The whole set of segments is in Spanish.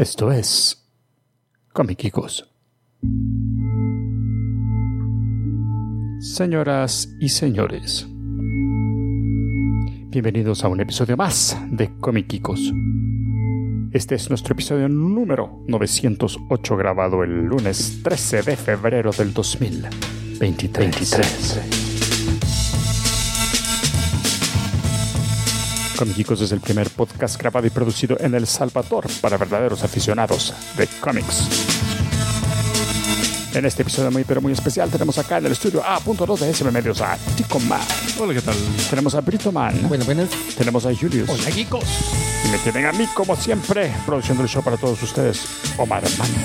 Esto es Comiquicos. Señoras y señores, bienvenidos a un episodio más de Comiquicos. Este es nuestro episodio número 908 grabado el lunes 13 de febrero del 2023. Comiquicos es el primer podcast grabado y producido en El Salvador para verdaderos aficionados de cómics. En este episodio muy pero muy especial tenemos acá en el estudio A.2 de SM Medios a Tico Man. Hola, ¿qué tal? Tenemos a Brito Man. Bueno, buenas. Tenemos a Julius. Hola, geekos. Y me tienen a mí, como siempre, produciendo el show para todos ustedes, Omar Manda.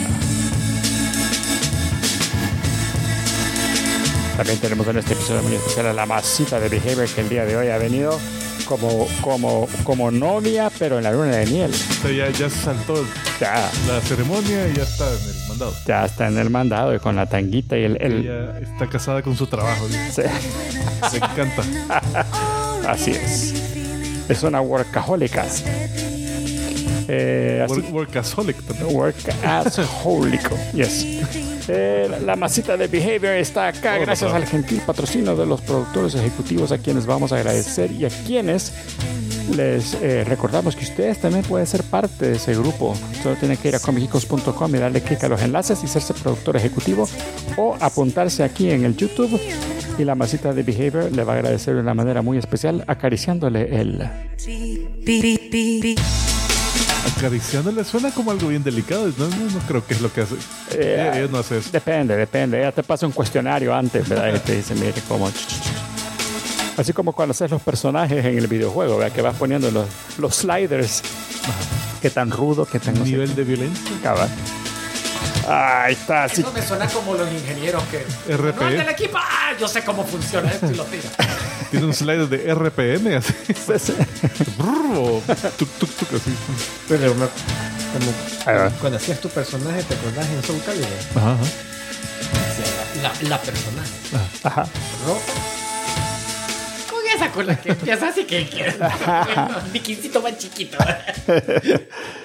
También tenemos en este episodio muy especial a la masita de Behavior que el día de hoy ha venido como, como, como novia, pero en la luna de miel. O sea, ya, ya se saltó Ya, la ceremonia y ya está en el mandado. ya está en el mandado y con la tanguita y el... el- Ella está casada con su trabajo. ¿sí? Me encanta. así es. Es una workaholica. Eh, así- Work- workaholic también. Workaholic. Yes. Eh, la- la masita de Behavior está acá. Oh, gracias al gentil patrocinio de los productores ejecutivos a quienes vamos a agradecer y a quienes les eh, recordamos que ustedes también pueden ser parte de ese grupo. Solo tienen que ir a comicicos.com y darle clic a los enlaces y serse productor ejecutivo o apuntarse aquí en el YouTube. Y la masita de Behavior le va a agradecer de una manera muy especial acariciándole el... Acariciándole suena como algo bien delicado. No, no, no creo que es lo que hace. Eh, ella, ella no hace eso. Depende, depende. Ella te pasa un cuestionario antes, ¿verdad? Y te dice, mire, cómo... Así como cuando haces los personajes en el videojuego, ¿verdad? Que vas poniendo los, los sliders. Qué tan rudo, qué tan... no sé Nivel de violencia. cabal. Ahí está. Eso me suena como los ingenieros que. RP. No, el equipo. ¡Ah! Yo sé cómo funciona esto y lo tira. Tiene un slider de RPM así. Brrr. Pero como cuando hacías tu personaje, te acordás en Soul Calibur. Ajá, ajá. La, la personaje. Ajá. Ropa. Con esa con la que empieza así que. que un biquincito más chiquito.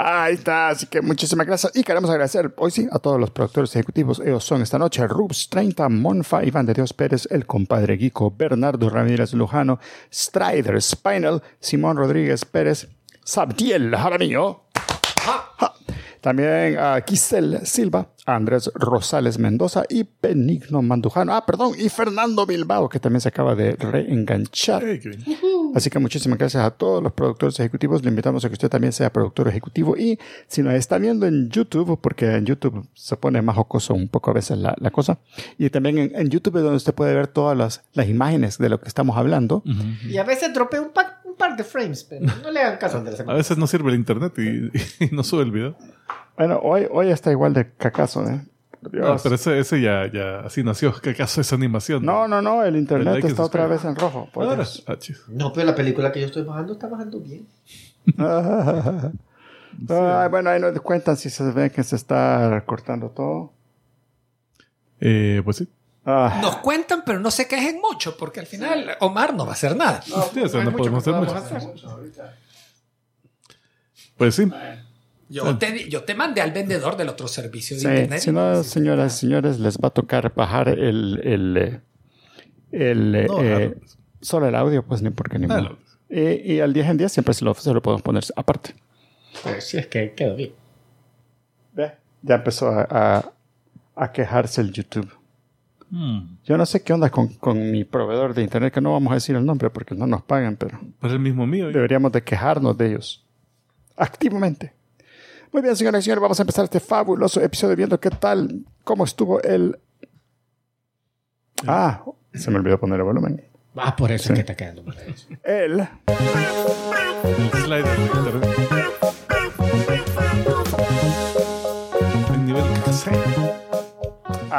Ahí está, así que muchísimas gracias. Y queremos agradecer hoy sí a todos los productores ejecutivos. Ellos son esta noche Rubs 30, Monfa, Iván de Dios Pérez, el compadre Guico, Bernardo Ramírez Lujano, Strider Spinal, Simón Rodríguez Pérez, Sabdiel Jaramillo. Ja. También a Giselle Silva, Andrés Rosales Mendoza y Benigno Mandujano. Ah, perdón, y Fernando Bilbao, que también se acaba de reenganchar. Así que muchísimas gracias a todos los productores ejecutivos. Le invitamos a que usted también sea productor ejecutivo. Y si nos está viendo en YouTube, porque en YouTube se pone más jocoso un poco a veces la, la cosa. Y también en, en YouTube es donde usted puede ver todas las, las imágenes de lo que estamos hablando. Y a veces dropea un, pa- un par de frames, pero no le hagan caso Andrés. A veces no sirve el internet y, y no sube el video. Bueno, hoy, hoy está igual de cacazo, ¿eh? No, pero ese, ese ya, ya así nació. ¿Qué acaso es animación? No, no, no, el internet like está otra vez en rojo. por Ahora, ah. No, pero la película que yo estoy bajando está bajando bien. Ay, bueno, ahí nos cuentan si se ve que se está cortando todo. Eh, pues sí. Ah, Nos cuentan, pero no se quejen mucho, porque al final Omar no va a hacer nada. Sí, o sea, hay no mucho podemos hacer mucho. hacer. Pues sí. Yo te, yo te mandé al vendedor del otro servicio de Sí, internet. si no, señoras y señores, les va a tocar bajar el, el, el, eh, No, eh, claro. solo el audio, pues ni porque ni modo. Y, y al 10 en 10 siempre se lo, se lo podemos poner aparte. Pues sí, es que quedó bien. Ve, Ya empezó a, a, a quejarse el YouTube. Hmm. Yo no sé qué onda con, con mi proveedor de internet, que no vamos a decir el nombre porque no nos pagan, pero Pues el mismo mío. deberíamos de quejarnos de ellos. Activamente. Muy bien, señoras y señores, vamos a empezar este fabuloso episodio viendo qué tal, cómo estuvo el... Ah, se me olvidó poner el volumen. Ah, por eso es que está quedando. El... El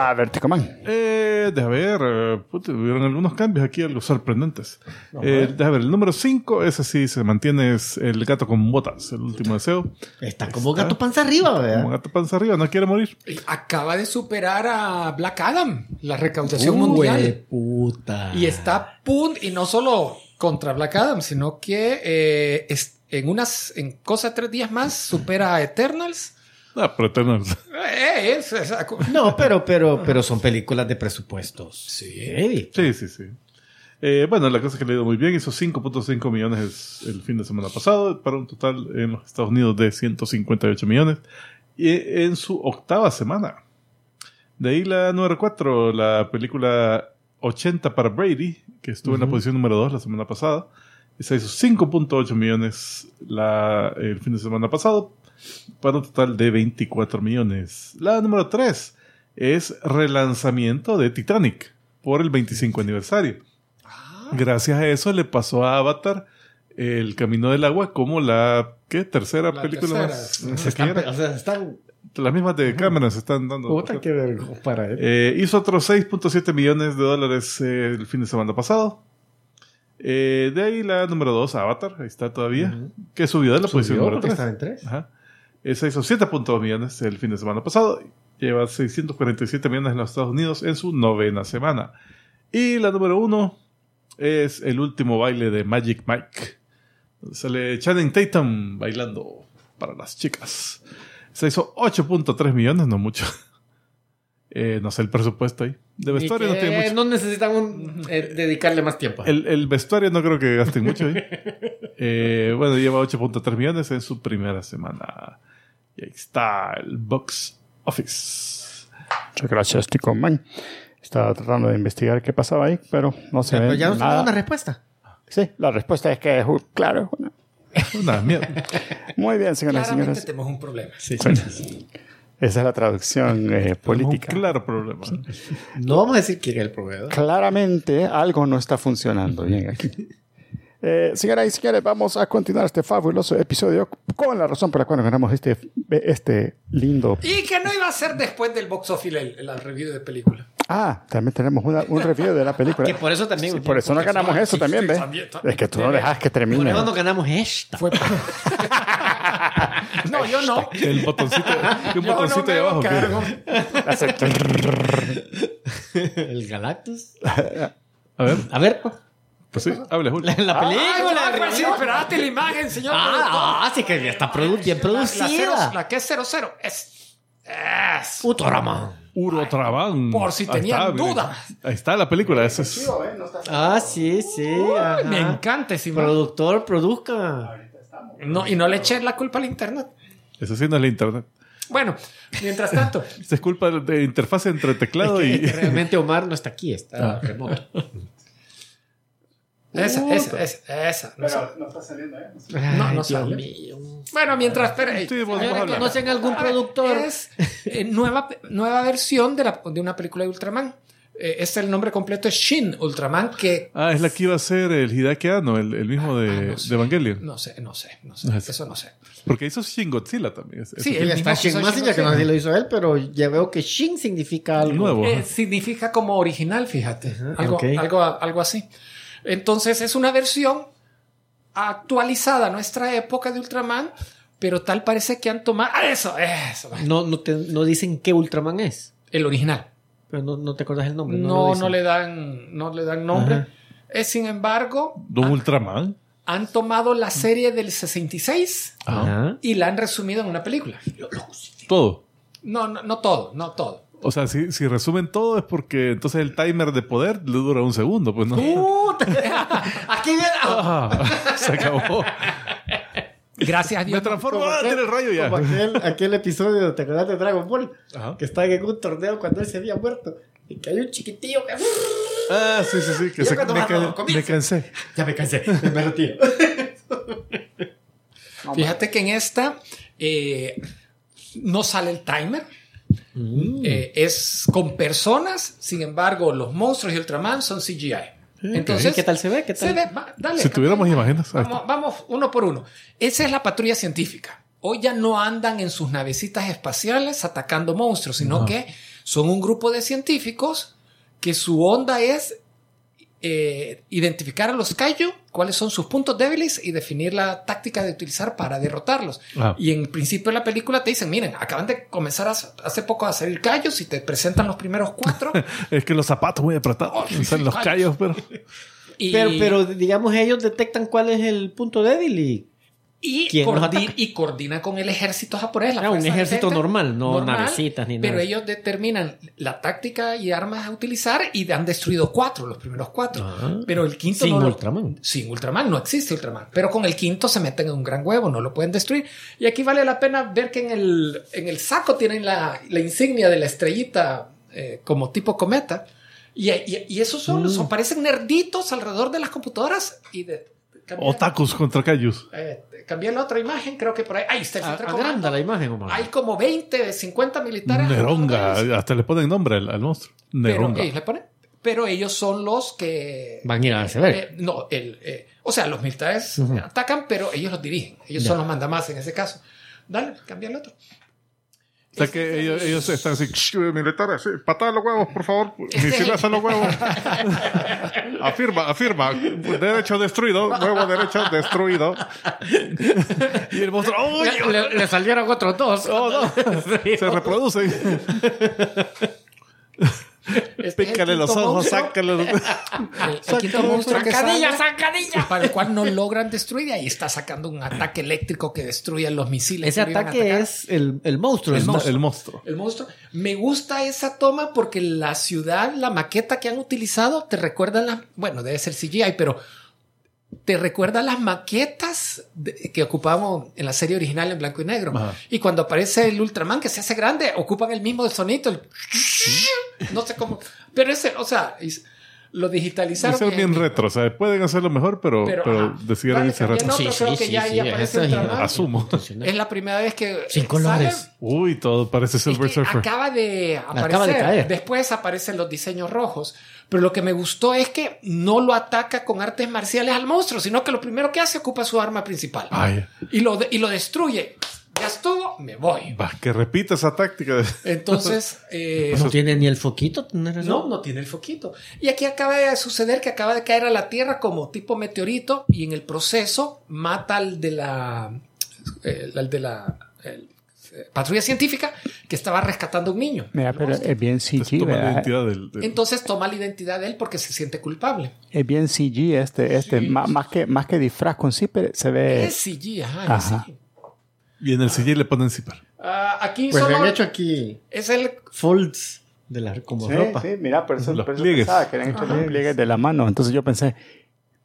Ah, Vertigo Man. Eh, deja ver, eh, hubieron algunos cambios aquí, algo sorprendentes. Eh, deja ver, el número 5, ese sí se mantiene, es el gato con botas, el último deseo. Está como gato panza arriba, Como ¿verdad? gato panza arriba, no quiere morir. Acaba de superar a Black Adam, la recaudación mundial. puta. Y está a punto, y no solo contra Black Adam, sino que eh, es- en unas, en cosa de tres días más, supera a Eternals. Ah, pero Eternals. Eh, es- es- No, pero, pero, pero son películas de presupuestos. Sí. Sí, sí, sí. Eh, bueno, la cosa es que le ha ido muy bien. Hizo 5.5 millones el fin de semana pasado, para un total en los Estados Unidos de 158 millones. Y en su octava semana. De ahí la número 4, la película 80 para Brady, que estuvo en la posición número 2 la semana pasada. Esa hizo 5.8 millones la, el fin de semana pasado, para un total de 24 millones. La número 3 es relanzamiento de Titanic por el 25 aniversario. Gracias a eso le pasó a Avatar El Camino del Agua como la ¿qué? tercera La película tercera. más Se están, o sea, están. Las mismas de Cameron se están dando. Puta, qué vergo para él. Eh, hizo otros 6.7 millones de dólares eh, el fin de semana pasado. Eh, de ahí la número 2, Avatar, ahí está todavía, que subió de la posición Subió número porque 3. estaba en tres. Ajá. Esa hizo 7.2 millones el fin de semana pasado. Lleva 647 millones en los Estados Unidos en su novena semana. Y la número 1 es el último baile de Magic Mike. Sale Channing Tatum bailando para las chicas. Se hizo 8.3 millones, no mucho. Eh, no sé el presupuesto ahí. De vestuario no tiene mucho. no necesitan un- eh, dedicarle más tiempo. El, el vestuario no creo que gasten mucho ahí. Eh, bueno, lleva 8.3 millones en su primera semana. Y ahí está el box office. Muchas gracias, Tico Man. Estaba tratando de investigar qué pasaba ahí, pero no se Pero ve ya nos nada. dado una respuesta. Sí, la respuesta es que, claro. Una mierda. Muy bien, señoras y señores. tenemos un problema. Esa es la traducción eh, política. Un claro problema. No vamos a decir quién es el proveedor. Claramente algo no está funcionando bien aquí. Eh, señoras y señores, vamos a continuar este fabuloso episodio con la razón por la cual ganamos este, este lindo... Y que no iba a ser después del box office el, el review de película. Ah, también tenemos una- un review de la película. Que por eso también. Sí, por eso nos ganamos eso sí, también, sí, ¿ves? también, también. Es que tú no dejas que Por termine. eso nos ganamos esta. Fue no, yo no. El botoncito, un Yo botoncito no de abajo. el Galactus. A ver, A ver, pues. Pues sí, hable, Julio. La, la película. Ah, pues sí, la imagen, señor. Ah, ah, sí que ya está produ- bien. La, producida. cero- la que es 00 es. Es. Futurama. Urotraban. Por si Ahí tenían dudas. Ahí está la película. esa es- Ah, sí, sí. Me encanta ese. Productor, produzca. No, y no le eché la culpa al internet. Esa sí no es la internet. Bueno, mientras tanto, Esa es culpa de interfaz entre teclado y... Realmente Omar no está aquí, está remoto. esa, esa, esa, esa. No, sale. no está saliendo, ¿eh? No, no Dios sale. mío. Bueno, mientras Señores, vos habla. ¿Conocen algún A ver, productor? Es eh, nueva, nueva versión de, la- de una película de Ultraman. Eh, este el nombre completo es Shin Ultraman, que Ah, es la que iba a ser el Hideaki Anno, el, el mismo de, Ah, no sé. de Evangelion. no sé, no sé, no sé. No sé. Eso no sé. Porque hizo Shin Godzilla también. Es- Sí, es- mismo está Shin Massinger, que no sé Godzilla. lo hizo él, pero ya veo que Shin significa algo. Nuevo. Eh, significa como original, fíjate. algo, algo, algo así. Entonces es una versión actualizada a nuestra época de Ultraman, pero tal parece que han tomado. ¡Ah, eso! Eso. No, no, te- no dicen qué Ultraman es, El original. pero no, no te acuerdas el nombre. No, no, le dan, no le dan nombre. Ajá. Eh, sin embargo, Don Ultraman. han tomado la serie del 66 Ajá. y la han resumido en una película. Todo. No, no, no todo, no todo. O sea, si, si resumen todo es porque entonces el timer de poder le dura un segundo, pues no. Aquí viene. Ah, se acabó. Gracias a Me Dios. transformo. Como Ah, tiene el rayo ya. Como aquel, aquel episodio, ¿te acuerdas de Dragon Ball? Ajá. Que estaba en un torneo cuando él se había muerto. Y que hay un chiquitillo que... Ah, sí, sí, sí. Que Ya se, me, ca- me cansé. Ya me cansé, me retiro. Fíjate que en esta eh, no sale el timer. Eh, es con personas, sin embargo, los monstruos y Ultraman son CGI. Entonces, ¿Qué tal se ve? ¿Qué se tal? ve, va, dale, Si tuviéramos imágenes. Vamos, vamos uno por uno. Esa es la patrulla científica. Hoy ya no andan en sus navecitas espaciales atacando monstruos, sino que son un grupo de científicos que su onda es eh, identificar a los Kaiju, cuáles son sus puntos débiles y definir la táctica de utilizar para derrotarlos. Ah. Y en principio de la película te dicen, miren, acaban de comenzar a- hace poco a salir Kaiju, si te presentan los primeros cuatro. Es que los zapatos muy apretados. Oh, Son los callos, pero. y Pero, pero digamos, ellos detectan cuál es el punto débil y... Y, ¿Quién los coordi- ataca? y coordina con el ejército japonés. la Ah, un ejército normal, no navecitas ni Pero nada. ellos determinan la táctica y armas a utilizar y han destruido cuatro, los primeros cuatro. Ah. pero el quinto Sin no lo- Ultraman. sin Ultraman, no existe Ultraman. Pero con el quinto se meten en un gran huevo, no lo pueden destruir. Y aquí vale la pena ver que en el, en el saco tienen la, la insignia de la estrellita eh, como tipo cometa. Y, y, y esos son, Mm. son- parecen nerditos alrededor de las computadoras y de... cambiar- Otakus contra Kaijus. eh, cambié la otra imagen, creo que por ahí. Ahí está el A- centro de Agranda la imagen, Omar. Hay como 20, 50 militares. Neronga. de. Hasta le ponen nombre al, al monstruo. Pero Neronga. ellos le ponen. Pero ellos son los que. Van a ir a ver. Eh, no, el, eh, o sea, los militares atacan, pero ellos los dirigen. Ellos Ya. son los mandamás en ese caso. Dale, cambia el otro. Que ellos, ellos están así, "Shh, militares, sí, patada los huevos, por favor. Misilas a los huevos. afirma, afirma. Derecho destruido, huevo derecho destruido. y el monstruo, ¡Uy! Le, le- le salieron otros dos. Oh, no. Se reproducen. Este Pícale los ojos, monstruo, sácale los... El, el quinto monstruo que ¡Zancadilla, sale, zancadilla! para el cual no logran destruir. Y ahí está sacando un ataque eléctrico que destruye los misiles. Ese ataque es el, el monstruo. El, es- mo- el monstruo. El monstruo. Me gusta esa toma porque la ciudad, la maqueta que han utilizado, te recuerda las. Bueno, debe ser CGI, pero te recuerda las maquetas de- que ocupamos en la serie original en blanco y negro. Ajá. Y cuando aparece el Ultraman que se hace grande, ocupan el mismo sonido. el- no sé cómo. Pero ese, o sea, es- lo digitalizaron. Es bien bien. retro, o sea, pueden hacerlo mejor, pero, pero, Pero, decidieron irse retro. también otro creo que ya- ya aparece es. Asumo. Es la primera vez que. Sin sale- colores. Uy, todo parece Es Silver que Surfer. acaba de aparecer. Acaba de caer. Después aparecen los diseños rojos. Pero lo que me gustó es que no lo ataca con artes marciales al monstruo, sino que lo primero que hace ocupa su arma principal. Ay, Y, lo, de- y lo destruye. Ya estuvo, me voy. va, que repita esa táctica. Entonces, eh, No tiene ni el foquito. no, no tiene el foquito. Y aquí acaba de suceder que acaba de caer a la Tierra como tipo meteorito y en el proceso mata al de la, el- al de la el, eh, patrulla científica que estaba rescatando a un niño. Mira, pero es bien Entonces, CG, toma la ¿verdad? identidad del, del- Entonces toma la identidad de él porque se siente culpable. Es bien CG este, este, má- más, que, más que disfraz con zipper, se ve... Es CG, ajá, es Ajá. CG. Y en el CG le ponen zipper. Ah, aquí Pues le solo han hecho aquí es el folds de la como Sí, ropa. sí, mira, por eso, Los por eso pliegues. pensaba que le han hecho los pliegues de la mano. Entonces yo pensé,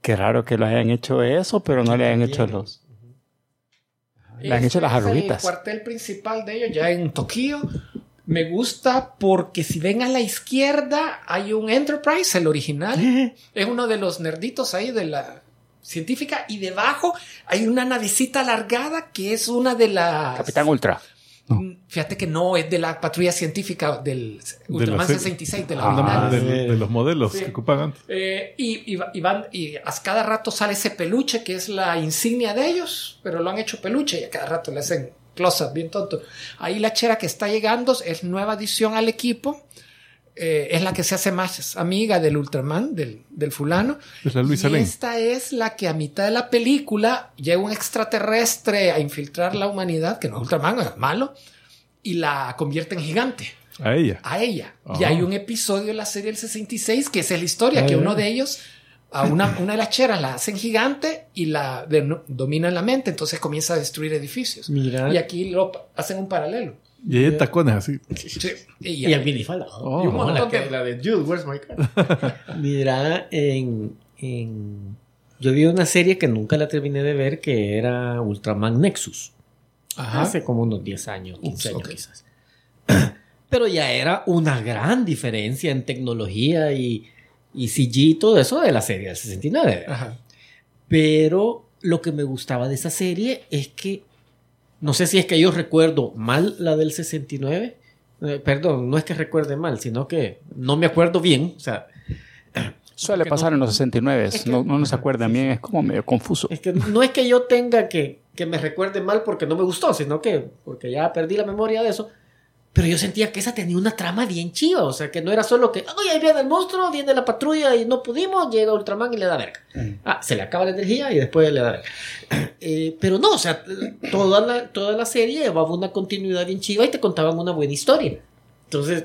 qué raro que lo hayan hecho eso, pero no le hayan hecho los... Le han hecho las Este es arruguitas. El cuartel principal de ellos, ya en Tokio. Me gusta porque si ven a la izquierda hay un Enterprise, el original. es uno de los nerditos ahí de la científica. Y debajo hay una navecita alargada que es una de las... Capitán Ultra. Mm, Fíjate que no es de la patrulla científica del Ultraman serie. 66, de la Ah, original. de, de los modelos Sí. que ocupan antes. Eh, y, y, y van, y a cada rato sale ese peluche que es la insignia de ellos, pero lo han hecho peluche y a cada rato le hacen close-up bien tonto. Ahí la chera que está llegando es nueva adición al equipo. Eh, es la que se hace más amiga del Ultraman, del, del fulano. Es la Luisa y Lane. esta es la que a mitad de la película llega un extraterrestre a infiltrar la humanidad, que no es Ultraman, es malo, y la convierte en gigante A ella. a ella. Ajá. Y hay un episodio de la serie del 66 que esa es la historia, que Ah. uno de ellos, a una, una de las cheras la hacen gigante y la dominan la mente, entonces comienza a destruir edificios. Mira. Y aquí lo hacen un paralelo. Y ella en tacones así. Sí. Y, Y el minifalda. Oh. y un montón la, que- de- la de Dude, where's my car? Mira, en, en- Yo vi una serie que nunca la terminé de ver que era Ultraman Nexus. Ajá. Hace como unos 10 años, 15 Ups, años quizás. Pero ya era una gran diferencia en tecnología y, y CG y todo eso de la serie del 69. Ajá. Pero lo que me gustaba de esa serie es que, no sé si es que yo recuerdo mal la del 69, eh, perdón, no es que recuerde mal, sino que no me acuerdo bien, o sea, Suele pasar no- en los 69, es que- no, no nos acuerdan bien, es como medio confuso. es que no es que yo tenga que, que me recuerde mal porque no me gustó, sino que porque ya perdí la memoria de eso. Pero yo sentía que esa tenía una trama bien chiva, o sea, que no era solo que, oye, ahí viene el monstruo, viene la patrulla y no pudimos, llega Ultraman y le da verga. Ah, se le acaba la energía y después le da verga. Eh, pero no, o sea, toda la, toda la serie llevaba una continuidad bien chiva y te contaban una buena historia. Entonces,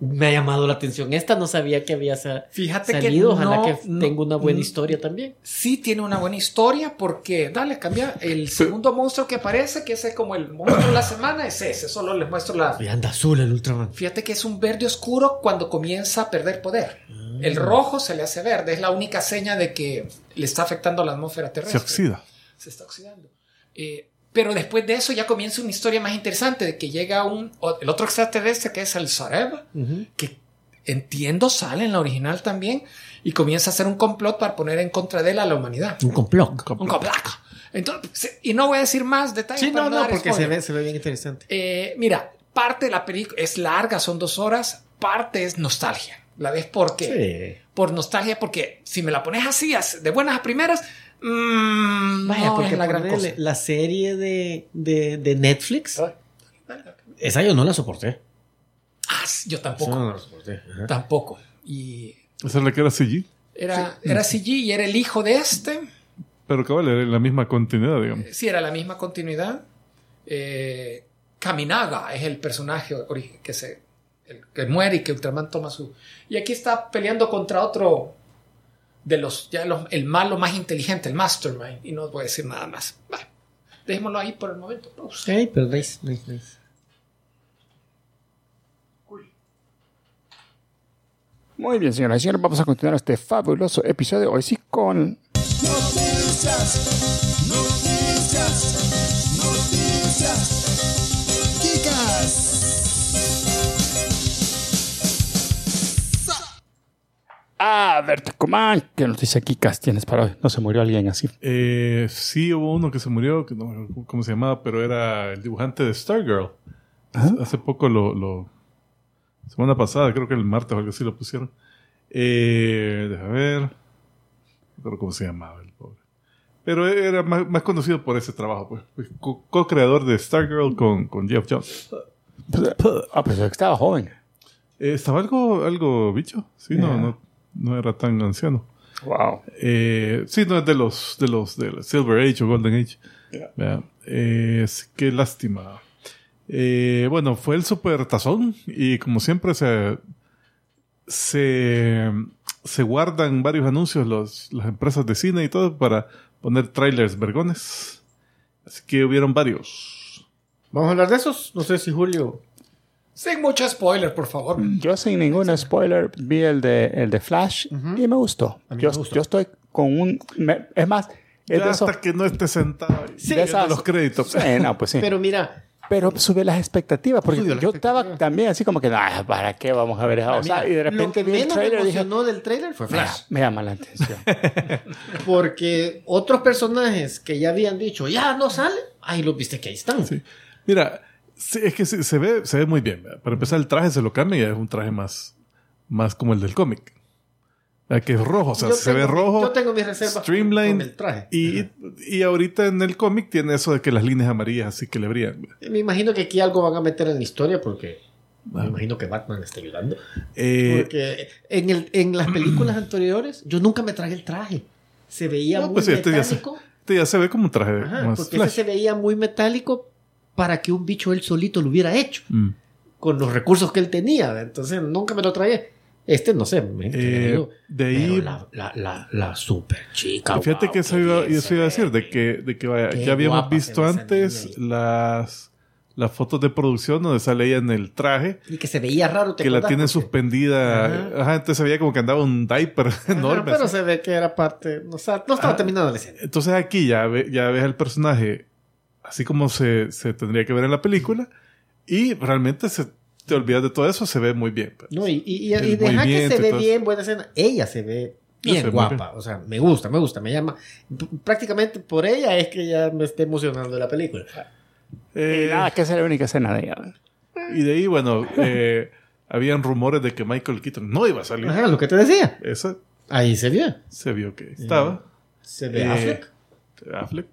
me ha llamado la atención. Esta no sabía que había sa- Fíjate salido. que Ojalá no- que no- tenga una buena mm. historia también. Sí tiene una buena historia porque, dale, cambia. El segundo monstruo que aparece, que ese es como el monstruo de la semana, es ese. Solo les muestro la... Y anda azul el Ultraman. Fíjate que es un verde oscuro cuando comienza a perder poder. El rojo se le hace verde. Es la única seña de que le está afectando la atmósfera Se terrestre. oxida. se está oxidando. Eh, pero después de eso ya comienza una historia más interesante de que llega un, el otro extraterrestre que es el Sareb, Ujú. que entiendo sale en la original también y comienza a hacer un complot para poner en contra de él a la humanidad. Un complot. Un complot. Entonces, se- y no voy a decir más detalles. Sí, para no, no, dar porque se ve, se ve bien interesante. Eh, mira, parte de la película es larga, son dos horas, parte es nostalgia. ¿La ves por qué? Por nostalgia, porque si me la pones así, as- de buenas a primeras, mm, Vaya, no porque la gran cosa. la serie de, de, de Netflix, esa yo no la soporté. Ah, sí, yo Esa tampoco. no la soporté. Ajá. Tampoco. Y Esa es la que era CG. era, era CG y era el hijo de este. Pero cabal, era la misma continuidad, digamos. Sí, era la misma continuidad. Eh, Kaminaga es el personaje que se el que muere y que Ultraman toma su. Y aquí está peleando contra otro de los, ya los, el malo más inteligente, el Mastermind. Y no voy a decir nada más. Bueno, dejémoslo ahí por el momento. Pausa. Ok, pero nice, nice, nice. Muy bien, señoras y señores, vamos a continuar este fabuloso episodio. Hoy sí con noticias, A ver, Tucumán, ¿qué noticia Kikas tienes para hoy? No se murió alguien así. Eh, sí, hubo uno que se murió, que no me acuerdo cómo se llamaba, pero era el dibujante de Stargirl. Hace- Hace poco lo, lo- Semana pasada, creo que el martes o algo así lo pusieron. Eh, deja ver. No recuerdo cómo se llamaba el pobre. Pero era más, más conocido por ese trabajo, pues. Pues, co- Co-creador de Stargirl con, con Jeff Jones. Ah, pues estaba joven. Eh, ¿Estaba algo, algo bicho? Sí, Yeah. no, no era tan anciano. Wow. Eh, sí, no es de los, de los de Silver Age o Golden Age. Eh, es- qué lástima. Eh, bueno, fue el super tazón y como siempre se, se, se guardan varios anuncios los, las empresas de cine y todo para poner trailers vergones. Así que hubieron varios. Vamos a hablar de esos. No sé si Julio. Sin mucho spoiler, por favor. Yo sin ningún spoiler vi el de, el de Flash y me gustó. A mí Yo, me gustó. yo estoy con un... me- es más, es Ya de eso... hasta que no esté sentado de viendo esas- los créditos. Sí, no, pues sí. Pero mira, Pero sube las expectativas, porque yo estaba también así como que, "Ah, ¿para qué vamos a ver eso? O sea, y de lo repente que vi el menos trailer y me dije, emocionó del trailer fue Flash. me llama la atención. Porque otros personajes que ya habían dicho, ya no salen, ahí los viste que ahí están. Sí. Mira, sí, es que se, se ve, se ve muy bien. ¿verdad? Para empezar, el traje se lo cambia y es un traje más, más como el del cómic. ¿Verdad? Que es rojo, o sea, Yo se ve mi- rojo. Yo tengo mis reservas streamline, con el traje. Y, y ahorita en el cómic tiene eso de que las líneas amarillas así que le brillan. ¿verdad? Me imagino que aquí algo van a meter en la historia porque Ah. me imagino que Batman está ayudando. Eh, Porque en, el, en las películas anteriores yo nunca me tragué el traje. Se veía no, muy pues sí, este ya, se, metálico. este ya se ve como un traje Ajá, más porque flash. ese se veía muy metálico para que un bicho él solito lo hubiera hecho. Mm. Con los recursos que él tenía. Entonces nunca me lo tragué. Este no sé. me Eh, de ahí- Pero la, la, la, la super chica. Fíjate wow, que eso iba, eso iba a decir, de que, de que vaya, ya habíamos visto antes las, las fotos de producción donde sale ella en el traje. Y que se veía raro. ¿te que la Porque- suspendida. Ajá. Ajá. entonces se veía como que andaba un diaper Ajá, enorme. pero así. se ve que era parte. No, o sea, no estaba Ah. terminando la escena. Entonces aquí ya, ve- ya ves el personaje así como se, se tendría que ver en la película y realmente se, te olvidas de todo eso, se ve muy bien. pues. No, y, y, y, y deja que se ve bien, buena escena. Ella se ve bien se ve muy guapa. O sea, me gusta, me gusta, me llama. Prácticamente por ella es que ya me está emocionando la película. Eh, Y nada, que esa es la única escena de ella. y de ahí, bueno, eh, habían rumores de que Michael Keaton no iba a salir. Ajá, lo que te decía. Eso Ahí se vio. se vio que estaba. Se ve Eh, Affleck. Affleck.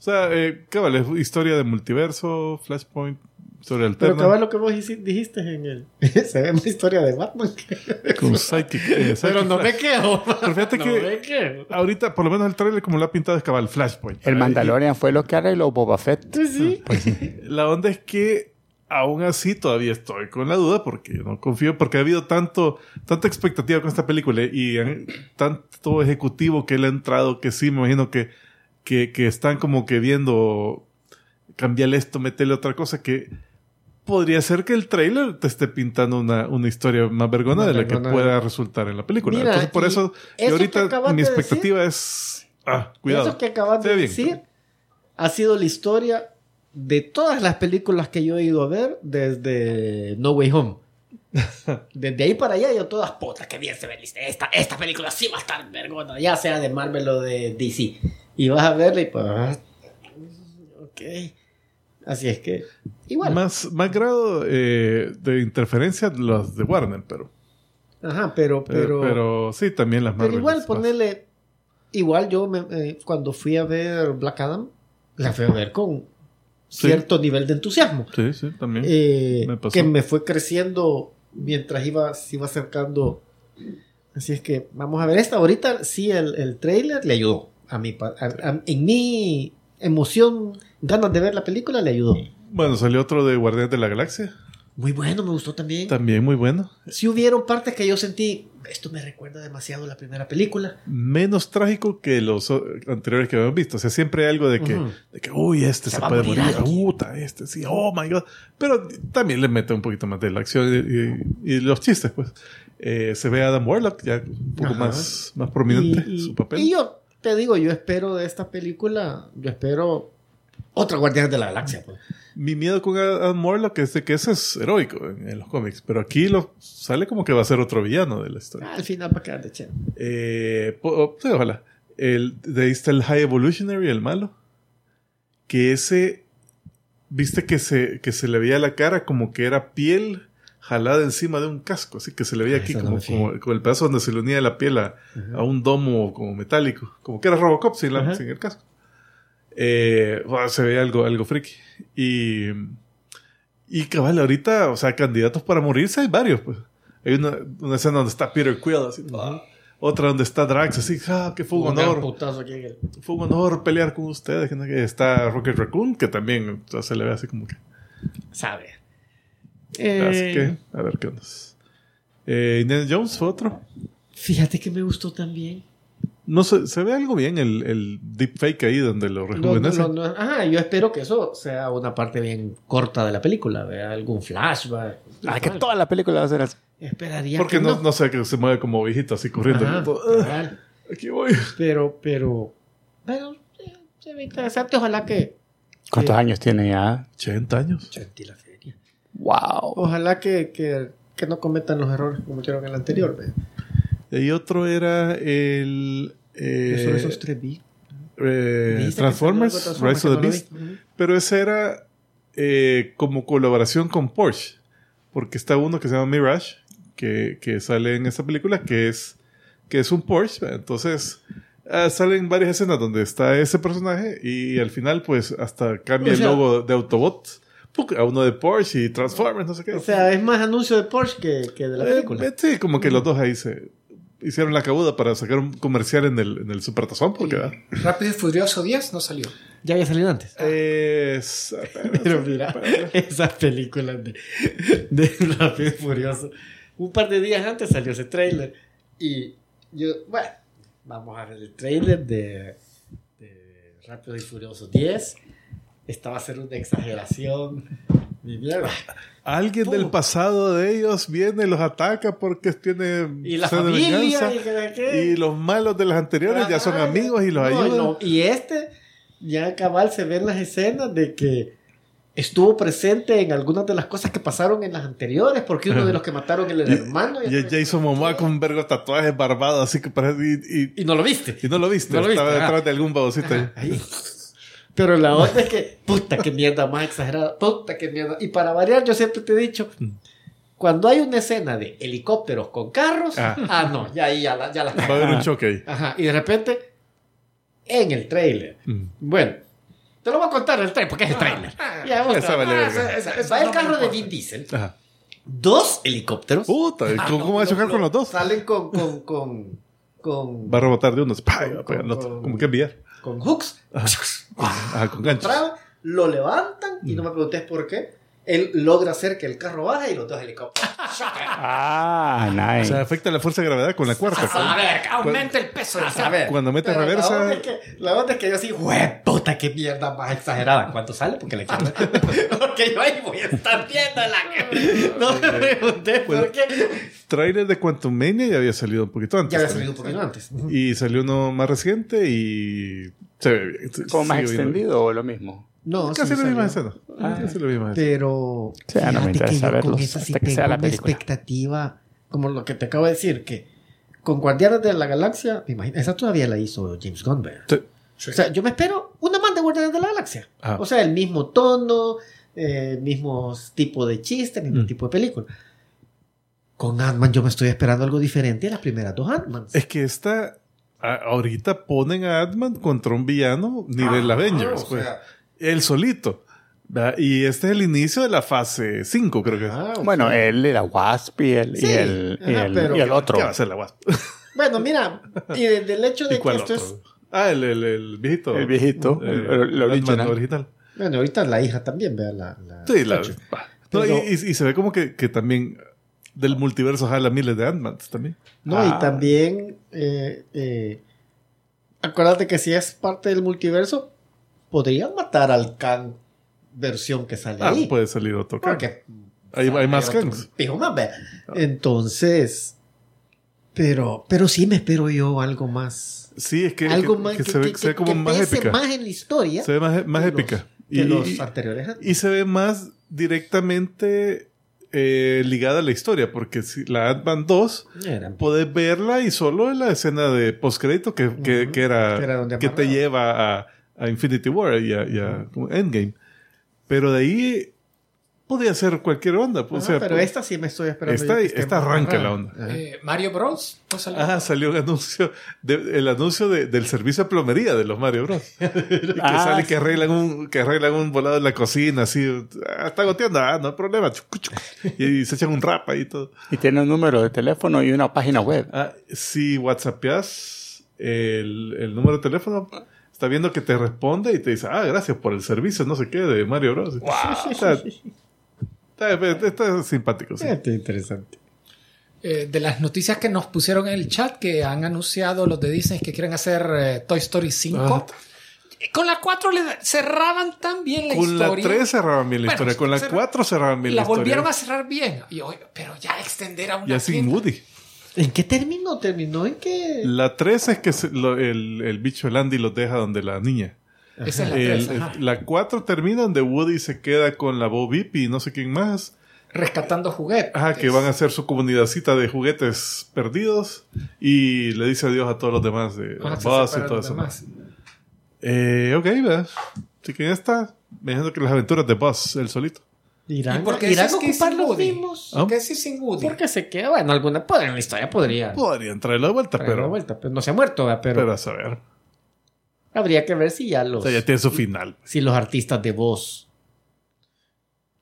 O sea, eh, cabal, es historia de multiverso, Flashpoint, historia Pero alterna. cabal lo que vos dijiste en el... se ve una historia de Batman. Con Psychic, eh, Pero no me quedo. Pero fíjate no que- me quedo. Ahorita, por lo menos el trailer como lo ha pintado es cabal Flashpoint. El Ah, Mandalorian fue lo que arregló Boba Fett. Sí, sí. y La onda es que aún así todavía estoy con la duda porque no confío, porque ha habido tanto, tanta expectativa con esta película y tanto ejecutivo que le ha entrado que sí, me imagino que, que, que están como que viendo cambiarle esto, meterle otra cosa que podría ser que el trailer te esté pintando una, una historia más vergona de la que pueda resultar en la película. Mira, Entonces, por eso, y eso ahorita mi de expectativa es... Ah, cuidado. Eso que acabas de bien. decir ha sido la historia de todas las películas que yo he ido a ver desde No Way Home. Desde ahí para allá yo todas, puta, que bien se ve esta, esta película sí va a estar vergona, ya sea de Marvel o de DC. Y vas a verla y pues... ah, Ok. Así es que... Igual. Más, más grado eh, de interferencia los de Warner, pero, Ajá, pero... pero, Pero, pero sí, también las pero Marvel. igual más- ponerle... Igual yo me- eh, cuando fui a ver Black Adam, la fui a ver con Sí. cierto nivel de entusiasmo. Sí, sí, también. eh, Me pasó. que me fue creciendo mientras iba, se iba acercando. Así es que vamos a ver esta. Ahorita sí, el, el trailer le ayudó. A mi, a- a- en mi emoción, ganas de ver la película, le ayudó. Bueno, salió otro de Guardianes de la Galaxia. Muy bueno, me gustó también. También muy bueno. Sí hubieron partes que yo sentí, esto me recuerda demasiado a la primera película. Menos trágico que los anteriores que habíamos visto. O sea, siempre hay algo de que, Ujú. de que uy, este Se se, puede morir. Puta, este sí, oh my god. Pero también le mete un poquito más de la acción y, y- y los chistes, pues. Eh, se ve a Adam Warlock ya un poco Ajá. más, más prominente y- su papel. y yo te digo, yo espero de esta película, yo espero otra Guardianes de la Galaxia. pues. Mi miedo con Adam Warlock es de que ese es heroico en, en los cómics, pero aquí lo, sale como que va a ser otro villano de la historia. Al final va a quedar de chévere. Eh, po- sí, ojalá. El, de ahí está el High Evolutionary, el malo. Que ese, viste que se, que se le veía la cara como que era piel jalada encima de un casco, así que se le veía Ah, aquí eso no como, como, como el pedazo donde se le unía la piel a, a un domo como metálico, como que era Robocop sin, la- sin el casco. Eh, se veía algo, algo friki. Y, y cabal, ahorita, o sea, candidatos para morirse hay varios, pues. Hay una, una escena donde está Peter Quill, así, ah. otra donde está Drax, así, ah, que fue un honor, putazo aquí en el- fue un honor pelear con ustedes. Está Rocket Raccoon, que también o sea, se le ve así como que. sabe. Así Eh, que, a ver qué onda. Eh, Indiana Jones fue otro. Fíjate que me gustó también. No sé, se ve algo bien el, el deepfake ahí donde lo rejuvenece. lo- lo- ajá, yo espero que eso sea una parte bien corta de la película, ¿vea? algún flashback. Ah, que toda la película va a ser así. Esperaría Porque que no, no. no sé, que se mueve como viejito así corriendo. Ajá, Todo, "Ugh, cabal. aquí voy. pero, pero, bueno, eh, se ve interesante. Ojalá que. ¿Cuántos Sí. años tiene ya? 80 años. Sentí la feria. ¡Wow! Ojalá que, que, que no cometan los errores como hicieron en el anterior. Y otro era el. eh, solo esos tres vi. eh, que Transformers, Rise of the Beast. que. Pero ese era eh, como colaboración con Porsche. Porque está uno que se llama Mirage, que, que sale en esta película, que es, que es un Porsche. Entonces, ah, salen varias escenas donde está ese personaje y al final, pues, hasta cambia O sea- el logo de Autobot. A uno de Porsche y Transformers, no sé qué. O sea, es más anuncio de Porsche que, que de la Eh, película. eh, sí, como que los dos ahí se hicieron la cabuda para sacar un comercial en el, en el Supertazón, porque... ¿verdad? Rápido y Furioso 10 no salió. Ya había salido antes. Es- Pero mira, esas películas de, de Rápido y Furioso. Un par de días antes salió ese trailer. Y yo, bueno, vamos a ver el trailer de, de Rápido y Furioso 10. Esta va a ser una exageración. Mi mierda. Alguien del pasado de ellos viene y los ataca porque tiene Y la de familia. venganza. Y, que- que- Y los malos de los anteriores ya son amigos y los no, ayudan. no, Y este, ya cabal se ven las escenas de que estuvo presente en algunas de las cosas que pasaron en las anteriores, porque uno de los que mataron el Y- hermano. Y es Jason Momoa con un vergo de tatuajes barbados, así que parece. Y, y- Y no lo viste. y no lo viste, No lo viste, estaba ajá. detrás de algún babocito ahí. Ahí. Pero la otra es que, puta, que mierda más exagerada, puta, que mierda. Y para variar, yo siempre te he dicho, Mm. cuando hay una escena de helicópteros con carros, Ah. ah, no, ya ahí ya la, ya la Va a haber un choque ahí. Ajá, y de repente, en el trailer, Mm. bueno, te lo voy a contar el trailer, porque es el trailer. Ya, vamos Esa vale ah, esa- esa- Va el carro de Vin Diesel, Ajá. dos helicópteros. Puta, ¿y Ah, ¿cómo, no, va a chocar no, con los dos? Salen con, con, con, con, Va a rebotar de uno, ¡pah! y va a Con- pegar al otro. con- Como que enviar. Con hooks. Ajá, con ganchos. Lo levantan y no me preguntes por qué. Él logra hacer que el carro baje y los dos helicópteros. Ah, O nice. sea, afecta la fuerza de gravedad con la cuarta. A ver, aumenta el peso A ver, Cuando mete pero La onda, reversa. es que, la onda es que yo así, ¡hue puta, qué mierda más exagerada! ¿Cuánto sale? Porque le quiero. Porque yo ahí voy a estar viendo la que. No me pregunté Pues- por qué. Trailer de Quantum Mania ya había salido un poquito antes. Ya había también. salido un poquito antes. Y salió uno más reciente y se ve bien. ¿Como más extendido o lo mismo? No, Casi sí la misma escena. Casi la misma escena. Pero. Sí, no me interesa que yo verlos con esa sí hasta que sea tengo la una película. expectativa, como lo que te acabo de decir, que con Guardianes de la Galaxia, me imagino, esa todavía la hizo James Gunn, ¿verdad? Sí. O sea, yo me espero una más de Guardianes de la Galaxia. Ah. O sea, el mismo tono, eh, el mismo tipo de chiste, el mismo Mm. tipo de película. Con Ant-Man yo me estoy esperando algo diferente a las primeras dos Ant-Mans. Es que esta. ahorita ponen a Ant-Man contra un villano nivel Ah, Avengers. o pues. sea. Él solito. ¿verdad? Y este es el inicio de la fase 5, creo que es. Ah, Bueno, él era Wasp y el, y Sí, el, y ajá, el, pero- y el otro. ¿Qué va a ser la Wasp? Bueno, mira, y de- del hecho de ¿Y que esto otro? es... Ah, el, el, el viejito. El viejito, Eh, el- el original. original. Bueno, ahorita la hija también, vea la... la Sí, la. No, Pero- y, y- y se ve como que, que también del multiverso jala miles de Ant-Mans también. No, Ah. y también, eh, eh, acuérdate que si es parte del multiverso, podrían matar al Kang versión que sale Ah, ahí. puede salir otro. Kang. Porque Hay, hay más Kangs. vea. Entonces, pero, pero sí me espero yo algo más. Sí, es que, algo que- más que se ve, se ve como más épica. más en la historia. Se ve más, más que los- épica. que Y, los y- anteriores. y se ve más directamente eh, ligada a la historia, porque si la Ant-Man 2 Eran- puedes verla y solo en la escena de postcrédito que, que, que era, Que era donde que te lleva a, a Infinity War y a, y a como Endgame. Pero de ahí podía ser cualquier onda. pues, o Ajá, sea, pero pues, esta sí me estoy esperando. esta- esta arranca la onda. Eh, Mario Bros. no salió. Ah, salió un anuncio, de- el anuncio de- del servicio de plomería de los Mario Bros. que Ah, sale sí. que arreglan un, que arreglan un volado en la cocina, así, ah, está goteando, ah, no hay problema, chucu, chucu. y, se echan un rap ahí y todo. Y tiene un número de teléfono y una página web. Ah, si whatsappeas el, el número de teléfono, está viendo que te responde y te dice, ah, gracias por el servicio, no sé qué, de Mario Bros. Está, está- está simpático, sí. Este interesante. Eh, de las noticias que nos pusieron en el chat que han anunciado los de Disney que quieren hacer eh, Toy Story 5. Eh, Con la 4 le cerraban tan bien la Con la historia. 3 cerraban bien la Bueno, historia, con la cerra- 4 cerraban bien la, la volvieron a historia. cerrar bien. Y pero ya extender a una Ya sin. Woody. ¿En qué terminó? ¿Terminó en qué? La 3 es que se- lo- el, el bicho el Andy los deja donde la niña. Esa es la El- 3. el- ajá. la 4 termina donde Woody se queda con la Bo Beep y no sé quién más. Rescatando juguetes. Ajá, que van a hacer su comunidadcita de juguetes perdidos y le dice adiós a todos los demás de se Buzz y todo los eso. demás. Eh, ok, ¿ves? Así que ya está. Me imagino que las aventuras de Buzz, el solito. ¿Irán, ¿Y por qué irán a que ocupar sin los Woody? mismos? ¿Qué sí sin Woody? Porque se queda, bueno, alguna podría, en la historia podría Podrían traerlo de vuelta, traerlo de pero, vuelta, pero no se ha muerto, ¿verdad? pero, pero a saber. habría que ver si ya O los sea, ya tiene su final. si los artistas de voz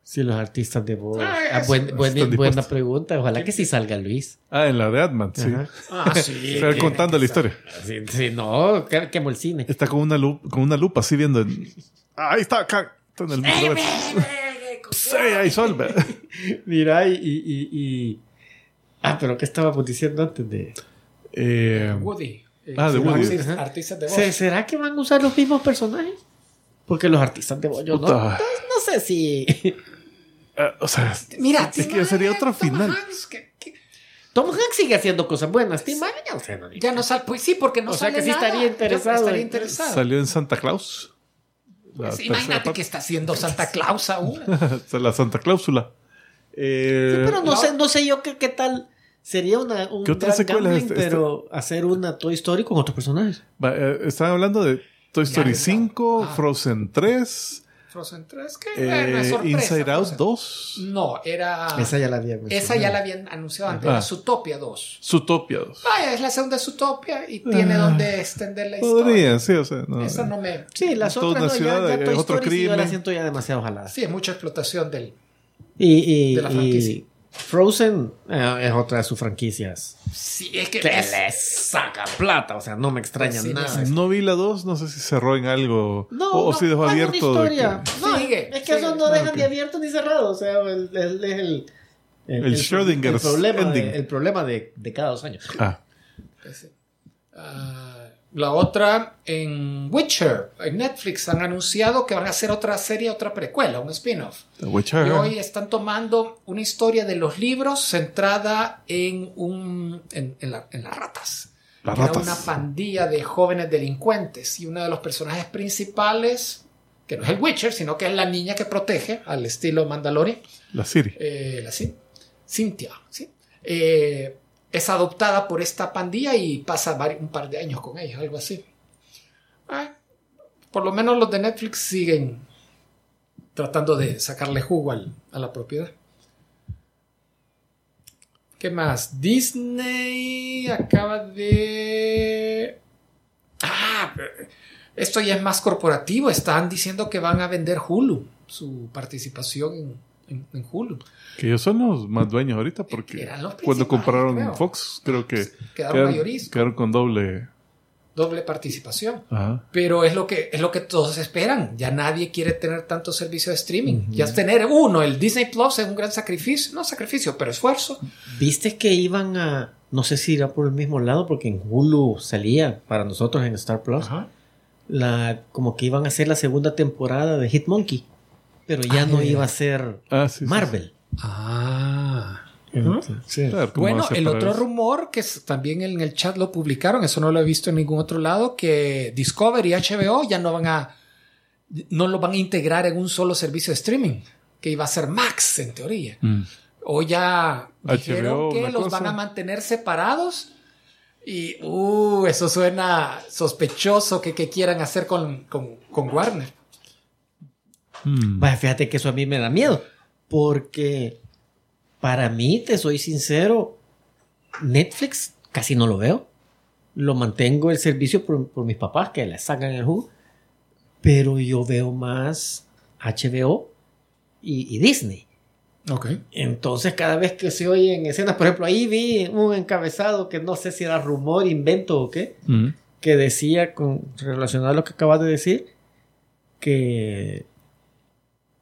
si los artistas de voz Ah, Ah, buen- buen- buena pregunta ojalá que sí salga Luis Ah, en la de Adman, sí. Ah, sí. Pero que- contando la historia. sí, sí, no que, quemo el cine Está con una, lupa, con una lupa así viendo. en- Ah, ahí está, acá. Está en el microverso. Sí, ahí sol, mira y, y, y- y- ah pero qué estábamos diciendo antes de Eh, Woody. Eh, Ah, de Woody. artistas- de voz. ¿Se- ¿será que van a usar los mismos personajes? porque los artistas de voz yo no, no, no sé si ah, o sea, Mira, es que sería otro Tom final. Hanks, que- que- Tom Hanks sigue haciendo cosas buenas Tim Allen ya no ya sale. Pues sí, porque no O sea sale que sí nada. estaría interesado Estaría interesado. Salió en Santa Claus. Pues imagínate que está haciendo Santa Claus aún. La Santa Cláusula. Eh, Sí, pero no, no. sé, no sé yo qué, qué tal. Sería una, un ¿Qué otras gran secuelas gambling, este- pero hacer una Toy Story con otros personajes. eh, estaban hablando de Toy Story Ya, 5, ah. Frozen 3, Frozen 3, que eh, una sorpresa, Inside Out Frozen. 2, No, era. Esa ya la había mencionado. esa ya la habían anunciado antes. Ah. Era Zootopia 2. Zootopia 2. Vaya, es la segunda Zootopia y tiene Ah. donde extender la historia. Podrían, sí, o sea, no. Esa no me. Sí, las otras una no, ya- ciudad, ya, Toy otro Story sí yo la crimen. siento ya demasiado jalada. Sí, es mucha explotación del. Y, y, De la y- franquicia. Frozen eh, es otra de sus franquicias. Sí, es que Que es- le saca plata, o sea, no me extraña Sí, nada. no No vi la 2, no sé si cerró en algo. No, o, o no, si dejó abierto. de que- No, Sigue, es que eso sigue. no dejan ok. ni abierto ni cerrado. O sea, el, el- es el, El Schrödinger's el problema, ending. de, el problema de, de cada dos años. Ah, Ah, la otra en Witcher, en Netflix han anunciado que van a hacer otra serie, otra precuela, un spin-off. The Witcher. Y hoy están tomando una historia de los libros centrada en un en, en la- en las ratas. Las era ratas. una pandilla de jóvenes delincuentes y uno de los personajes principales, que no es el Witcher, sino que es la niña que protege al estilo Mandalorian, La Siri. eh, la Cynthia, ¿sí? Eh, es adoptada por esta pandilla y pasa un par de años con ellos, algo así. Ah, por lo menos los de Netflix siguen tratando de sacarle jugo al- a la propiedad. ¿Qué más? Disney acaba de... Ah, esto ya es más corporativo. Están diciendo que van a vender Hulu, su participación en, en- en Hulu. Que ellos son los más dueños ahorita porque Eran los cuando compraron creo. Fox, creo que Quedaron mayoristas. quedaron con doble. Doble participación. Ajá. Pero es lo que es lo que todos esperan. Ya nadie quiere tener tanto servicio de streaming. Ya es tener uno. El Disney Plus es un gran sacrificio. No sacrificio, pero esfuerzo. ¿Viste que iban a, no sé si irá por el mismo lado, porque en Hulu salía para nosotros en Star Plus, la, como que iban a hacer la segunda temporada de Hitmonkey, pero ya Ah, no iba a ser Ah, sí, sí, Marvel. Ah. sí. Claro, ¿cómo Bueno, el otro eso? rumor que también en el chat lo publicaron, eso no lo he visto en ningún otro lado, que Discovery y HBO ya no van a no lo van a integrar en un solo servicio de streaming, que iba a ser Max en teoría. Mm. O ya dijeron HBO, que los cosa. van a mantener separados. Y uh, eso suena sospechoso que, que quieran hacer con, con, con Warner. Mm. Vaya, fíjate que eso a mí me da miedo, porque para mí, te soy sincero, Netflix casi no lo veo. Lo mantengo el servicio por, por mis papás que le sacan el jugo, pero yo veo más HBO y, y Disney. Ok. Entonces, cada vez que se oyen escenas, por ejemplo, ahí vi un encabezado que no sé si era rumor, invento o qué, Mm. que decía, con, relacionado a lo que acabas de decir, que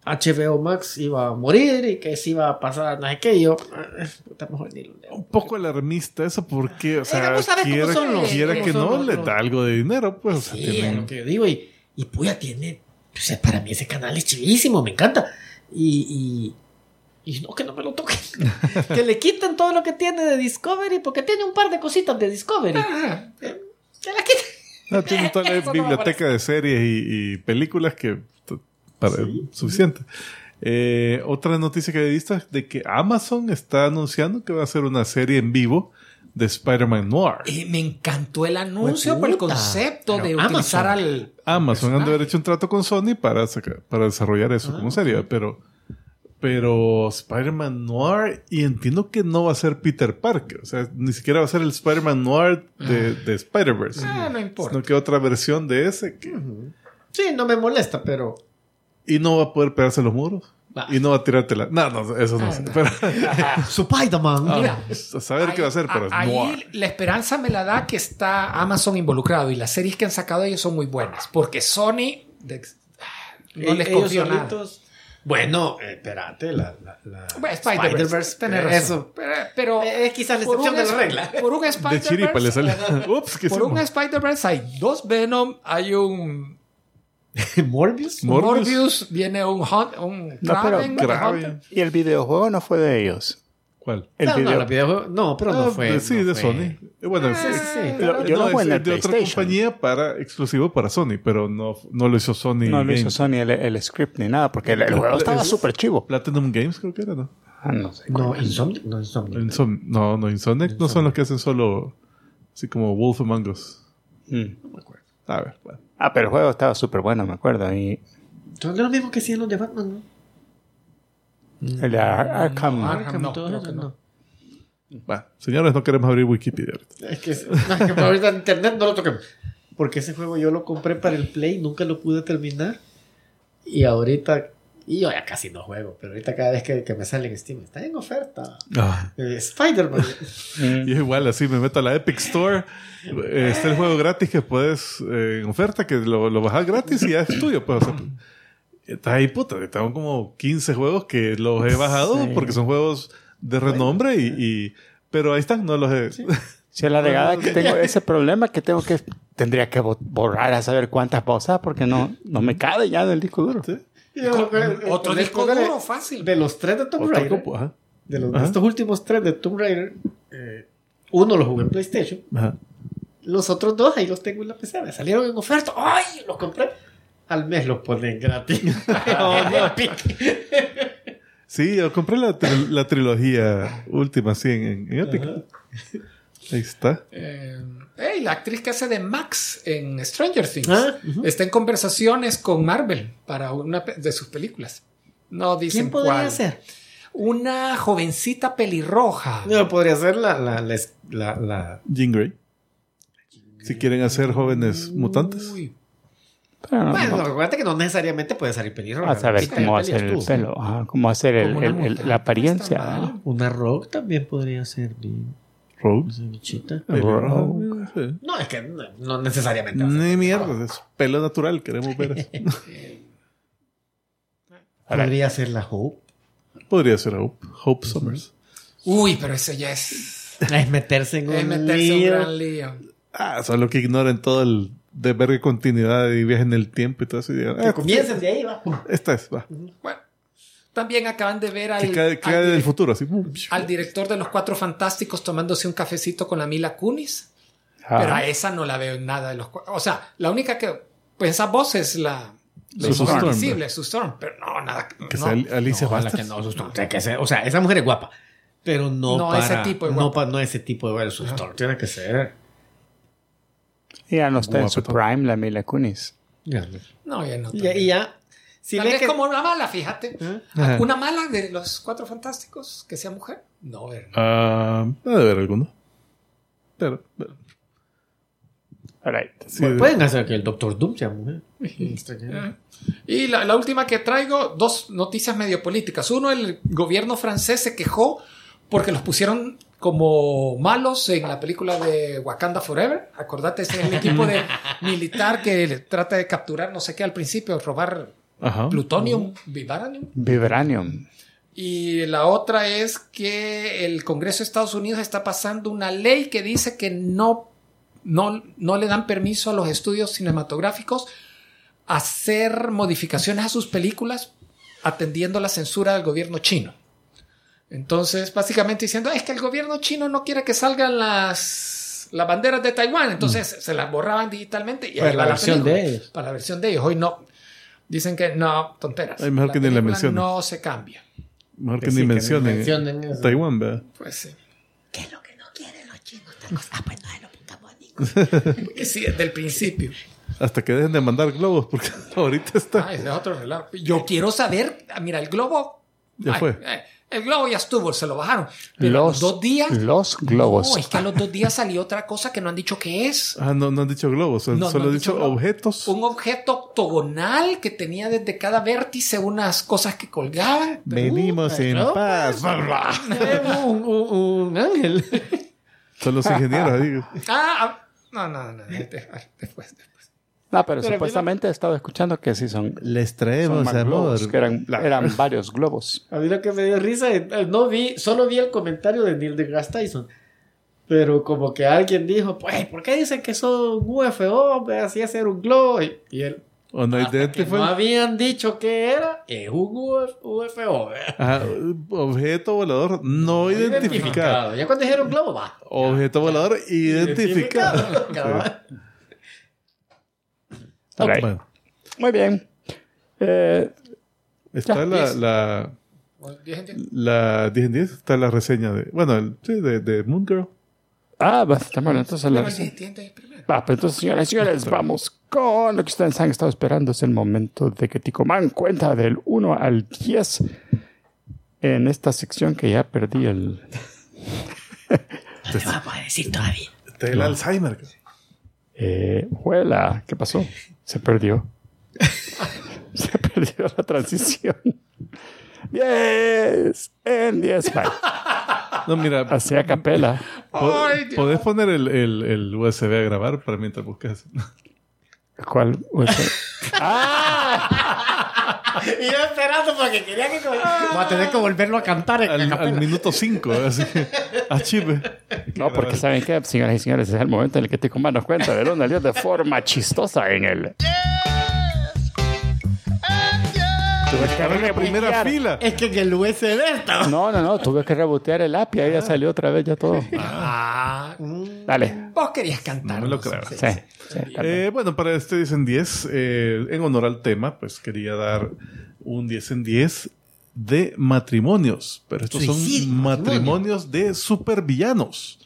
HBO Max iba a morir y que se iba a pasar, no sé qué, y yo, "Ah, puta, mejor ni lo leo". Un poco alarmista eso porque, o sea, sabes cómo quiera, los- quiera que no, los- le da algo de dinero, pues. o sea, Sí, es lo que yo digo, y, y Puya tiene, o sea, para mí ese canal es chivísimo, me encanta. Y, y, y no, que no me lo toquen. que le quiten todo lo que tiene de Discovery, porque tiene un par de cositas de Discovery. Ah, Que la quiten. No, tienen toda la biblioteca de series y, y películas que suficiente. Eh, otra noticia que he visto es de que Amazon está anunciando que va a hacer una serie en vivo de Spider-Man Noir. eh, me encantó el anuncio por el concepto de utilizar Amazon. al. Amazon han de haber hecho un trato con Sony para, sacar- para desarrollar eso Ah, como serie, pero pero Spider-Man Noir y entiendo que no va a ser Peter Parker, o sea, ni siquiera va a ser el Spider-Man Noir de, de Spider-Verse, Ah, no importa. sino que otra versión de ese que Sí, no me molesta, pero. Y no va a poder pegarse los muros Ah. y no va a tirarte la no, no, eso no Ah, sé, no. pero Spider-Man. Mira, a saber qué va a hacer, pero ahí Noir. la esperanza me la da que está Amazon involucrado y las series que han sacado ellos son muy buenas. Porque Sony de- no les Ellos confío nada. solitos- Bueno, eh, espérate, la, la, la Bueno, Spider-Verse, tenés razón. Eso. Pero, pero Es quizás la excepción de la regla. Por un De chiripa le Spider-Verse. sale. Ups, ¿qué Por un? Spider-Verse hay dos Venom, hay un Morbius. Morbius. Morbius, viene un, Hunt, un No, pero Kraven. Y el videojuego no fue de ellos. ¿Cuál? El no, no, video- la videojuego- no, pero no Ah, fue. de- sí, no de fue- Sony. Bueno, Ah, sí, sí, sí. Pero yo no, lo jugué es en el de otra compañía para exclusivo para Sony, pero no, no lo hizo Sony. No lo hizo. Sony el, el script ni nada, porque el, el juego estaba Es- súper chivo. Platinum Games creo que era, ¿no? Ah, no sé. No, Insomniac. No, Insomniac. Insom- no, no, Insomniac no son los que hacen solo así como Wolf Among Us. Mm. A ver, bueno. Ah, pero el juego estaba súper bueno, me acuerdo. Y Son los mismos que hacían los de Batman, ¿no? el de Ar- Arkham. no, Arkham y no, todo creo eso, que no. no. Va, señores, no queremos abrir Wikipedia ahorita. Es que, no, es que ahorita en internet no lo toquemos. Porque ese juego yo lo compré para el Play, nunca lo pude terminar. Y ahorita Y yo ya casi no juego, pero ahorita cada vez que, que me sale en Steam, está en oferta. Ah. Eh, Spider-Man. Y igual, así me meto a la Epic Store. eh, está el juego gratis que puedes, eh, en oferta, que lo, lo bajas gratis y ya es tuyo. Pues, o sea, estás ahí, puta. Tengo como 15 juegos que los he bajado Sí. porque son juegos de renombre y, y- pero ahí están, no los he. Si la regada que tengo ese problema que tengo que tendría que bo- borrar a saber cuántas pausas porque no, no me cabe ya del disco duro. Sí. Otro El- disco el- duro, fácil. De los tres de Tomb Otro Raider, compu, ajá. de, los, de Ajá. estos últimos tres de Tomb Raider, eh, uno lo jugué en PlayStation. Ajá. Los otros dos ahí los tengo en la PC. Me salieron en oferta. ¡Ay! Los compré. Al mes los ponen gratis. En Epic. Sí, yo compré la, tri- la trilogía última, sí, en, en Epic. Ahí está. Eh, hey, la actriz que hace de Max en Stranger Things Ah, está en conversaciones con Marvel para una de sus películas. No dicen ¿Quién podría cuál. ser? Una jovencita pelirroja. No, podría ser la, la, la, la, la- Jean Grey. Si quieren hacer jóvenes mutantes. Uy, Pero no, Bueno, no. recuerda que no necesariamente puede salir pelirroja. a saber Sí, cómo hacer el pelo, ajá, cómo hacer el, el- el- la apariencia. Una rock también podría ser bien. Rogue. Esa bichita. Pelirroja, sí. No, es que no, no necesariamente. Ni mierda, es pelo natural, queremos ver eso. Podría ser la Hope. Podría ser Hope, Hope Summers. Uy, pero ese ya es, Es meterse en un es meterse en un lío. gran lío. Ah, solo que ignoren todo el de verga continuidad y viaje en el tiempo y todo eso. y digan, Que ah, comiencen de ahí, va. Esta es, va. Bueno, también acaban de ver al, cae, al cae di- del futuro, así. al director de Los Cuatro Fantásticos tomándose un cafecito con la Mila Kunis. Ah, Pero a esa no la veo en nada de los O sea, la única que. Pues esa voz es la. La Su Storm, invisible, su Storm. Pero no, nada. Que no. sea Alicia Bastas. que no. Tiene que ser- o sea, esa mujer es guapa. Pero no, No para, ese tipo de no, guapa. pa- no ese tipo de guapa. Sustorm tiene que ser. ya no está en su Guapetón. prime la Mila Kunis. Ya, No, ya no. y, y ya. Si Tal ve vez que, como una mala, fíjate. ¿Eh? Ajá. Una mala de los Cuatro Fantásticos que sea mujer. No, ver. Ah, debe haber alguno. Pero, sí, pueden hacer que el Doctor Doom sea mujer. Eh. Y la, la última que traigo, dos noticias medio políticas. Uno, el gobierno francés se quejó porque los pusieron como malos en la película de Wakanda Forever. Acordate, ese es el equipo de militar que trata de capturar no sé qué al principio, robar Ajá. plutonium, vibranium. Vibranium. Y la otra es que el Congreso de Estados Unidos está pasando una ley que dice que no, no, no le dan permiso a los estudios cinematográficos a hacer modificaciones a sus películas atendiendo la censura del gobierno chino. Entonces, básicamente diciendo, es que el gobierno chino no quiere que salgan las, las banderas de Taiwán, entonces se las borraban digitalmente y Para ahí la va versión película. de ellos. Para la versión de ellos. Hoy no. Dicen que no, tonteras. Ay, mejor que ni la mencionen. No se cambia. Mejor que Sí, ni que mencionen. mencionen eso. Taiwán, ¿verdad? Pues sí. ¿Qué es lo que no quieren los chinos? Ah, pues no se lo pongamos a ninguno. Porque sí, desde el principio. Hasta que dejen de mandar globos, porque ahorita está. Ah, ese es otro relajo. Yo quiero saber, mira, el globo. Ya Ay, fue. eh, el globo ya estuvo, se lo bajaron. Pero Los, los dos días. los globos. No, es que a los dos días salió otra cosa que no han dicho qué es. Ah, no, no han dicho globos, solo, No, no solo han han dicho objetos. Un objeto octogonal que tenía desde cada vértice unas cosas que colgaban. Venimos en no, paz. Un, un- un ángel. Son los ingenieros, digo. Ah, ah, no, no, no. de- de- Después, después. No, pero, Pero supuestamente he estado escuchando que sí son, Les son traemos más globos, que eran, La- eran varios globos. A mí lo que me dio risa, eh, no vi, solo vi el comentario de Neil deGrasse Tyson. Pero como que alguien dijo, pues, ¿por qué dicen que son UFO? Así es ser un globo. Y, y él, O no hasta que identified. no habían dicho que era, es un UF- UFO. ¿verdad? Ajá, objeto volador no identificado. Ya cuando dijeron globo, va. Objeto volador identificado. Identificado. Alright. Bueno, Muy bien. Eh, está Ya, la, diez. la, Bueno, diez en diez. la 10 en 10, está la reseña de, bueno, el- sí, de, de Moon Girl. ah, va, estamos hablando entonces. la- Pero. Va, pues entonces, señoras y señores, vamos con lo que ustedes han estado esperando. Es el momento de que Ticomán cuenta del 1 al 10 en esta sección que ya perdí el... No te vamos a decir todavía. Está el Alzheimer. Eh, juela, ¿qué pasó? Se perdió. Se perdió. la transición. 10 en 10. Bye. No, mira, Así a capela. ¿podés poner el, el, el USB a grabar para mientras buscas? ¿Cuál? USB? Y yo esperando porque quería que... Voy a tener que volverlo a cantar en Al, minuto 5, así que a chip. No, porque ¿saben qué? Señoras y señores, es el momento en el que Tico Man nos cuenta de dónde salió de forma chistosa en el... Tuve que En la primera fila. Es que en el USB estaba. No, no, no, tuve que rebotear el app y ahí ya salió otra vez ya todo. Ah, Dale. vos querías cantar. No me lo creo. Sí, sí. Eh, bueno, para este 10 en 10, eh, en honor al tema, pues quería dar un 10 en 10 de matrimonios. Pero estos Suicidio, son matrimonio. matrimonios de supervillanos.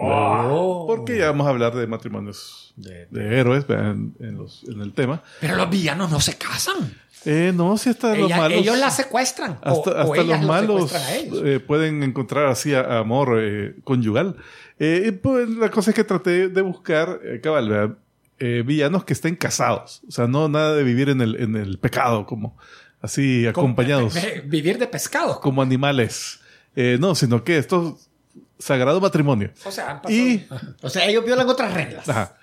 Porque ya vamos a hablar de matrimonios de, héroes vean, en, los- en el tema. Pero los villanos no se casan. Eh, no, si hasta los Ella- malos. ellos la secuestran. o- Hasta, o ellas los malos secuestran a ellos. eh, pueden encontrar así a- amor eh, conyugal. Eh, y pues la cosa es que traté de buscar, cabal, villanos que estén casados. O sea, no nada de vivir en el, en el pecado, como así acompañados, Vivir de pescados. como animales. No, sino que esto sagrado matrimonio. O sea, han pasado- Y O sea, ellos violan otras reglas. Ajá.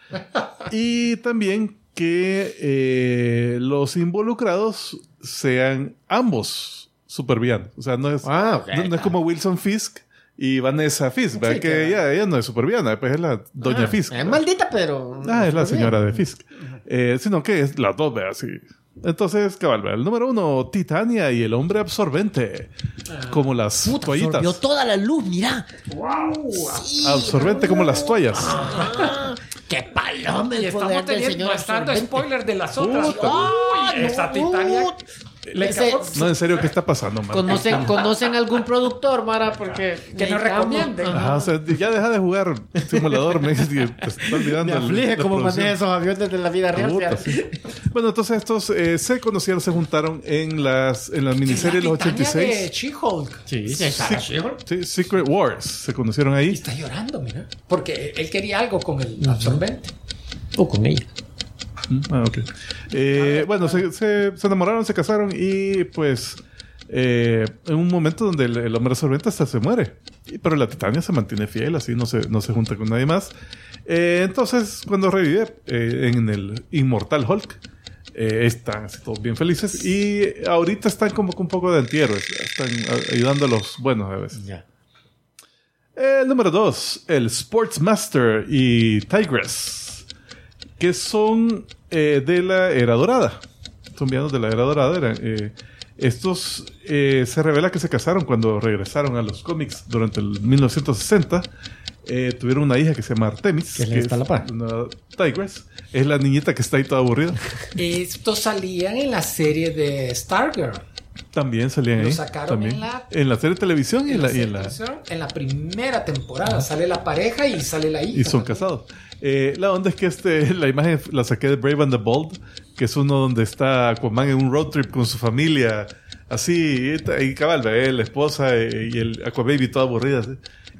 Y también que eh, los involucrados sean ambos supervillanos. O sea, no es, Ah, ok. no, no es como Wilson Fisk y Vanessa Fisk, ¿verdad? Sí, que claro. ella, ella no es supervillana, pues es la doña Ah, Fisk. Es maldita, pero. Ah, es la bien. señora de Fisk. Eh, sino que es las dos, ¿verdad? Sí. Entonces, cabal, ¿verdad? El número uno, Titania y el hombre absorbente. Como las Puta, toallitas. absorbió toda la luz, mira. Sí, Absorbente como las toallas. Ah, ¡Qué paloma Y el estamos poder del teniendo, absorbente. spoilers de las otras. Puta. Uy, no, esa Titania. Le Ese- No, en serio, ¿qué está pasando, man? ¿Conocen, ¿Conocen algún productor, Mara? Porque Que nos recomienden. Ajá. O sea, ya deja de jugar simulador, me está olvidando. Me el- aflige la cómo producción. maneja esos aviones de la vida real. Puta, sí. Bueno, entonces estos eh, se conocieron, se juntaron en las en las miniseries de La los Titania de 86. She-Hulk. Sí, sí, Secret Wars se conocieron Y ahí. está llorando, mira. Porque él quería algo con el absorbente. O con ella. Ah, ok. Eh, bueno, se, se- se enamoraron, se casaron y pues eh, en un momento donde el, el hombre absorbente hasta se muere. Y- pero la Titania se mantiene fiel, así no se, no se junta con nadie más. Eh, entonces, cuando revive en el Inmortal Hulk, están así todos bien felices y ahorita están como con un poco de antihéroes, están ayudando a los buenos a veces. El número dos, el Sportsmaster y Tigress, que son eh, de la Era Dorada. Son villanos de la Era Dorada. eran, eh, estos eh, se revela que se casaron cuando regresaron a los cómics durante el 1960. Eh, tuvieron una hija que se llama Artemis. Que le está la par. una Tigress. Es la niñita que está ahí toda aburrida. Estos salían en la serie de Stargirl. También salían Lo ahí. sacaron también. en la- serie de televisión y en la, y en la- televisión, en la primera temporada sale la pareja y sale la hija. Y son también. casados. Eh, la onda es que este, la imagen la saqué de Brave and the Bold, que es uno donde está Aquaman en un road trip con su familia, así, y, y cabal, ve la esposa eh, y el Aquababy toda aburrida. ¿sí?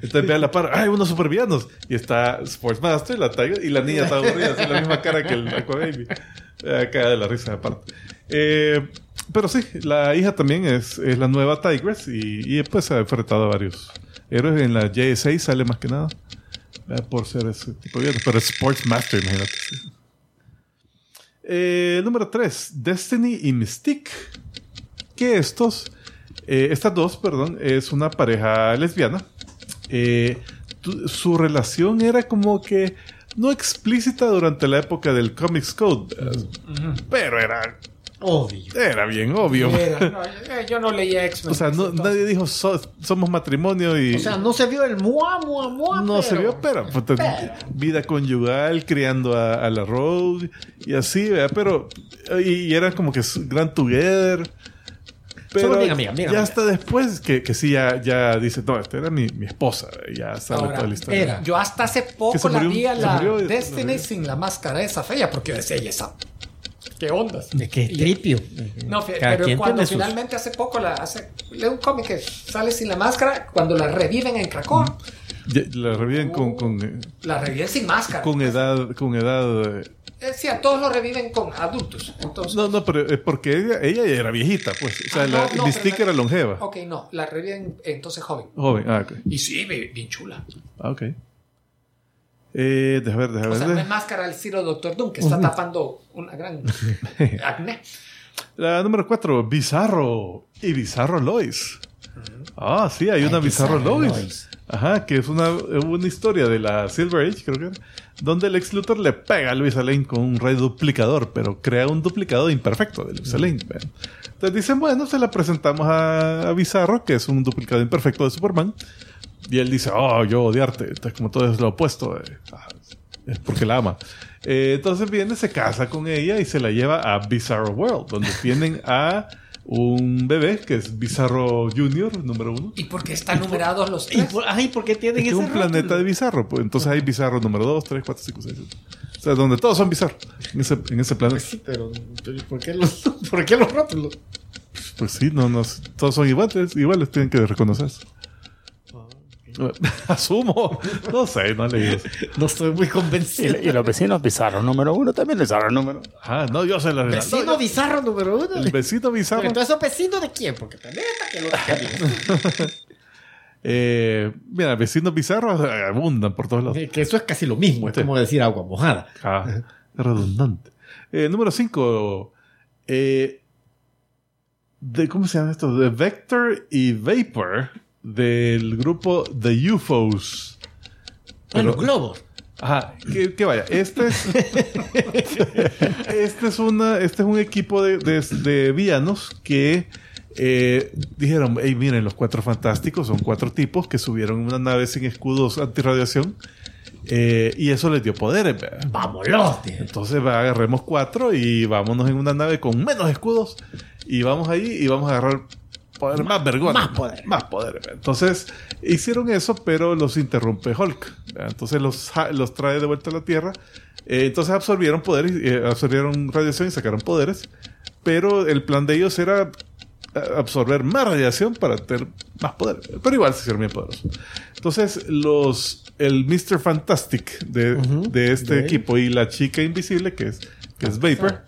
Entonces ve a la par, ¡ay, unos supervillanos! Y está Sportsmaster, la Tiger, y la niña está aburrida, así, la misma cara que el Aquababy. Eh, caga de la risa aparte. Eh, pero sí, la hija también es, es la nueva Tigress y, y pues se ha enfrentado a varios héroes. En la JSA sale más que nada. Eh, por ser ese tipo de. Pero Sportsmaster, imagínate. sí. Eh, número 3. Destiny y Mystique. Que estos, eh, estas dos, perdón, es una pareja lesbiana. Tu- su relación era como que no explícita durante la época del Comics Code, pero era, Obvio. era bien obvio. Era, no, yo, no leía X-Men. O sea, no- nadie dijo "So- somos matrimonio y... O sea, no se vio el mua, mua, mua. No se pero- vio, pero, puta, vida conyugal, criando a, a la Rogue y así, ¿verdad? Pero, y, y era como que Grand Together. Pero Somos bien amigas, bien ya hasta después que, que sí, ya, ya dice, no, esta era mi, mi esposa. Ya sale Ahora, toda la historia. era. Yo hasta hace poco la vi a se la Destiny sin la máscara esa fea, porque yo decía, ¿y esa? ¿Qué onda? Es que es tripio. No, Cada pero cuando sus- finalmente hace poco la hace leo un cómic que sale sin la máscara cuando la reviven en Krakoa, Ya- la reviven con, con, eh, la reviven sin máscara. con edad, con edad eh, Eh, sí, a todos lo reviven con adultos. Entonces, No, no, pero es porque ella, ella ya era viejita, pues. O sea, Ah, no, la, no, pero- era longeva. Ok, no, la reviven entonces joven. Joven, ah, ok. Y sí, bien, bien chula. Ah, ok. Eh, deja ver, deja O ver. sea, no es máscara el Ciro Doctor Doom, que está tapando una gran acné. La número 4, Bizarro y Bizarro Lois. Ah, sí, hay una Bizarro, Bizarro Lois. Lois. Ajá, que es una, una historia de la Silver Age, creo que era, donde el ex Luthor le pega a Luisa Lane con un rayo duplicador, pero crea un duplicado imperfecto de Luisa Lane. Entonces dicen, bueno, se la presentamos a, a Bizarro, que es un duplicado imperfecto de Superman. Y él dice, oh, yo odiarte. Entonces, como todo es lo opuesto, eh, ah, es porque la ama. Eh, entonces viene, se casa con ella y se la lleva a Bizarro World, donde tienen a un bebé que es Bizarro Junior, número uno. ¿Y por qué están numerados los ¿Y tres? por, ay, ¿por qué tienen Es ese un planeta de Bizarro. Pues, entonces hay Bizarro número 2, 3, 4, 5, 6, 7. O sea, donde todos son Bizarro. En ese, en ese planeta. Sí, pero, pero ¿por, qué los, ¿por qué los rótulos? Pues sí, no, no, todos son iguales. Iguales tienen que reconocerse. Asumo. No sé, no leí eso. No estoy muy convencido. y los vecinos Bizarro número uno también Bizarro número Ah, no, yo sé la verdad. Vecino No, yo- bizarro número uno. el vecino Bizarro. Pero entonces, ¿vecino de quién? Porque también está que lo Eh, mira, vecinos bizarros eh, abundan por todos lados. Que eso es casi lo mismo. Es Sí. como decir agua mojada. Ah, es redundante. Eh, número 5. de, ¿Cómo se llama esto? De Vector y Vapor del grupo The UFOs. Ah, los Pero- globos. Ajá, que, que vaya. Este es. este es una. Este es un equipo de, de, de villanos que eh, dijeron: hey, miren, los cuatro fantásticos son cuatro tipos que subieron una nave sin escudos antirradiación. eh, y eso les dio poderes. Vámonos. tío. Entonces va, agarremos cuatro y vámonos en una nave con menos escudos. Y vamos ahí y vamos a agarrar poder más vergüenza. más poder. Más poder. Entonces hicieron eso, pero los interrumpe Hulk. Entonces los, los trae de vuelta a la Tierra. Eh, entonces absorbieron poderes, eh, absorbieron radiación y sacaron poderes. Pero el plan de ellos era eh, absorber más radiación para tener más poder. Pero igual se hicieron bien poderosos. Entonces, los el Mr. Fantastic de, de este De equipo y la chica invisible, que es, que es Vapor,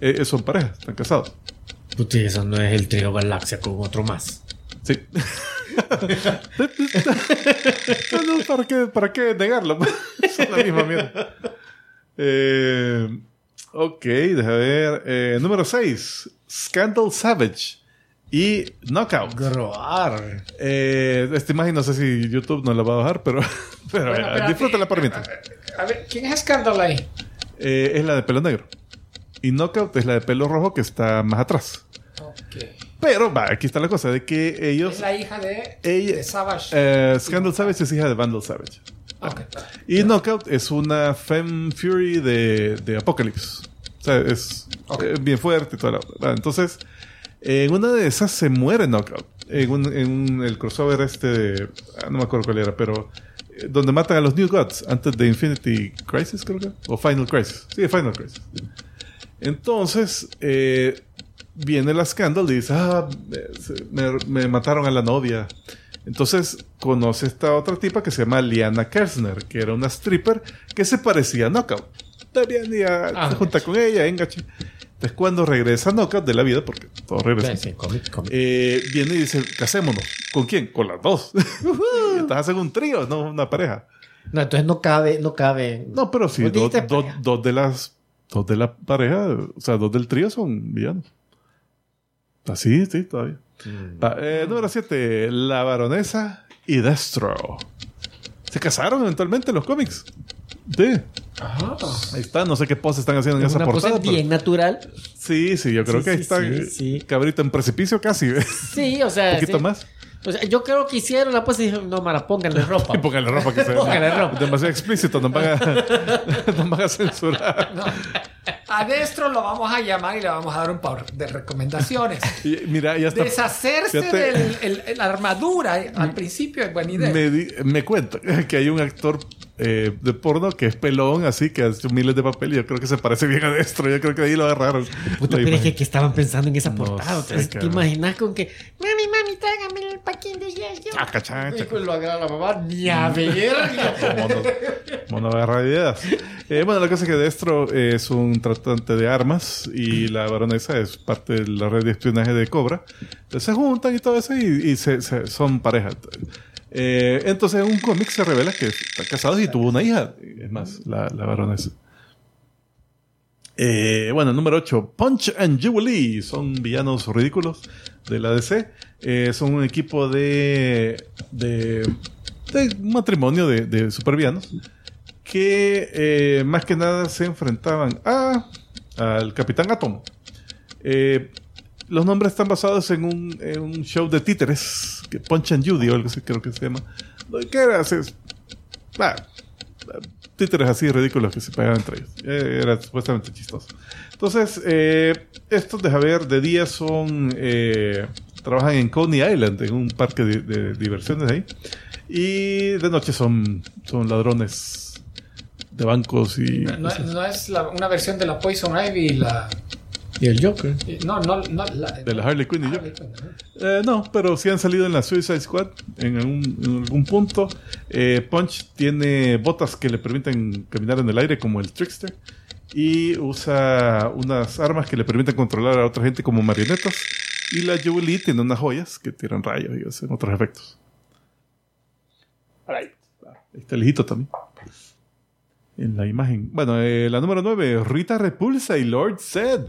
eh, son pareja, están casados. Puti, eso no es el trío Galaxia con otro más. Sí. No, no, ¿para, qué, ¿Para qué negarlo? Son la misma mierda. Eh, ok, deja ver. Eh, número 6. Scandal Savage y Knockout. Groar. Eh, esta imagen no sé si YouTube nos la va a bajar, pero, pero Bueno, eh, disfrútala por mientras. A ver, ¿quién es Scandal ahí? Eh, es la de pelo negro. Y Knockout es la de pelo rojo que está más atrás. Ok. Pero, va, aquí está la cosa de que ellos... Es la hija de, Ella- de Savage. eh, Scandal Savage es hija de Vandal Savage. Ok. Y Knockout es una Femme Fury de, de Apocalypse. O sea, es eh, bien fuerte y toda la ah, Entonces, en una de esas se muere Knockout. En, un- en un- el crossover este de... ah, no me acuerdo cuál era, pero... eh, donde matan a los New Gods antes de Infinity Crisis, creo que. O Final Crisis. Sí, Final Crisis. Entonces, eh, viene la Scandal y dice, ah, me, mataron a la novia. Entonces conoce esta otra tipa que se llama Liana Kersner, que era una stripper que se parecía a Knockout. Está bien, y ah, con ella, engache. Entonces cuando regresa Knockout de la vida, porque todo regresa, Sí, cómic, cómic. eh, viene y dice, casémonos. ¿Con quién? Con las dos. Estás haciendo un trío, no una pareja. No, entonces no cabe, no cabe. No, pero sí, Vos dos, pareja. dos de las dos de la pareja, o sea, dos del trío son villanos. Así, sí, todavía. Mm. Va, eh, número 7, la baronesa y Destro. Se casaron eventualmente en los cómics. Sí, ahí está, no sé qué pose están haciendo en Es esa una pose portada. pero- bien natural. Sí, sí, yo creo Sí, que ahí sí, está sí, cabrito en precipicio casi. Un Sí, o sea. poquito sí. más. O sea, yo creo que hicieron la pose y dijeron, no, Mara, pónganle ropa. Y póngale ropa que se Póngale ropa. demasiado explícito, nos van a, nos van a censurar. No. A Destro lo vamos a llamar y le vamos a dar un par de recomendaciones. Y mira, ya está. Deshacerse de la armadura eh, al principio es buena idea. Me, di- me cuenta que hay un actor eh, de porno que es pelón, así que ha hecho miles de papel y yo creo que se parece bien a Destro. Yo creo que ahí lo agarraron. Puta, pero es que, estaban pensando en esa No portada. sé, ¿Te cabrón. imaginas con que, mami, mami, tráigame ¿Para quién decías yo? Chaca, chaca, Y chaca. lo agarra la mamá, ni a verga. Mono, mono agarra ideas. Eh, bueno, la cosa es que Destro es un tratante de armas y la baronesa es parte de la red de espionaje de Cobra. Entonces se juntan y todo eso y, y se, se- son pareja. Eh, entonces en un cómic se revela que están casados y tuvo una hija. Es más, la, la baronesa. Eh, bueno, el número 8, Punch and Jubilee. Son villanos ridículos de la DC. Eh, son un equipo de, de, de matrimonio de, de supervillanos que eh, más que nada se enfrentaban a, al Capitán Atom. Eh, los nombres están basados en un, en un show de títeres, que Punch and Judy o algo así creo que se llama. ¿Qué era? Ah, títeres así ridículos que se pegaban entre ellos. Eh, era supuestamente chistoso. Entonces, eh, estos, deja ver, de día son... eh, trabajan en Coney Island, en un parque de, de diversiones ahí. Y de noche son, son ladrones de bancos y... No, no- no es la- una versión de la Poison Ivy y la. Y el Joker. No, no, no. La, De la Harley Quinn y Harley Joker. Quinn. Eh, no, pero sí han salido en la Suicide Squad en algún, en algún punto. Eh, Punch tiene botas que le permiten caminar en el aire como el Trickster. Y usa unas armas que le permiten controlar a otra gente como marionetas. Y la Jubilee tiene unas joyas que tiran rayos y hacen otros efectos. Ahí está el hijito también. En la imagen. Bueno, eh, la número 9, Rita Repulsa y Lord Zed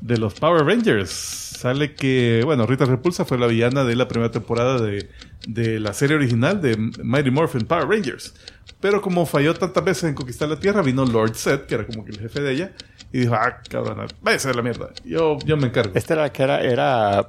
de los Power Rangers. Sale que, bueno, Rita Repulsa fue la villana de la primera temporada de, de la serie original de Mighty Morphin Power Rangers. Pero como falló tantas veces en conquistar la Tierra, vino Lord Zed, que era como que el jefe de ella, y dijo, ah, cabrón, váyase a la mierda. Yo, yo me encargo. Esta era que era, era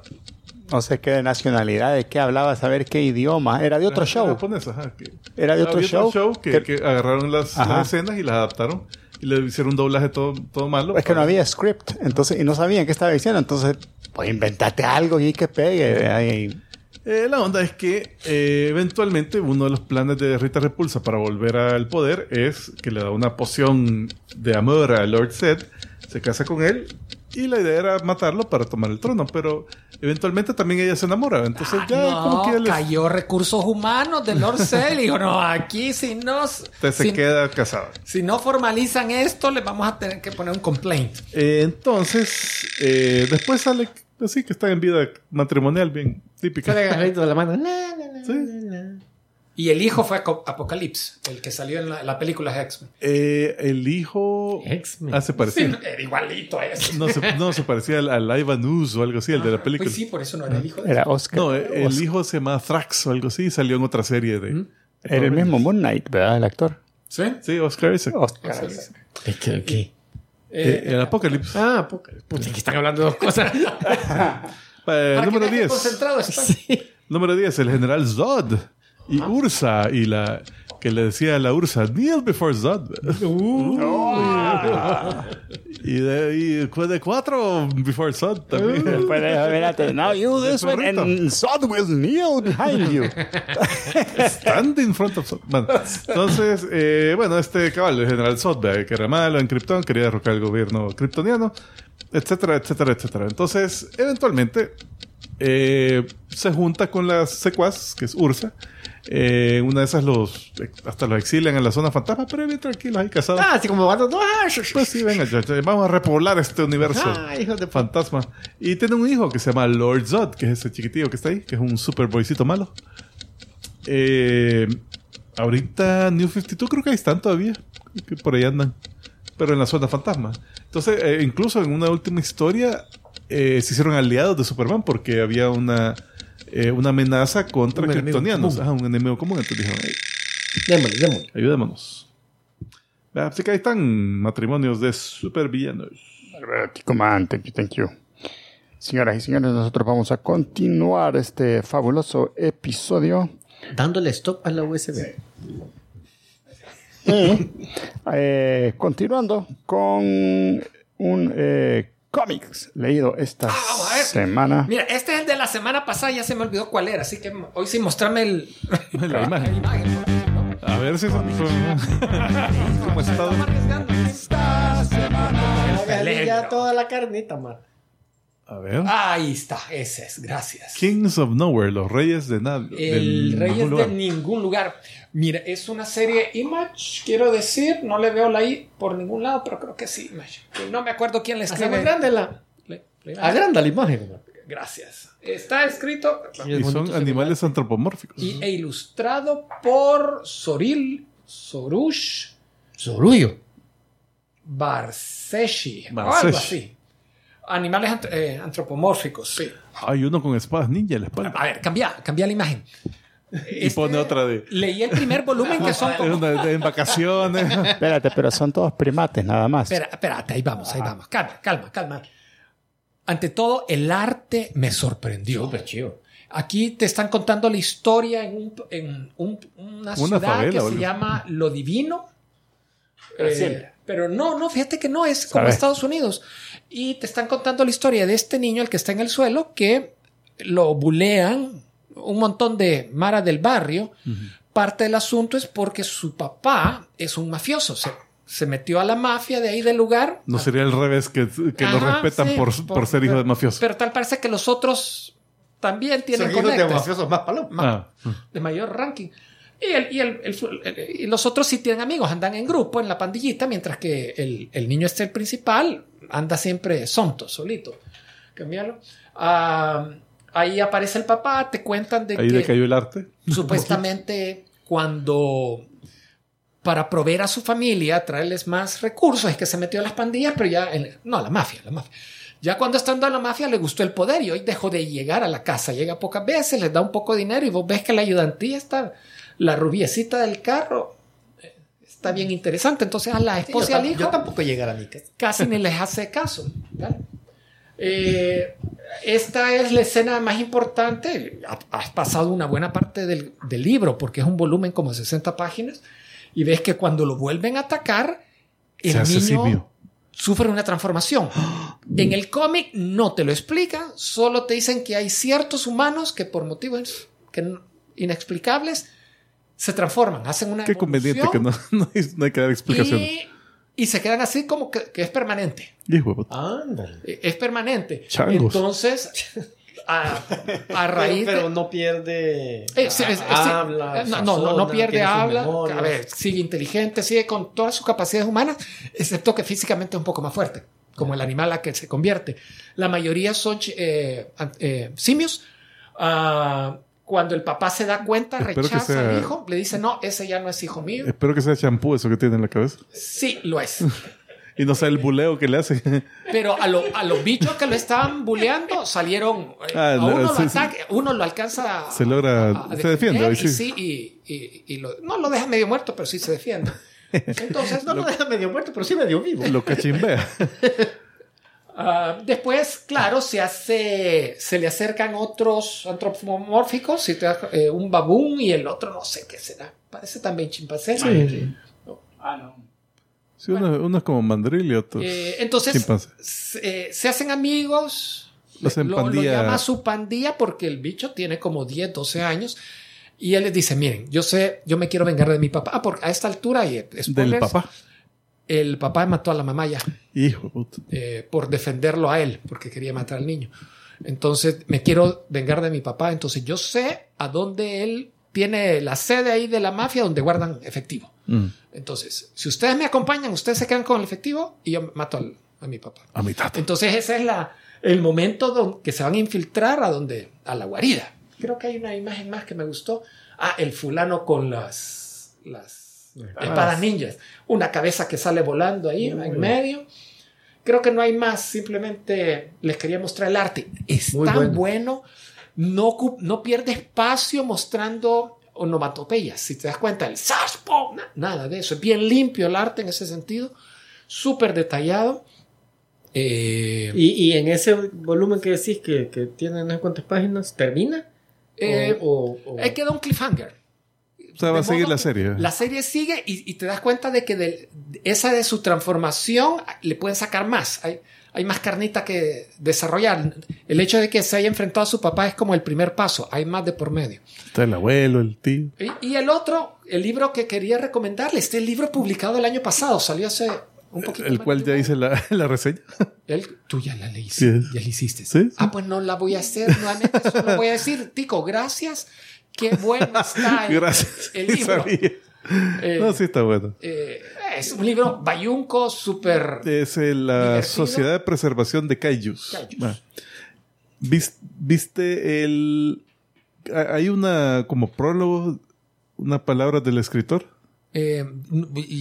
no sé qué de nacionalidad, de qué hablaba, saber qué idioma. Era de otro Era show. japonesa, ajá, que- Era de otro show. que, que- que agarraron las, las escenas y las adaptaron. Y le hicieron un doblaje todo, todo malo. es que no había script, entonces, y no sabían qué estaba diciendo. Entonces, pues inventate algo y que pegue. ahí. Eh, la onda es que eh, eventualmente uno de los planes de Rita Repulsa para volver al poder es que le da una poción de amor a Lord Zed, se casa con él y la idea era matarlo para tomar el trono, pero eventualmente también ella se enamora, entonces ya no, como que cayó recursos humanos de Lord Cell y dijo, no, aquí si no, usted se si, queda casada. si no formalizan esto, les vamos a tener que poner un complaint. Eh, entonces, eh, después sale así que está en vida matrimonial bien típica. Sale agarradito de la mano. Na, na, na, Sí. Y el hijo fue Apocalypse, el que salió en la, la película de X-Men. Eh, el hijo X-Men. hace Sí, parecido. era igualito a ese. No se, no, se parecía al, al Ivan o algo así, el de la película. Pues sí, por eso no era el hijo de Era Oscar. No, eh, el hijo se llama Thrax o algo así y salió en otra serie de... Era el mismo Moon Knight, ¿verdad? El actor. ¿Sí? Sí, Oscar Isaac. Oscar. ¿Es que qué? Eh, el Apocalipsis. Ah, puta, puta, que están hablando de dos cosas. Eh, número vean qué 10. concentrado está. Número 10, el general Zod. Y Ursa. Y la que le decía a la Ursa, kneel before Zod. y, de, y de cuatro, before Zod también. Después de eso, mírate, now you this one and Zod will kneel behind you. Stand in front of Zod. Bueno, entonces, eh, bueno, este caballo, el general Zod, que era malo en Krypton, quería derrocar el gobierno kryptoniano, etcétera, etcétera, etcétera. Entonces, eventualmente, eh, se junta con las secuaz, que es Ursa. Eh, una de esas los hasta los exilian en la zona fantasma, pero bien tranquilos ahí casados. ah, así como van dos. Ah, Pues sí, venga, vamos a repoblar este universo Ah, hijo de fantasma. Y tiene un hijo que se llama Lord Zod, que es ese chiquitillo que está ahí, que es un super boycito malo. Eh, ahorita New 52 creo que ahí están todavía, que por ahí andan, pero en la zona fantasma. Entonces, eh, incluso en una última historia, eh, se hicieron aliados de Superman porque había una, eh, una amenaza contra kryptonianos. Ajá, un enemigo común. Entonces dijeron, "Ey, Démosle, démosle. ayudémonos. Así que ahí están matrimonios de supervillanos. Man, thank you, thank you. Señoras y señores, nosotros vamos a continuar este fabuloso episodio. Dándole stop a la USB. Eh, continuando con un eh, cómics leído esta Ah, semana. Mira, este es el de la semana pasada, ya se me olvidó cuál era, así que hoy sí mostrarme el, La la imagen. A ver si ¿Cómo está? estamos arriesgando. Hágale ya toda la carnita, man. A A ver. Ahí está, ese es, gracias. Kings of Nowhere, los reyes de nada. El del Reyes ningún de ningún lugar. Mira, es una serie Image, quiero decir, no le veo la I por ningún lado, pero creo que sí, Image. No me acuerdo quién le Hace escribe. más grande la. Le- Agranda la imagen. Gracias. Está escrito Y son animales antropomórficos. y, e ilustrado por Soril Sorush Sorullo. Barseshi. o Barseshi. Algo así. Animales ant- eh, antropomórficos, sí. Hay uno con espadas ninja en la espalda. A ver, cambia, cambia la imagen. Y pone otra de. Leí el primer volumen que son Es como... una de- en vacaciones. Espérate, pero son todos primates nada más. Espera, espérate, ahí vamos, ahí vamos. Calma, calma, calma. Ante todo, el arte me sorprendió. Súper chido. Aquí te están contando la historia en, un- en un- una, Una ciudad favela, que se boludo. llama Lo Divino. Brasil. Eh, pero no, no, fíjate que no, es como. Estados Unidos. Y te están contando la historia de este niño, el que está en el suelo, que lo bulean un montón de Mara del barrio. Parte del asunto es porque su papá es un mafioso. Se, se metió a la mafia de ahí del lugar. No sería al revés, que, que lo respetan sí, por, por, ser hijo de mafioso. Pero tal parece que los otros también tienen Son hijos de conectes mafiosos más palomas. Ah, de mayor ranking. Y, el- y, el- y los otros sí tienen amigos, andan en grupo, en la pandillita, mientras que el, el niño este, el principal, anda siempre sonto, solito. Cambiarlo. Ah, ahí aparece el papá, te cuentan de ahí que decayó el arte. supuestamente cuando para proveer a su familia, traerles más recursos, es que se metió a las pandillas, pero ya, en- no, a la mafia, la mafia. Ya cuando estando en la mafia le gustó el poder y hoy dejó de llegar a la casa, llega pocas veces, les da un poco de dinero y vos ves que la ayudantía está, la rubiecita del carro, eh, está bien interesante. Entonces a la Sí, yo, esposa y al tam- hijo yo tampoco llegar a mi casa. casi ni les hace caso. Eh, esta es la escena más importante. Ha- Has pasado una buena parte del, del libro porque es un volumen como de 60 páginas y ves que cuando lo vuelven a atacar, el Se hace niño simio. sufre una transformación. En el cómic no te lo explican, solo te dicen que hay ciertos humanos que por motivos que inexplicables se transforman, hacen una Qué conveniente que no, no, hay, no hay que dar explicación. y, y se quedan así como que, que es permanente. Hijo de puta. Ándale. Eh, Es permanente. Changos. Entonces, a, a raíz pero, de- no pierde Eh, sí, es- es- sí. habla, Eh, no, no, no, no pierde habla. A ver, sigue inteligente, sigue con todas sus capacidades humanas, excepto que físicamente es un poco más fuerte, como el animal a que se convierte. La mayoría son eh, eh, simios. Ah, cuando el papá se da cuenta, rechaza sea- al hijo, le dice, no, ese ya no es hijo mío. Espero que sea champú eso que tiene en la cabeza. Sí, lo es. Y no sea el buleo que le hace. Pero a, lo- a los bichos que lo estaban buleando salieron. eh, Ah, a no, uno, lo sí, sí. ataca- uno lo alcanza. Se logra- a- a se defiende, Y sí. y, y- y lo- no lo deja medio muerto, pero sí se defiende. Entonces, No lo deja medio muerto, pero sí medio vivo. Lo cachimbea. ah, después, claro, se hace. Se le acercan otros antropomórficos. Eh, un babún y el otro no sé qué será. Parece también chimpancé. Ah, no. Sí, uno, uno es como mandril y otro. Eh, entonces, Chimpancé. se, se hacen amigos. Lo hacen lo, lo llama su pandilla porque el bicho tiene como 10, 12 años. Y él les dice, miren, yo sé, yo me quiero vengar de mi papá. Ah, porque a esta altura, y Del spoilers, papá. El papá mató a la mamá ya Hijo de puta. eh, por defenderlo a él, porque quería matar al niño. Entonces, me quiero vengar de mi papá. Entonces, yo sé a dónde él tiene la sede ahí de la mafia donde guardan efectivo. Mm. Entonces, si ustedes me acompañan, ustedes se quedan con el efectivo y yo mato al- a mi papá. A mitad. Entonces ese es la, el momento don- que se van a infiltrar a donde a la guarida. Creo que hay una imagen más que me gustó. Ah, el fulano con las las espadas ninjas, una cabeza que sale volando ahí en medio. Creo que no hay más, simplemente les quería mostrar el arte. Es Muy tan bueno. bueno, no, no pierde espacio mostrando onomatopeyas. Si te das cuenta, el sash, na- nada de eso. Es bien limpio el arte en ese sentido, súper detallado. Eh, Y, y en ese volumen que decís que, que tiene no sé cuántas páginas, ¿termina? eh, o, o- o- queda un cliffhanger. O sea, va a seguir la serie. La serie sigue y, y te das cuenta de que de, esa de su transformación le pueden sacar más. Hay, hay más carnita que desarrollar. El hecho de que se haya enfrentado a su papá es como el primer paso. Hay más de por medio. Está el abuelo, el tío. Y, y el otro, el libro que quería recomendarle, este libro publicado el año pasado, salió hace Un poquito el cual ya hice la, la reseña. El- tú ya la leíste. Sí. Ya la hiciste. Sí, sí. Ah, pues no la voy a hacer nuevamente. Solo voy a decir, Tico, gracias. Qué bueno está el, Gracias. el libro. Eh, no, sí está bueno. eh, es un libro bayunco, súper... Es la Divertido. Sociedad de Preservación de Kaijus. Ah. Vis- ¿Viste el... ha- Hay una como prólogo, una palabra del escritor? Eh,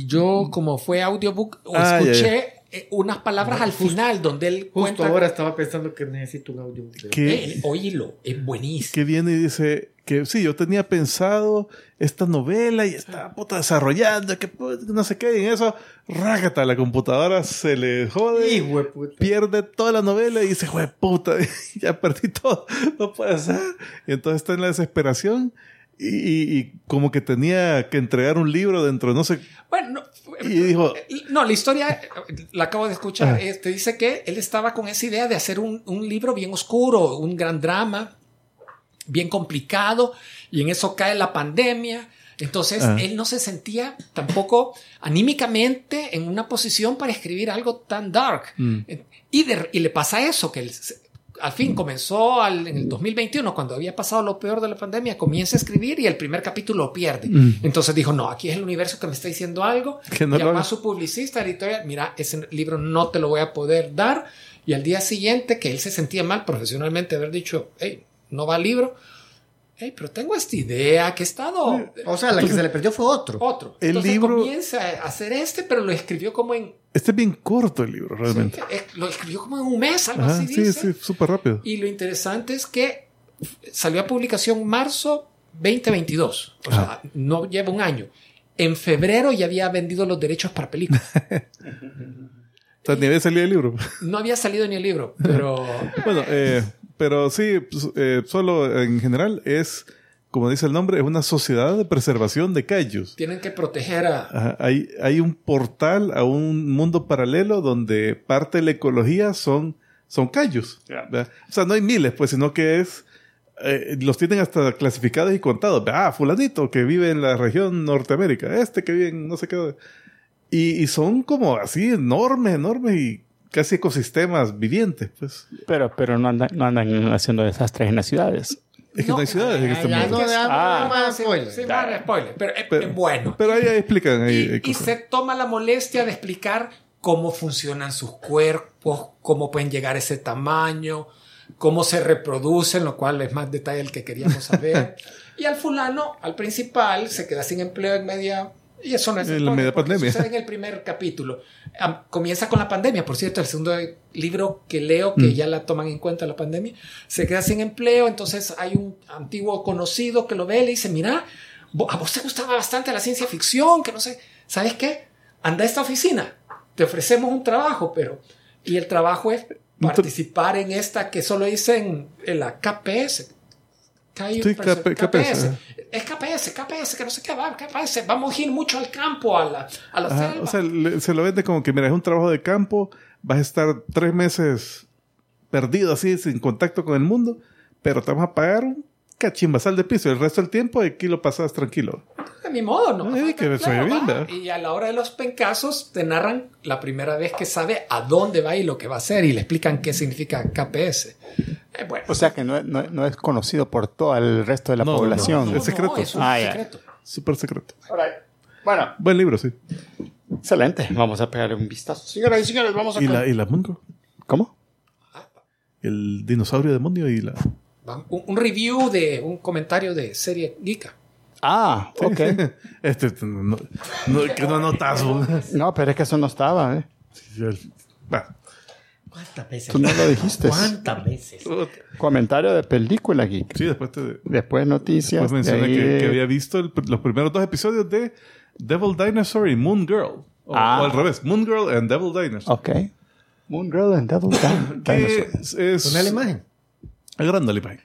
yo, como fue audiobook, o Ah, escuché eh, unas palabras al final donde él Justo cuenta... ahora estaba pensando que necesito un audio. Que, óyelo, es buenísimo. que viene y dice que sí, yo tenía pensado esta novela y estaba puta desarrollando, que puta, no sé qué, y en eso, rágata, la computadora se le jode. Puta. pierde toda la novela y dice, puta, ya perdí todo, no puede ser. Y entonces está en la desesperación y, y- y como que tenía que entregar un libro dentro de no sé. Bueno, no, Y dijo, No, la historia, eh, la acabo de escuchar, Ah. este, dice que él estaba con esa idea de hacer un, un libro bien oscuro, un gran drama, bien complicado, y en eso cae la pandemia. Entonces, Ah. él no se sentía tampoco anímicamente en una posición para escribir algo tan dark. Mm. Y, de- y le pasa eso, que él se- al fin comenzó al- en el 2021, cuando había pasado lo peor de la pandemia, comienza a escribir y el primer capítulo lo pierde. Mm. Entonces dijo, no, aquí es el universo que me está diciendo algo. Que no Llamó a su publicista, editorial, mira, ese libro no te lo voy a poder dar. Y al día siguiente, que él se sentía mal profesionalmente, haber dicho, hey, no va el libro. Hey, pero tengo esta idea que he estado... O sea, la que se le perdió fue otro. Otro. El Entonces libro- comienza a hacer este, pero lo escribió como en... este es bien corto el libro, realmente. eh, Lo escribió como en un mes, algo Ajá, así sí, dice. sí, súper rápido. Y lo interesante es que salió a publicación marzo 2022. O sea, no lleva un año. En febrero ya había vendido los derechos para películas. O sea, ni había salido el libro. No había salido ni el libro, pero Bueno, eh, pero sí, pues, eh, solo en general es, como dice el nombre, es una sociedad de preservación de kaijus. tienen que proteger a... Ajá, hay, hay un portal a un mundo paralelo donde parte de la ecología son, son. Ya. ¿verdad? O sea, no hay miles, pues, sino que es... eh, los tienen hasta clasificados y contados. Ah, fulanito que vive en la región Norteamérica. Este que vive en no sé qué. Y, y son como así enormes, enormes y casi ecosistemas vivientes, pues. Pero, pero no, andan, no andan haciendo desastres en las ciudades. Es que no, hay ciudades en este ya mundo. no, no, Ah. más Sí, spoiler. sí, más spoiler, pero Pero- bueno. Pero ahí, explican. Ahí, y, hay y se toma la molestia de explicar cómo funcionan sus cuerpos, cómo pueden llegar a ese tamaño, cómo se reproducen, lo cual es más detalle el que queríamos saber. y al fulano, al principal, se queda sin empleo en media... Y eso no es En la media pandemia. sucede en el primer capítulo. Comienza con la pandemia, por cierto, el segundo libro que leo, que Mm. ya la toman en cuenta la pandemia, se queda sin empleo, entonces hay un antiguo conocido que lo ve y le dice, mira, a vos te gustaba bastante la ciencia ficción, que no sé, ¿sabes qué? Anda a esta oficina, te ofrecemos un trabajo, pero... Y el trabajo es participar en esta que solo dicen en la KPS. Perse- KP- KPS. Es KPS, KPS, que no sé qué va, KPS. Vamos a ir mucho al campo, a la, a la Ajá, selva. o sea, le- se lo vende como que, mira, es un trabajo de campo, vas a estar tres meses perdido así, sin contacto con el mundo, pero te vamos a pagar un cachimbasal de piso. El resto del tiempo aquí lo pasas tranquilo. de mi modo, ¿no? Ay, que oye bien. Y a la hora de los pencazos te narran la primera vez que sabe a dónde va y lo que va a hacer y le explican qué significa KPS. Eh, bueno, O sea que no, no- no es conocido por todo el resto de la No, no, población. no, es secreto. es un Ah, ya. secreto. Súper secreto. Bueno, Buen libro, sí. excelente. Vamos a pegarle un vistazo. Señoras y señores, vamos a... Y la, y la Girl. ¿Cómo? El dinosaurio demonio y la... Un, un review de un comentario de serie Geeka. Ah, ok. Este, no, no, que no notas. No, pero es que eso no estaba, ¿eh? Va. ¿Cuántas veces? Tú no lo dijiste. ¿Cuántas veces? Comentario de película geek. Sí, después te... Después noticias. Después de mencioné ahí- que, que había visto el- los primeros dos episodios de Devil Dinosaur y Moon Girl. O, Ah. o al revés, Moon Girl and Devil Dinosaur. Ok. Moon Girl and Devil Dinosaur. es, es la imagen. Agranda la imagen.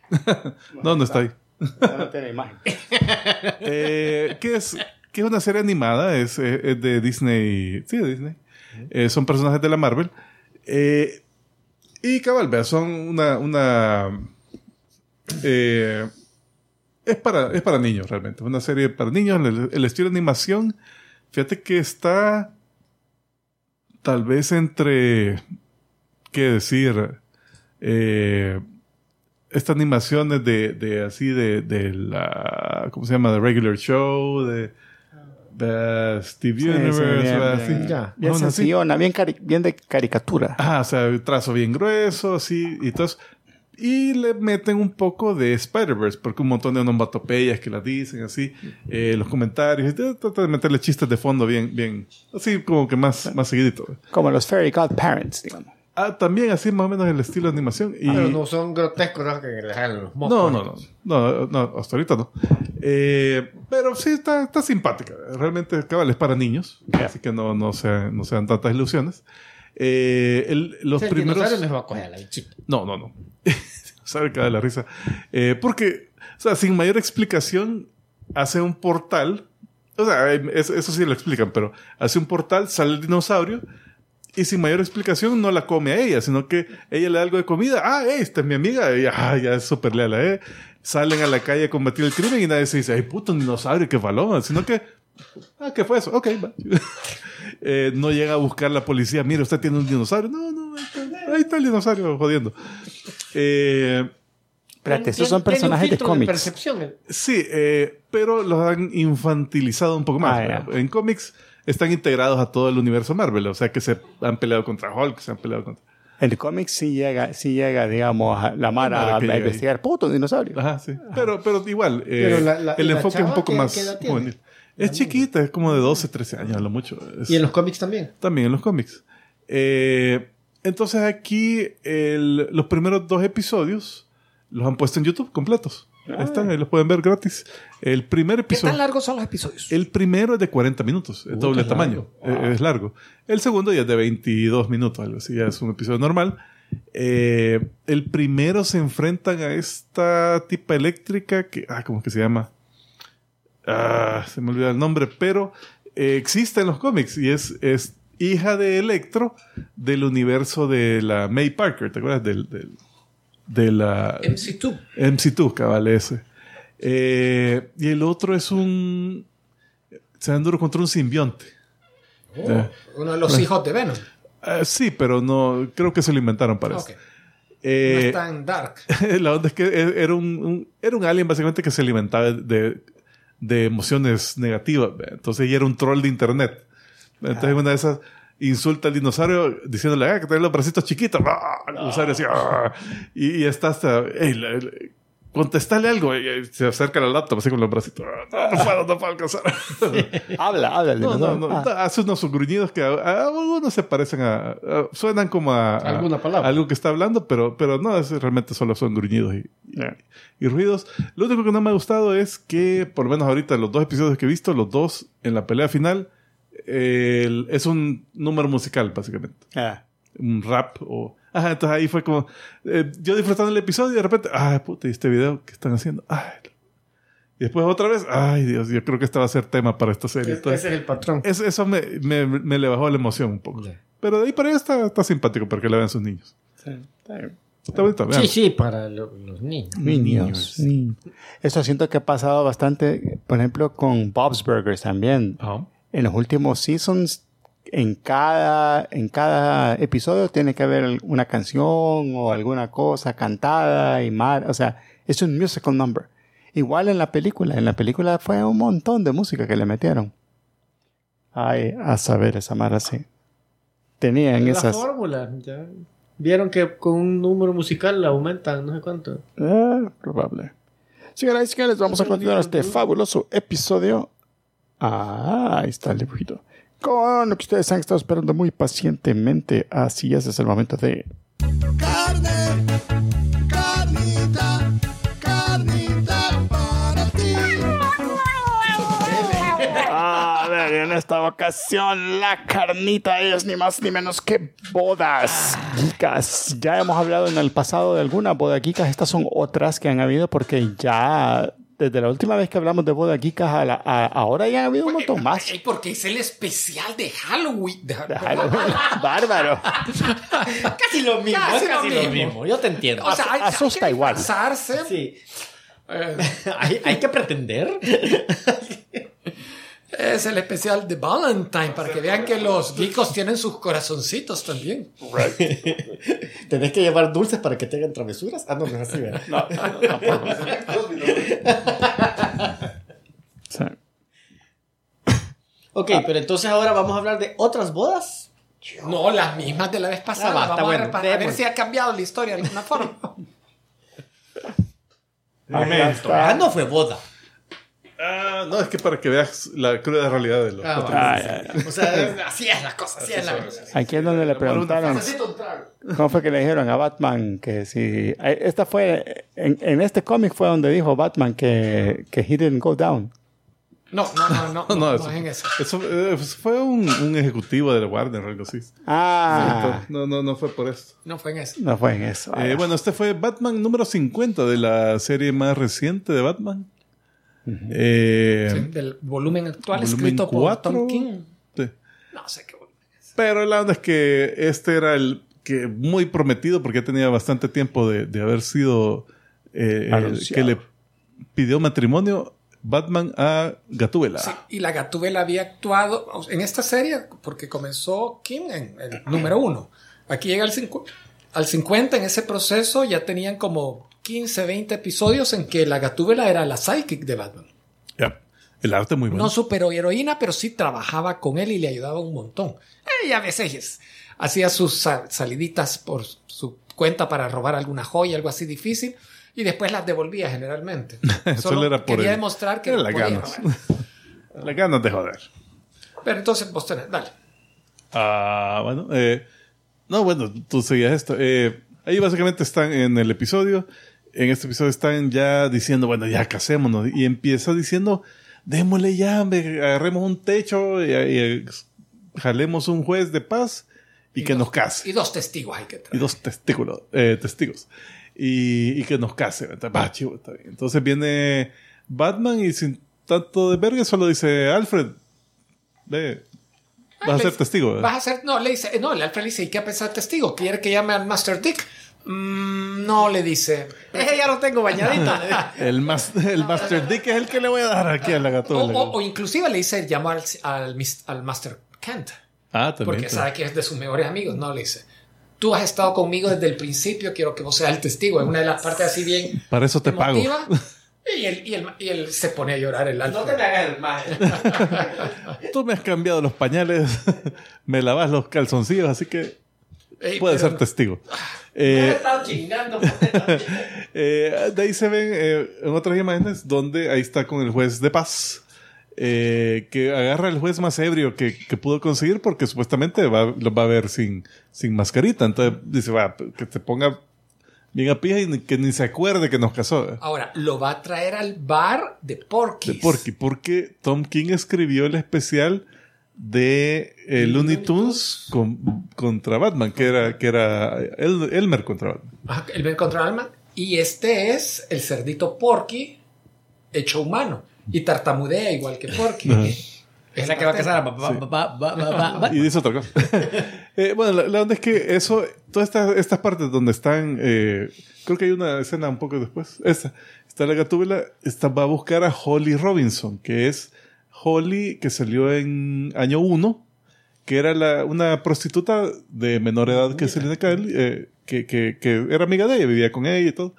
¿Dónde está ahí? No tiene imagen. Eh, que es que es una serie animada, es, eh, es de Disney, sí, de Disney. Eh, son personajes de la Marvel. Eh, y cabal, vea, son una, una eh, es para, es para niños realmente, una serie para niños, el, el estilo de animación, fíjate que está tal vez entre, ¿qué decir? Eh, estas animaciones de, de así de, de la, ¿cómo se llama? De Regular Show, de, de Steve Sí, Universe, sí, bien. Así. Ya. Bien así. sencillona, bien, cari- bien de caricatura. Ajá, o sea, trazo bien grueso, así, y todo. Y le meten un poco de Spider-Verse, porque un montón de onomatopeyas que las dicen, así, eh, los comentarios, trata de meterle chistes de fondo bien, bien, así como que más, más seguidito. Como los Fairy Godparents, digamos. Ah, también así más o menos el estilo de animación. Y... Pero no son grotescos, ¿no? Que le hagan los No, mocos. no, no, no, no, hasta ahorita no. Eh, pero sí está, está simpática. Realmente, cabal, es para niños, así que no, no, sean, no sean tantas ilusiones. Eh, el- los Sí, el primeros... dinosaurio me va a coger a la bichita. No, no, no. Sabe que da la risa. Eh, porque, o sea, sin mayor explicación, hace un portal. O sea, eh, eso sí lo explican, pero hace un portal, sale el dinosaurio y sin mayor explicación no la come a ella, sino que ella le da algo de comida. Ah, hey, esta es mi amiga. Y, ah, ya es súper leal a ella. Salen a la calle a combatir el crimen y nadie se dice, ay, puto, un dinosaurio, qué balón. Sino que, ah, ¿qué fue eso? Ok, va. Eh, no llega a buscar la policía. Mire, usted tiene un dinosaurio. No, no, ahí está, ahí está el dinosaurio jodiendo. Eh, Espérate, estos son personajes de cómics. percepción. eh. sí, eh, pero los han infantilizado un poco más. Ah. En cómics están integrados a todo el universo Marvel. O sea que se han peleado contra Hulk, se han peleado contra. En cómics sí llega, sí llega, digamos, a la Mara a llega ahí. investigar puto dinosaurio. Ajá, sí. Pero, pero igual, eh, Pero la- la- el enfoque es un poco ¿qué- más juvenil. Es chiquita, es como de 12, 13 años a lo mucho. Es- Y en los cómics también. También en los cómics. Eh, entonces aquí el- los primeros dos episodios los han puesto en YouTube completos. Ahí están, ahí los pueden ver gratis. El primer ¿Qué episodio... tan largos son los episodios? El primero es de 40 minutos, es doble es tamaño, eh, es largo. El segundo ya es de 22 minutos, algo así, ya es un episodio normal. Eh, el primero se enfrentan a esta tipa eléctrica que, ah, ¿cómo es que se llama? Ah, se me olvida el nombre, pero eh, existe en los cómics y es, es hija de Electro del universo de la May Parker, ¿te acuerdas? Del, del- de la... MC2. MC2, cabal, ese. Eh, y el otro es un. Se dan duro contra un simbionte. Eh, Uno de los hijos de Venom. ah, sí, pero no. Creo que se lo inventaron para Ok. eso. No Eh, es tan dark. la onda es que e- era un, un- era un alien básicamente que se alimentaba de, de emociones negativas. Entonces ella era un troll de internet. Entonces una de esas insulta al dinosaurio diciéndole ah, que tiene los bracitos chiquitos. ¡Ah! El dinosaurio así. ¡ah! Y, y está hasta... "Ey, la- la- contestale algo. Y se acerca a la laptop así con los bracitos. "Ah, No, no puedo, no puedo alcanzar. Habla, habla No, no, no. Ah. Hace unos gruñidos que a, a algunos se parecen a, a- Suenan como a, Alguna palabra. algo que está hablando, pero, pero no, es, realmente solo son gruñidos y, y- y ruidos. Lo único que no me ha gustado es que, por lo menos ahorita, los dos episodios que he visto, los dos en la pelea final, el- es un número musical, básicamente. Ah. Un rap o. Ajá, entonces ahí fue como. eh, yo disfrutando el episodio y de repente. Ay, puta, ¿y este video que están haciendo? Ay. Y después otra vez. Ay, Dios, yo creo que este va a ser tema para esta serie. Ese Entonces, es el patrón. eso, eso me, me, me le bajó la emoción un poco. Ya. Pero de ahí para allá está, está simpático para que le vean sus niños. Sí, está bonito. Sí, sí, para lo- los niños. Niños. niños. Eso siento que ha pasado bastante, por ejemplo, con Bob's Burgers también. Ajá. En los últimos seasons, en cada, en cada episodio tiene que haber una canción o alguna cosa cantada y mal. O sea, es un musical number. Igual en la película. En la película fue un montón de música que le metieron. Ay, a saber esa mara sí. Tenían la esas. fórmula. Ya. Vieron que con un número musical aumentan no sé cuánto. Eh, probable. Señoras y señores, vamos a continuar este fabuloso episodio. Ah, ahí está el dibujito. Con lo que ustedes han estado esperando muy pacientemente. Así es, es el momento de. Carne, carnita, carnita para ti. A ver, en esta ocasión la carnita es ni más ni menos que bodas geekas. Ya hemos hablado en el pasado de algunas bodas geekas. Estas son otras que han habido porque ya desde la última vez que hablamos de bodas geekas a la- a- ahora ya han habido un montón más. Porque es el especial de Halloween. De- Bárbaro. Casi lo mismo, Casi lo lo mismo. mismo. Yo te entiendo. O sea, hay, hay Asusta que igual. disfrazarse. sí. Eh, hay, hay que pretender. Es el especial de Valentine, para que vean que los geekos tienen sus corazoncitos también. ¿Tenés que llevar dulces para que te hagan travesuras? Ah, no, no es así, ¿verdad? Sí. Ok, pero entonces ahora vamos a hablar de otras bodas. No, las mismas de la vez pasada. Ah, va, está Vamos bueno. a, a ver si ha cambiado la historia de alguna forma. Ah, no fue boda. Ah, no, es que para que veas la cruda realidad de los Ah, ay. O sea, así es la cosa, así es la cosa. Aquí es donde le preguntaron trago. cómo fue que le dijeron a Batman que si eh, esta fue en, en este cómic fue donde dijo Batman que que he didn't go down. No, no, no, no, no, No, no, es en eso. eso, eh, fue un, un ejecutivo de la Warner o algo así. Ah, No, no, no fue por eso. No fue en eso. no fue en eso. Eh, bueno, este fue Batman número 50 de la serie más reciente de Batman. Eh, Sí, del volumen actual volumen escrito por cuatro. Tom King. sí. No sé qué volumen. Pero la onda es que este era el que muy prometido porque ya tenía bastante tiempo de, de haber sido eh, el que le pidió matrimonio Batman a Gatúbela. Sí, y la Gatúbela había actuado en esta serie porque comenzó King en el número uno. Aquí llega al, cincu- al 50, en ese proceso ya tenían como 15, 20 episodios en que la Gatúbela era la psychic de Batman. El arte muy bueno. No superheroína, pero sí trabajaba con él y le ayudaba un montón. Y a veces hacía sus sa- saliditas por su cuenta para robar alguna joya, algo así difícil, y después las devolvía generalmente. Solo era por quería demostrar que era las ganas. Las ganas de joder. Pero entonces vos tenés, dale. Ah, bueno. eh, no, bueno, tú seguías esto. Eh, ahí básicamente están en el episodio. En este episodio están ya diciendo, bueno, ya casémonos. Y empieza diciendo, démosle ya, agarremos un techo y, y, eh, jalemos un juez de paz y, que dos- nos case. Y dos testigos hay que Y traer. dos testículos, eh, testigos. Y, y que nos case. Entonces, va, chivo, está bien. Entonces viene Batman y sin tanto de verga solo dice, Alfred, ve, vas a ser testigo. ¿verdad? Vas a ser, no, le dice, no, el Alfred le dice, ¿y qué pensar testigo? ¿Quiere que llame al Master Dick? Mm, no, le dice. Ese ya lo tengo bañadito. El, mas- el Master Dick es el que le voy a dar aquí a la O, gatola. o- o inclusive le dice, llama al, al, al Master Kent. ah, también. Porque sabe que es de sus mejores amigos. No, le dice. Tú has estado conmigo desde el principio, quiero que vos seas el testigo. Es una de las partes así bien Para eso te pago. emotiva. Y él, y, él, y él se pone a llorar el Alfred. me hagas el maje. Tú me has cambiado los pañales, me lavas los calzoncillos, así que puedes ser testigo. Eh, estado chingando. eh, de ahí se ven eh, en otras imágenes donde ahí está con el juez de paz. que agarra el juez más ebrio que, que pudo conseguir porque supuestamente va, lo va a ver sin, sin mascarita. Entonces dice, va, que te ponga bien a pie y que ni se acuerde que nos casó. Ahora, lo va a traer al bar de Porky. De Porky, porque Tom King escribió el especial de eh, Looney Tunes con- contra Batman, que era, que era El- Elmer contra Batman. Ajá, El ven contra alma. Y este es el cerdito Porky hecho humano. Y tartamudea igual que Porky. Es la que va a casar a Y dice otra cosa. Eh, bueno, la, la onda es que eso, todas estas, estas partes donde están, eh, creo que hay una escena un poco después. Esta, está la gatúbela, esta va a buscar a Holly Robinson, que es Holly que salió en año 1, que era la, una prostituta de menor edad que Selena Kyle, eh, que, que, que era amiga de ella, vivía con ella y todo.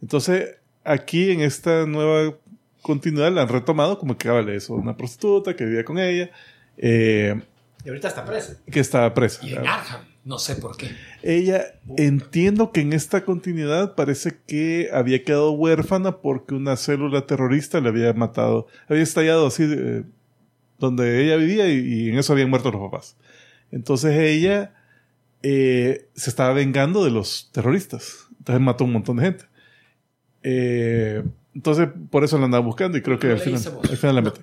Entonces, aquí en esta nueva continuidad la han retomado como que vale eso, una prostituta que vivía con ella. Eh, Y ahorita está presa. que estaba presa. Y en Arkham. No sé por qué. Ella, entiendo que en esta continuidad parece que había quedado huérfana porque una célula terrorista le había matado, había estallado así eh, donde ella vivía y, y en eso habían muerto los papás. Entonces ella eh, se estaba vengando de los terroristas. Entonces mató un montón de gente. Eh, entonces por eso la andaba buscando y creo que No al final, al final la metí.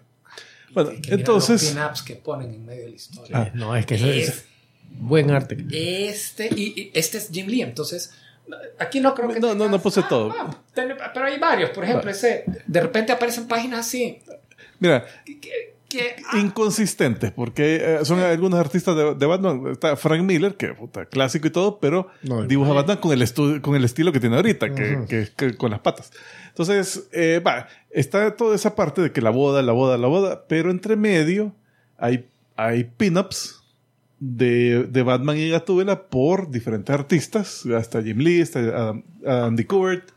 Bueno, Que entonces... Los pin-ups que ponen en medio de la historia. Ah. No, es que eso es buen arte. Este, y, y este es Jim Lee, entonces. Aquí no creo que. No, no, tengas- no puse Ah, todo. ah, ten- pero hay varios, por ejemplo, ese. De repente aparecen páginas así. Mira, Que, que- que- ah, inconsistentes, porque eh, son algunos artistas de, de Batman. Está Frank Miller, que puta, clásico y todo, pero No, dibuja Batman con el, estu- con el estilo que tiene ahorita, que, que- que con las patas. Entonces, eh, va, está toda esa parte de que la boda, la boda, la boda, pero entre medio hay, hay pin-ups de, de Batman y Gatúbela por diferentes artistas, hasta Jim Lee, hasta Adam- Andy Kubert,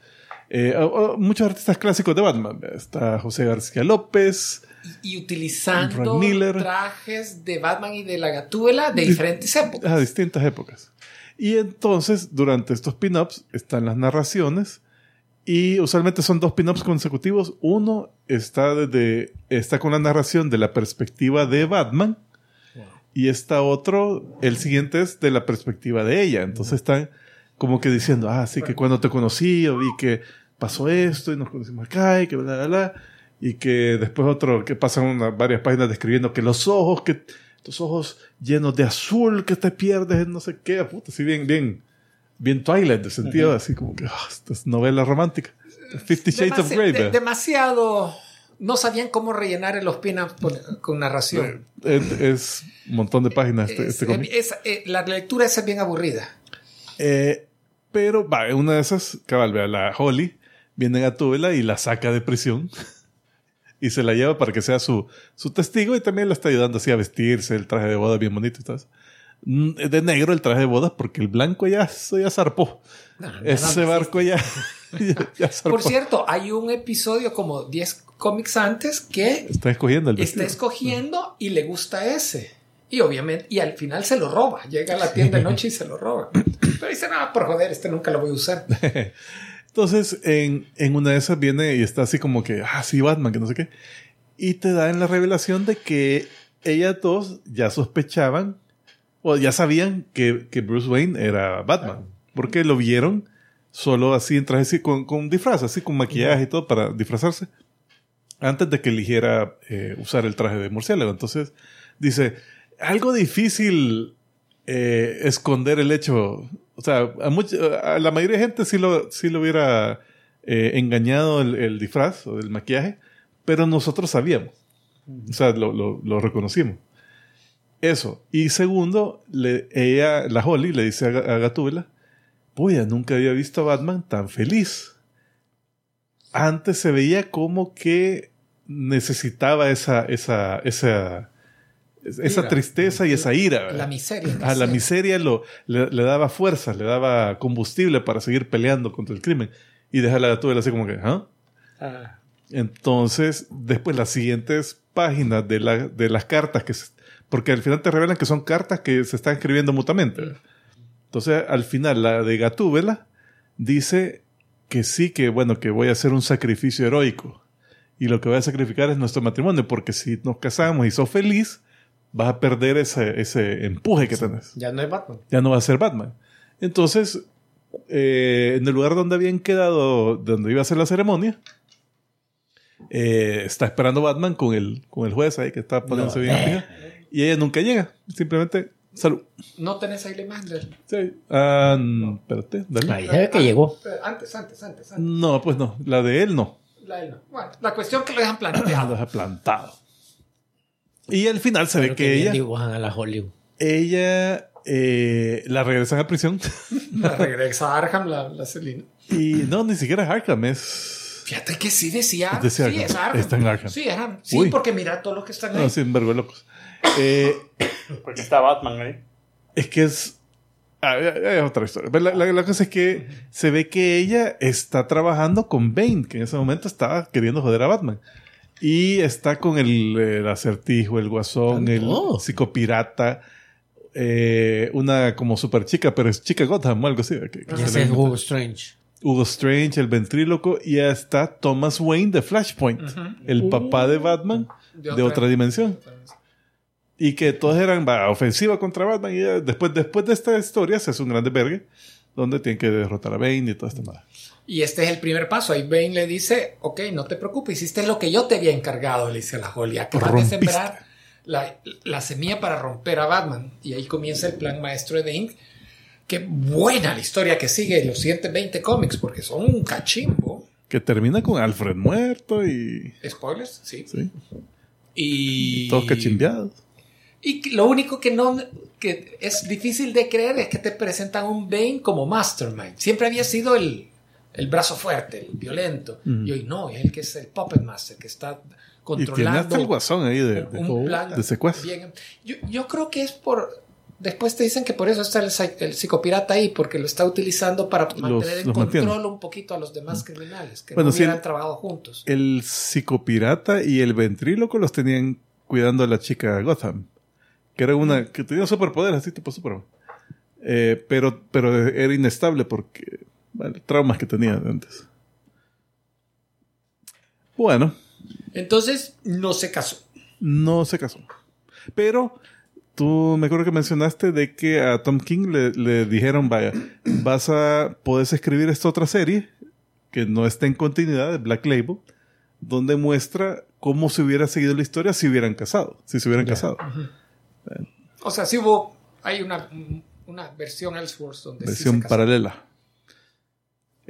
eh, muchos artistas clásicos de Batman. Está José García López, Y utilizando trajes de Batman y de la Gatúbela de diferentes épocas. a distintas épocas. Y entonces, durante estos pin-ups están las narraciones y usualmente son dos pin-ups consecutivos. Uno está, desde, está con la narración de la perspectiva de Batman y está otro, el siguiente es de la perspectiva de ella. Entonces están como que diciendo, ah, sí, que cuando te conocí, yo vi que pasó esto y nos conocimos acá y que bla, bla, bla. Y que después otro, que pasan unas, varias páginas describiendo que los ojos, que tus ojos llenos de azul, que te pierdes en no sé qué, puta, así bien, bien, bien Twilight, de sentido, así como que, ah, esta es novela romántica. Fifty Shades of Demasi- Grey. de- demasiado. No sabían cómo rellenar los pin-ups con, narración. Es, es un montón de páginas este, Es- este es- eh, la lectura esa es bien aburrida. Eh, pero va, una de esas, cabal, vea, la Holly viene a Gatúbela y la saca de prisión y se la lleva para que sea su, su testigo y también la está ayudando así a vestirse, el traje de boda bien bonito y todo eso. Mm, De negro el traje de boda porque el blanco ya, ya zarpó. Ese barco ya, ya, ya zarpó. Por cierto, hay un episodio como 10 cómics antes que Está escogiendo el está escogiendo y le gusta ese. Y obviamente, y al final se lo roba. Llega a la tienda de noche y se lo roba. Pero dice, no, por joder, este nunca lo voy a usar. Entonces, en, en una de esas viene y está así como que, ah, sí, Batman, que no sé qué. Y te da en la revelación de que ellas dos ya sospechaban o ya sabían que, que Bruce Wayne era Batman. Porque lo vieron solo así en traje, así, con, con disfraz, así con maquillaje y todo para disfrazarse. Antes de que eligiera eh, usar el traje de murciélago. Entonces, dice, algo difícil eh, esconder el hecho. O sea, a, la mayoría de gente sí lo, sí lo hubiera eh, engañado el, el disfraz o el maquillaje, pero nosotros sabíamos. O sea, lo, lo, lo reconocimos. Eso. Y segundo, le, ella, la Holly, le dice a, a Gatúbela, Puya, nunca había visto a Batman tan feliz. Antes se veía como que necesitaba esa, esa, esa, esa Ira. tristeza y esa ira. ¿verdad? La miseria. A la miseria lo, le, le daba fuerza, le daba combustible para seguir peleando contra el crimen. Y deja a la gatúbela así como que, ¿ah? Ah, Entonces, después las siguientes páginas de, la- de las cartas, que se- porque al final te revelan que son cartas que se están escribiendo mutuamente. Entonces, al final, la de Gatúbela dice que sí, que bueno, que voy a hacer un sacrificio heroico. Y lo que voy a sacrificar es nuestro matrimonio, porque si nos casamos y sos feliz, vas a perder ese, ese empuje que tenés ya no es Batman. ya no va a ser Batman. Entonces, eh, en el lugar donde habían quedado, donde iba a ser la ceremonia, eh, está esperando Batman con el, con el juez ahí que está poniéndose bien pija, y ella nunca llega. Simplemente, salud. No tenés ahí la imagen de él. Sí. Ah, n- espérate, dale. Ahí se ve que llegó. Antes, antes, antes, antes. No, pues no. La de él no. La, de él no. Bueno, la cuestión que lo dejan Lo planteado. deja plantado. Y al final se ve que que bien ella, dibujan a la Hollywood. ella eh, la regresan a prisión. La regresa a Arkham, la, la Selina. y no, ni siquiera es Arkham, es. Fíjate que sí decía. Decía sí, Arkham. es Arkham. Está en Arkham. Sí, Arkham. Sí, Uy. porque mira todos los que están ahí. No, sin vergüenza locos. Eh, Porque está Batman ahí. Es que es. Ah, es otra historia. Pero La, la- la cosa es que se ve que ella está trabajando con Bane, que en ese momento estaba queriendo joder a Batman. Y está con el, el acertijo, el guasón, el psicopirata, eh, una como super chica, pero es chica Gotham o algo así. que- ese es Hugo Strange. Hugo Strange, el ventríloco, y ya está Thomas Wayne de Flashpoint, el papá de Batman de, De otra, otra- dimensión. Y que todos eran va, ofensiva contra Batman. Y después, después de esta historia se hace un gran desvergue donde tienen que derrotar a Bane y toda esta nada. Y este es el primer paso. Ahí Bane le dice, ok, no te preocupes, hiciste lo que yo te había encargado, le dice a la Holly. Acabas de Rompiste. sembrar la, la semilla para romper a Batman. Y ahí comienza el plan maestro de Inc. Qué buena la historia que sigue los siguientes 20 cómics, porque son un cachimbo. Que termina con Alfred muerto y. Spoilers, sí. Sí, Y... todos cachimbeados. Y lo único que no que es difícil de creer es que te presentan un Bane como Mastermind. Siempre había sido el el brazo fuerte, el violento. Y hoy no, es el que es el puppet master, que está Y controlando hasta el guasón ahí de, de, un plan de secuestro. Yo, yo creo que es por... Después te dicen que por eso está el, el psicopirata ahí, porque lo está utilizando para mantener en los control mantiene. un poquito a los demás criminales, que Bueno, no hubieran el- trabajado juntos. El psicopirata y el ventríloco los tenían cuidando a la chica Gotham. Que era una que tenía superpoderes, así tipo Superman. Eh, pero, pero era inestable porque bueno, traumas que tenía antes. Bueno, Entonces, no se casó. no se casó. Pero tú me acuerdo que mencionaste de que a Tom King le, le dijeron, vaya, vas a, puedes escribir esta otra serie que no está en continuidad de Black Label, donde muestra cómo se hubiera seguido la historia si hubieran casado, si se hubieran casado. O sea, sí hubo... Hay una, una versión Elseworlds donde sí versión se paralela.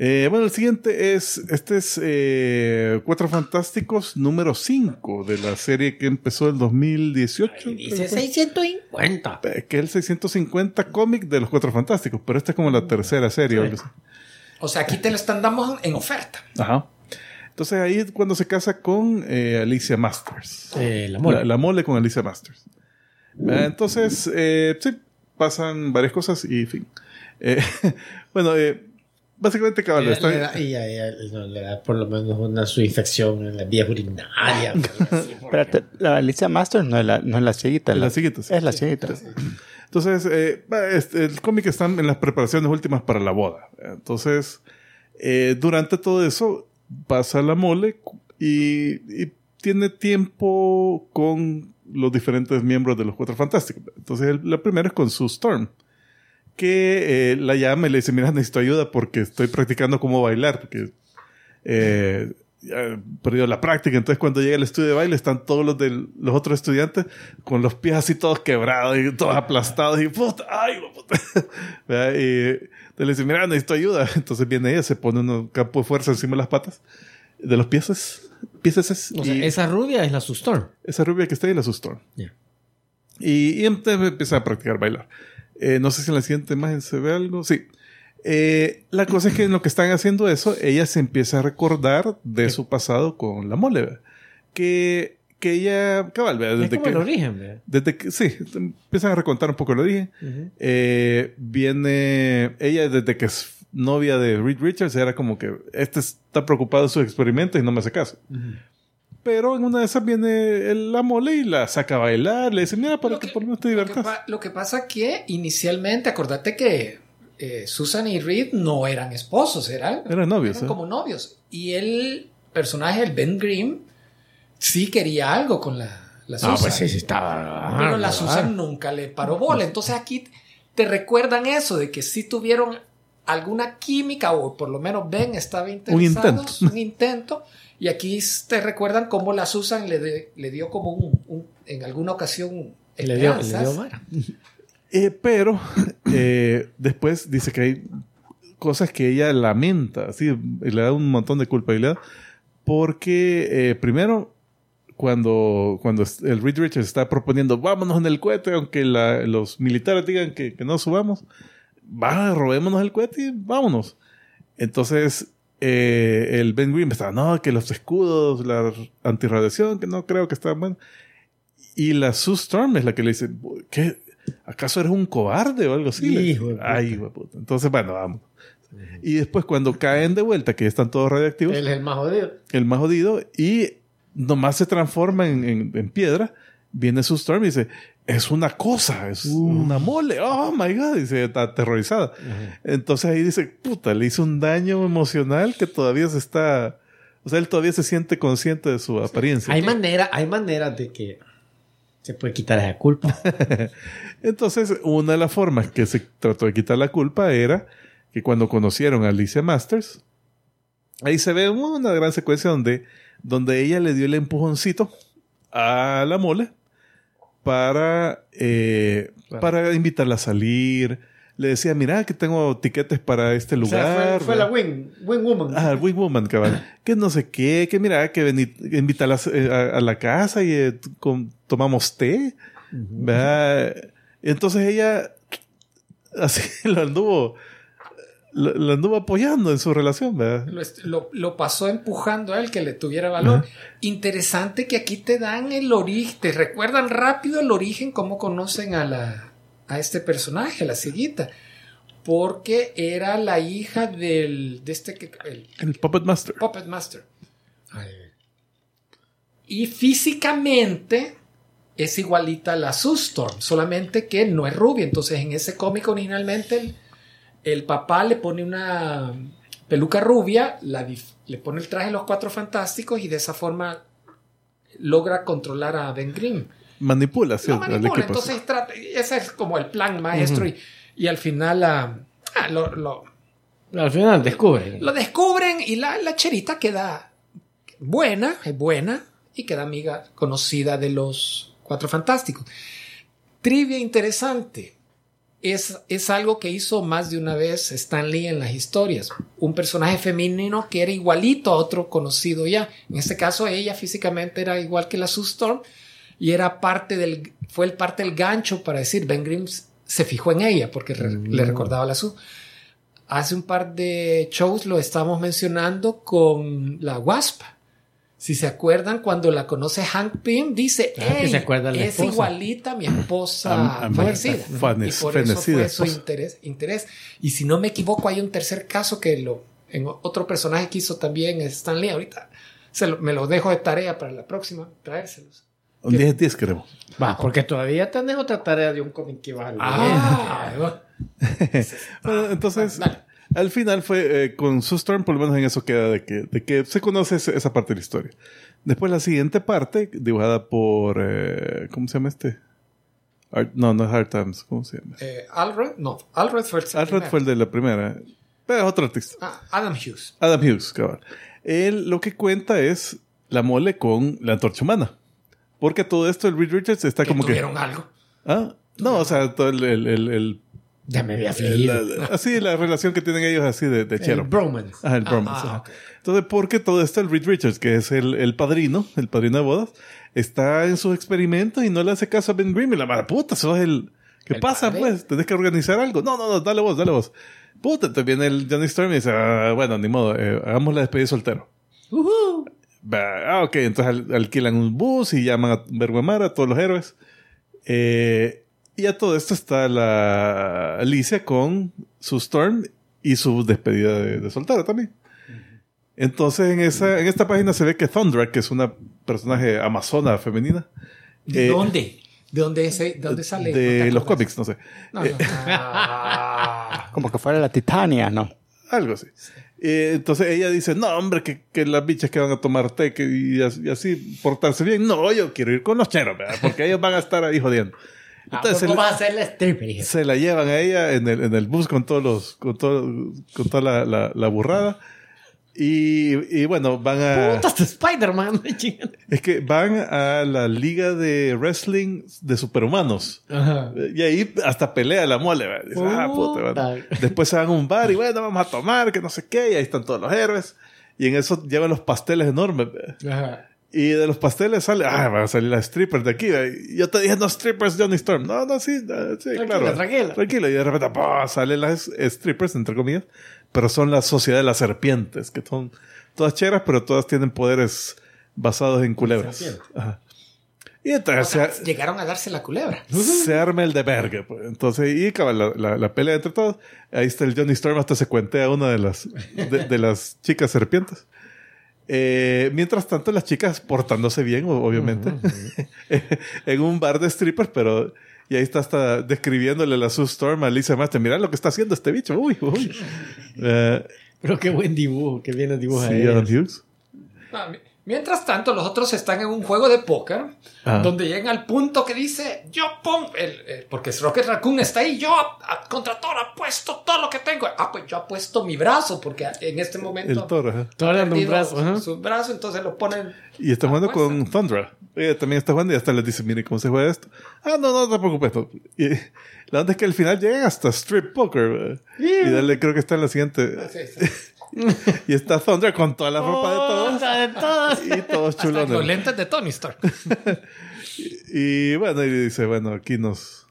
Eh, bueno, el siguiente es, este es eh, Cuatro Fantásticos número 5 de la serie que empezó el 2018. creo que Dice fue. 650. Eh, que es el 650 cómic de los Cuatro Fantásticos, pero esta es como la tercera serie. o sea, aquí te lo están dando en oferta. Ajá. Entonces ahí es cuando se casa con eh, Alicia Masters. Eh, la mole. La, la mole con Alicia Masters. Eh, Entonces, eh, sí, pasan varias cosas y fin. Eh, bueno, eh, básicamente, cabal, Le- está- le da- y a ella no, le da por lo menos una su infección en la vía urinaria. Espérate, la Alicia Masters no es la, no es la cieguita. Es la cieguita, sí. Es la cieguita. Entonces, eh, este, el cómic está en las preparaciones últimas para la boda. Entonces, eh, durante todo eso, pasa la mole y, y tiene tiempo con los diferentes miembros de los Cuatro Fantásticos. Entonces, el- la primera es con Sue Storm, que eh, la llama y le dice, mira, necesito ayuda porque estoy practicando cómo bailar, porque eh, he perdido la práctica. Entonces, cuando llega al estudio de baile, están todos los, de los otros estudiantes con los pies así todos quebrados y todos aplastados. Y puta, ay, puta. Y le dice, mira, necesito ayuda. Entonces viene ella, se pone un campo de fuerza encima de las patas, de los pies. Pies O sea, esa rubia es la Sustorm. esa rubia que está ahí la asustó. Ya. Y, y empieza a practicar bailar. Eh, no sé si en la siguiente imagen se ve algo. Sí. Eh, la cosa es que en lo que están haciendo eso, ella se empieza a recordar de su pasado con la mole. ¿verdad? Que, que ella, cabal, ¿verdad? Es desde como que, el origen, ¿verdad? desde que, sí, empiezan a recontar un poco el origen. Ujú. Eh, viene ella desde que es novia de Reed Richards, era como que este está preocupado de sus experimentos y no me hace caso. Pero en una de esas viene el- la mole y la saca a bailar, le dice, mira, para Lo que, que- por lo menos te Lo que, diviertas. lo que pasa que inicialmente, acordate que eh, Susan y Reed no eran esposos, eran, Eran novios, eran ¿eh? como novios. Y el personaje, el Ben Grimm, sí quería algo con la, la Susan. estaba. Pero la Susan nunca le paró bola. Entonces aquí te recuerdan eso de que sí tuvieron alguna química o por lo menos Ben estaba interesado. intento. Un intento. Y aquí te recuerdan cómo la Susan le, de- le dio como un, un- en alguna ocasión Le dio, le esperanzas. dio vara. Eh, pero eh, después dice que hay cosas que ella lamenta, así, y le da un montón de culpabilidad, porque eh, primero, cuando, cuando el Reed Richards está proponiendo vámonos en el cohete, aunque la- los militares digan que, que no subamos, va, robémonos el cohete y vámonos. Entonces, eh, el Ben Green está, no, que los escudos, la antirradiación, que no creo que están buenos. Y la Sue Storm es la que le dice, ¿qué? ¿Acaso eres un cobarde o algo así? Hijo de puta. Ay, hijo puta. Entonces, bueno, vamos. Y después cuando caen de vuelta, que ya están todos radioactivos, Él es el más jodido. el más jodido, y nomás se transforma en, en- en piedra, viene su Storm y dice, es una cosa, es una mole, oh my god, dice, está aterrorizada. Entonces ahí dice, puta, le hizo un daño emocional que todavía se está, o sea, él todavía se siente consciente de su apariencia. Hay manera, hay maneras de que se puede quitar esa culpa. Entonces, una de las formas que se trató de quitar la culpa era que cuando conocieron a Alicia Masters, ahí se ve una gran secuencia donde, donde ella le dio el empujoncito a la mole para, eh, para invitarla a salir. Le decía, mira, que tengo tiquetes para este O sea, lugar. fue, fue la wing, wing woman. Ah, Wing Woman, cabal. que no sé qué, que mira, que vení, invítala eh, a, a la casa y eh, con- tomamos té. Y entonces ella así lo anduvo lo, lo anduvo apoyando en su relación, ¿verdad? Lo, pasó empujando a él que le tuviera valor. Interesante que aquí te dan el origen, te recuerdan rápido el origen, cómo conocen a la a este personaje, la cieguita. Porque era la hija del de este que el El Puppet Master. Puppet Master. Y físicamente es igualita a la Sue Storm, solamente que no es rubia. Entonces, en ese cómic originalmente el, el papá le pone una peluca rubia, la le pone el traje de los cuatro fantásticos y de esa forma logra controlar a Ben Grimm. Manipula, sí, Lo manipula, equipo. entonces trata- ese es como el plan maestro y, y al final ah, ah, lo- lo, Al final descubre. lo descubren y la, la cherita queda buena, es buena y queda amiga conocida de los cuatro fantásticos. Trivia interesante. Es, es algo que hizo más de una vez Stan Lee en las historias. Un personaje femenino que era igualito a otro conocido ya. En este caso, ella físicamente era igual que la Sue Storm y era parte del, fue el parte del gancho para decir Ben Grimm se fijó en ella porque re- le recordaba a la Sue. Hace un par de shows lo estamos mencionando con la Wasp. Si se acuerdan, cuando la conoce Hank Pym, dice, Ah, que "Ey, se acuerda la es esposa". igualita a mi esposa A- a muerta, fallecida. fane- y por eso fenecida fue su interés, interés. Y si no me equivoco, hay un tercer caso que lo, en otro personaje que hizo también Stan Lee. Ahorita se lo- me lo dejo de tarea para la próxima, traérselos. Un 10 10 queremos. Va, porque todavía tenés otra tarea de un cómic que va a leer. Ah, Bueno, entonces, dale. Al final fue eh, con Storm, por lo menos en eso queda de que, de que se conoce esa parte de la historia. Después la siguiente parte, dibujada por, eh, ¿cómo se llama este? Art- no, no es Art Times, ¿cómo se llama? eh, Alred, no, Alred fue el primero. fue el de la primera, pero es otro artista. Ah, Adam Hughes. Adam Hughes, cabal. Él lo que cuenta es la mole con la antorcha humana. Porque todo esto, el Reed Richards está Que como que... tuvieron algo. ¿Ah? No, o sea, todo el, el- el- el- Ya me había el- afligido. así la relación que tienen ellos así de, de El chero. bromance. Ajá, el Ah, bromance, ah, ajá. ok. Entonces, porque todo esto, el Reed Richards, que es el, el padrino, el padrino de bodas, está en sus experimentos y no le hace caso a Ben Grimm y la mala puta, sos el... ¿Qué El pasa, padre. pues? Tenés que organizar algo. No, no, no, dale vos, dale vos. Puta, entonces viene el Johnny Storm y dice, ah, bueno, ni modo, eh, hagamos la despedida de soltero. Va, Ah, ok, entonces al- alquilan un bus y llaman a Berguamara, a todos los héroes. Eh, y a todo esto está la Alicia con su Storm y su despedida de, de soltero también. Entonces en, esa, en esta página se ve que Thundra, que es una personaje amazona femenina, ¿De Eh, dónde? ¿De dónde, ese- de dónde sale? de ¿No los cómics, no sé. No, no. Ah. Como que fuera la Titania, ¿no? Algo así. Eh, entonces ella dice, no, hombre, que, que las bichas que van a tomar té que- y, as- y así portarse bien. No, yo quiero ir con los cheros, ¿verdad? porque ellos van a estar ahí jodiendo. Entonces ¿Cómo la- vas a hacer la stripper? se la llevan a ella en el, en el bus con todos los, con todo, con toda la, la, la burrada. Y, y bueno, van a... Puta, hasta Spider-Man. Es que van a la liga de wrestling de superhumanos. Ajá. Y ahí hasta pelea la mole. Dice, ah, puta, bueno. Después se van a un bar y bueno, vamos a tomar, que no sé qué. Y ahí están todos los héroes. Y en eso llevan los pasteles enormes. Ajá. Y de los pasteles sale, ah, van a salir las strippers de aquí. yo te dije, no strippers, Johnny Storm. No, no, sí, ah, sí, Tranquila, claro. tranquila. Tranquilo. Y de repente, ¡pah! salen las strippers, entre comillas. Pero son la sociedad de las serpientes, que son todas cheras, pero todas tienen poderes basados en culebras. Ajá. Y entonces O sea, se- llegaron a darse la culebra. se arma el de verga. Pues. Entonces, y cabal, la, la, la pelea entre todos. Ahí está el Johnny Storm, hasta se cuentea a una de las, de, de las chicas serpientes. Eh, mientras tanto, las chicas portándose bien, obviamente, en un bar de strippers, pero. Y ahí está hasta describiéndole la Sue Storm a Lisa Master. Mira lo que está haciendo este bicho. Uy, uy. Eh, Pero qué buen dibujo, qué bien el dibujo sí, ahí. Adam Hughes. Ah, Mientras tanto, los otros están en un juego de póker Ah. donde llegan al punto que dice: Yo pongo. El, eh, porque Rocket Raccoon está ahí. Yo, a- contra todo, apuesto todo lo que tengo. Ah, pues yo apuesto mi brazo porque en este momento. El toro. dando un brazo. su- ajá. Su brazo, entonces lo ponen. Y está jugando Apuesta. con Thundra. Ella también está jugando y hasta les dice, mire cómo se juega esto. Ah, no, no, no te preocupes. no. Y la onda es que al final llegan hasta Strip Poker. ¿verdad? Y dale, creo que está en la siguiente. Sí, sí. Y está Thundra con toda la ropa de todos. Puta, de todos. Y todos Hasta los chulones. lentes de Tony Stark. Y bueno, y dice, bueno, aquí nos...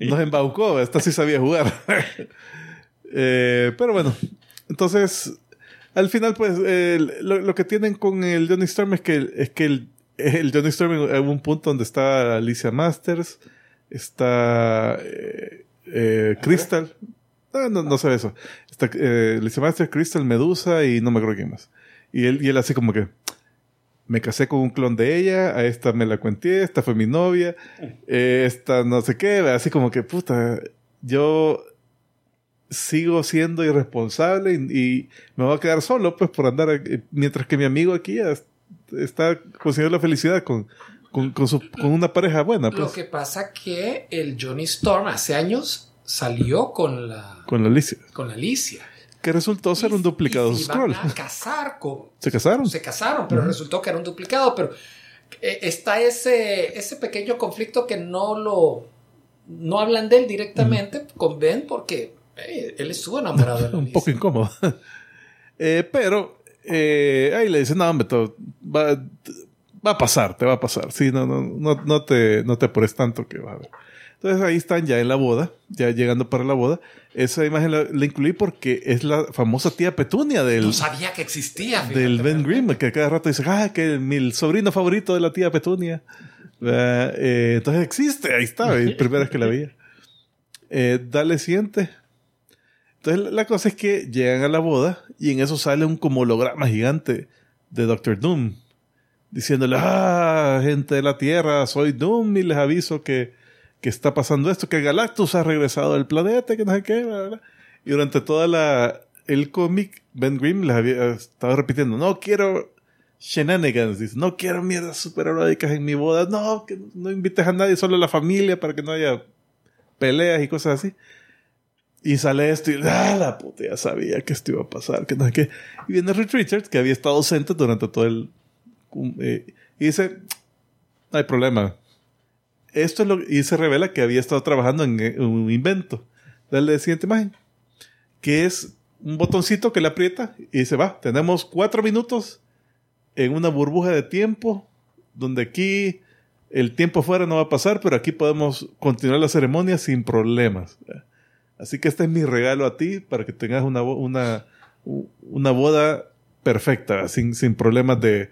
Nos embaucó. Esta sí sabía jugar. Eh, pero bueno, entonces, al final, pues, lo, lo que tienen con el Johnny Storm es que, es que el, el Johnny Storm en un punto donde está Alicia Masters, está eh, eh, Crystal, Ah, no, no sé eso, está eh, Alicia Masters, Crystal, Medusa y no me acuerdo quién más. Y él, y él así como que, me casé con un clon de ella, a esta me la cuenté, esta fue mi novia, eh, esta no sé qué, así como que, puta, yo sigo siendo irresponsable y, y me voy a quedar solo, pues, por andar, aquí, mientras que mi amigo aquí está consiguiendo la felicidad con, con, con su- con una pareja buena, Lo pues, que pasa que el Johnny Storm hace años salió con la, con la Alicia, con Alicia. que resultó ser un duplicado de Scroll. a casar con... ¿Se casaron? Se casaron, pero resultó que era un duplicado. Pero eh, está ese, ese pequeño conflicto que no lo... No hablan de él directamente con Ben porque eh, él estuvo enamorado de la un poco incómodo. Eh, pero eh, ahí le dicen, no, hombre, va, va a pasar, te va a pasar. Sí, no, no, no, no te, no te apures tanto que va a ver. Entonces ahí están ya en la boda, ya llegando para la boda. Esa imagen la, la incluí porque es la famosa tía Petunia del, No sabía que existía. fíjate, del Ben Grimm, que cada rato dice, ah, que mi sobrino favorito de la tía Petunia. ¿Verdad? Eh, entonces existe, ahí está, primera vez que la veía. Eh, dale siguiente. Entonces la cosa es que llegan a la boda y en eso sale un como holograma gigante de Doctor Doom. Diciéndole, ah, gente de la Tierra, soy Doom y les aviso que, que está pasando esto, que Galactus ha regresado del planeta, que no sé qué, bla. Y durante toda la el cómic, Ben Grimm les había estado repitiendo, no quiero shenanigans, dice, no quiero mierdas superheroicas en mi boda, no, que no invites a nadie, solo a la familia para que no haya peleas y cosas así. Y sale esto y, ah, la puta, ya sabía que esto iba a pasar, que no sé qué. Y viene Reed Richards, que había estado ausente durante todo el... eh, y dice, no hay problema. Esto es lo y se revela que había estado trabajando en, eh, un invento. Dale la siguiente imagen. Que es un botoncito que le aprieta y dice, va, tenemos cuatro minutos en una burbuja de tiempo donde aquí el tiempo afuera no va a pasar, pero aquí podemos continuar la ceremonia sin problemas. Así que este es mi regalo a ti para que tengas una, una, una boda perfecta, sin, sin problemas de,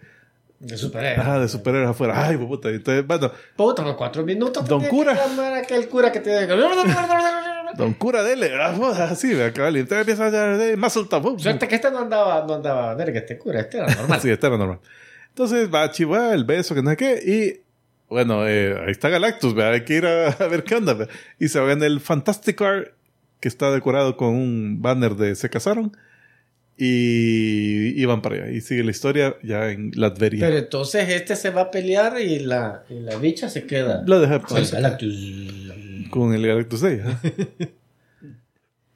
De superhéroe. ajá, de superhéroes afuera. Ay, puta. Entonces, bueno, Puta, los cuatro minutos. Don cura. que aquel cura que que... don cura, dele. Ah, Así, ve acá, y usted empieza a dar más alto. Suerte que este no andaba, no andaba, verga, este cura, este era normal. Sí, este era normal. Entonces va a chivar el beso, que no sé qué, y bueno, eh, ahí está Galactus, ¿verdad? hay que ir a, a ver qué onda. ¿verdad? Y se va en el Fantastic Car, que está decorado con un banner de Se casaron, y, y van para allá. Y sigue la historia ya en Latveria. Pero entonces este se va a pelear y la, y la bicha se queda. Lo deja con el Galactus. con el Galactus Day. ajá.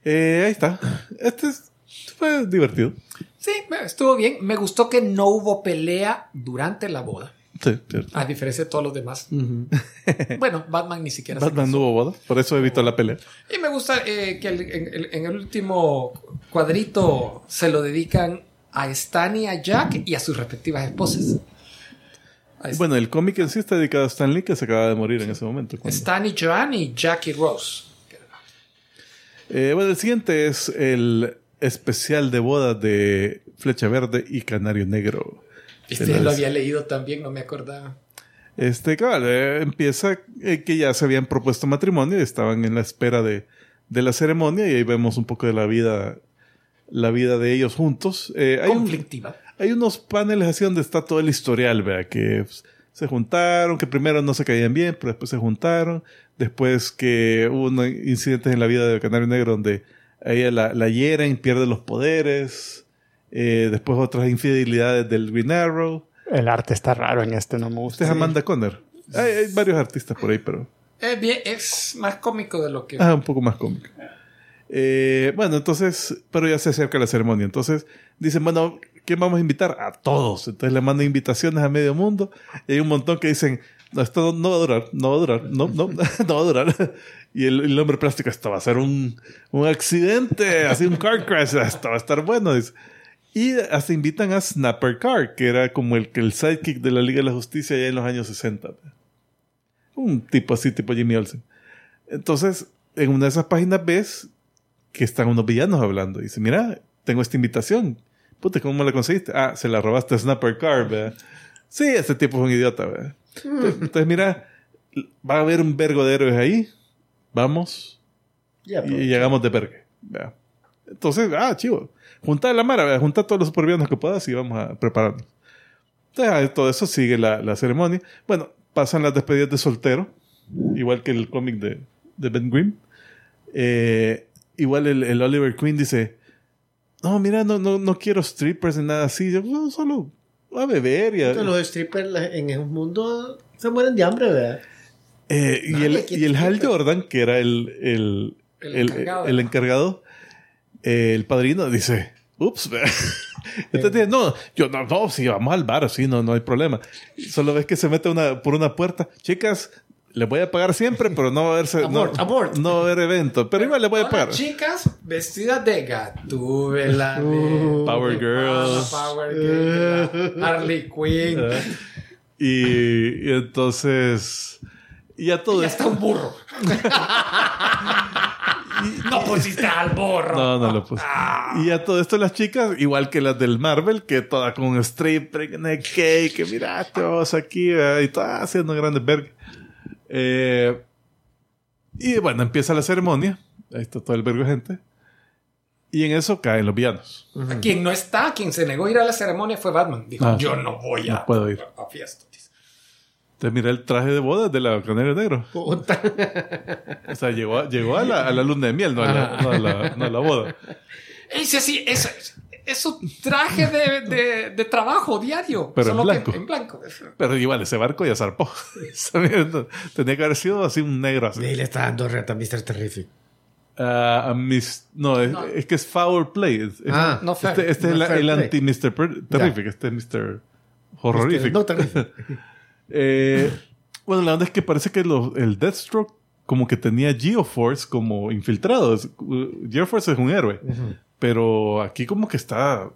Eh, ahí está. Este es- fue divertido. Sí, estuvo bien. Me gustó que no hubo pelea durante la boda. Sí, cierto. A diferencia de todos los demás. bueno, Batman ni siquiera Batman no hubo boda, por eso evitó la pelea. Y me gusta eh, que el- en, el- en el último cuadrito se lo dedican a Stan y a Jack y a sus respectivas esposas. Bueno, el cómic en sí está dedicado a Stan Lee, que se acaba de morir en ese momento. cuando- Stan y Joan y Jackie Rose. Eh, bueno, el siguiente es el especial de boda de Flecha Verde y Canario Negro. Este lo había leído también, no me acordaba. Este, claro, eh, empieza eh, que ya se habían propuesto matrimonio y estaban en la espera de, de la ceremonia y ahí vemos un poco de la vida, la vida de ellos juntos. Eh, hay, un- Conflictiva. hay unos paneles así donde está todo el historial, vea, que pues, se juntaron, que primero no se caían bien, pero después se juntaron, después que hubo unos incidentes en la vida de Canario Negro donde a ella la, la hieren, pierde los poderes, eh, después otras infidelidades del Green Arrow. El arte está raro en este, no me gusta. es Amanda Conner. Hay, hay varios artistas por ahí, pero Eh, bien, es más cómico de lo que... ah, un poco más cómico. Eh, bueno, entonces, pero ya se acerca la ceremonia. Entonces dicen, bueno, ¿quién vamos a invitar? A todos. Entonces le mandan invitaciones a medio mundo. Y hay un montón que dicen, no, esto no va a durar, no va a durar, no, no, no va a durar. Y el, el hombre plástico, esto va a ser un, un accidente, así un car crash, esto va a estar bueno. dice. Y hasta invitan a Snapper Car, que era como el, que el sidekick de la Liga de la Justicia ya en los años 60. Un tipo así, tipo Jimmy Olsen. Entonces, en una de esas páginas ves que están unos villanos hablando. Y dice, mira, tengo esta invitación. Puta, ¿cómo me la conseguiste? Ah, se la robaste a Snapper Car, ¿verdad? Sí, este tipo es un idiota, ¿verdad? Entonces, entonces, mira, va a haber un vergo de héroes ahí. Vamos Ya, y llegamos de verga. Entonces, ah, chivo. Junta la mara, ¿verdad? junta todos los supervillanos que puedas y vamos a prepararnos. Entonces, todo eso sigue la, la ceremonia. Bueno, pasan las despedidas de soltero, igual que el cómic de, de Ben Grimm. Eh, igual el, el Oliver Queen dice, no, mira, no, no, no quiero strippers ni nada así. Yo "No, solo a beber y a- los strippers en el mundo se mueren de hambre, ¿verdad? Eh, y, el, y el Hal. Jordan, que era el, el, El el- encargado. el encargado, eh, el padrino, dice, ups, entonces dice, no, yo no, no, si vamos al bar, sí, no, no hay problema. Solo ves que se mete una, por una puerta, chicas, les voy a pagar siempre, pero no va a haber, no, Abort, abort. no va a haber evento, pero igual les voy a Hola, pagar. chicas vestidas de Gatúbela, Uh, Power Girls. Power Girls, Harley Quinn. Y, y entonces, y ya todo Y esto. hasta un burro. No pusiste al burro. No, no lo puse. Y a todo esto las chicas, igual que las del Marvel, que toda con un stripper, que no hay que, que mira, te vamos aquí, ¿verdad? y todas haciendo grandes vergas. Eh, y bueno, empieza la ceremonia. Ahí está todo el vergo de gente. Y en eso caen los villanos. Quien no está, quien se negó a ir a la ceremonia fue Batman. Dijo, Ah, yo no voy a, No puedo ir. a fiesta. Entonces mira el traje de boda de la Canario Negro. Puta. O sea, llegó, a- llegó a, la, a la luna de miel, no a la, no a la, no a la boda. Dice así, eso es su traje de, de- de trabajo diario. Pero en solo que blanco. en blanco. Pero igual, ese barco ya zarpó. Tenía que haber sido así un negro así. Y le está dando reta a Mr. Terrific. Ah, a mis, no, es, No. es que es Foul Play. Es- es- Ah, no fair. este, este No es la- el play. anti Mr. Per- Terrific. Este es Mr. Horrorific. No, Terrific. Eh, bueno, la onda es que parece que los- el Deathstroke como que tenía Geoforce como infiltrado. Es- uh, Geoforce es un héroe. Pero aquí como que está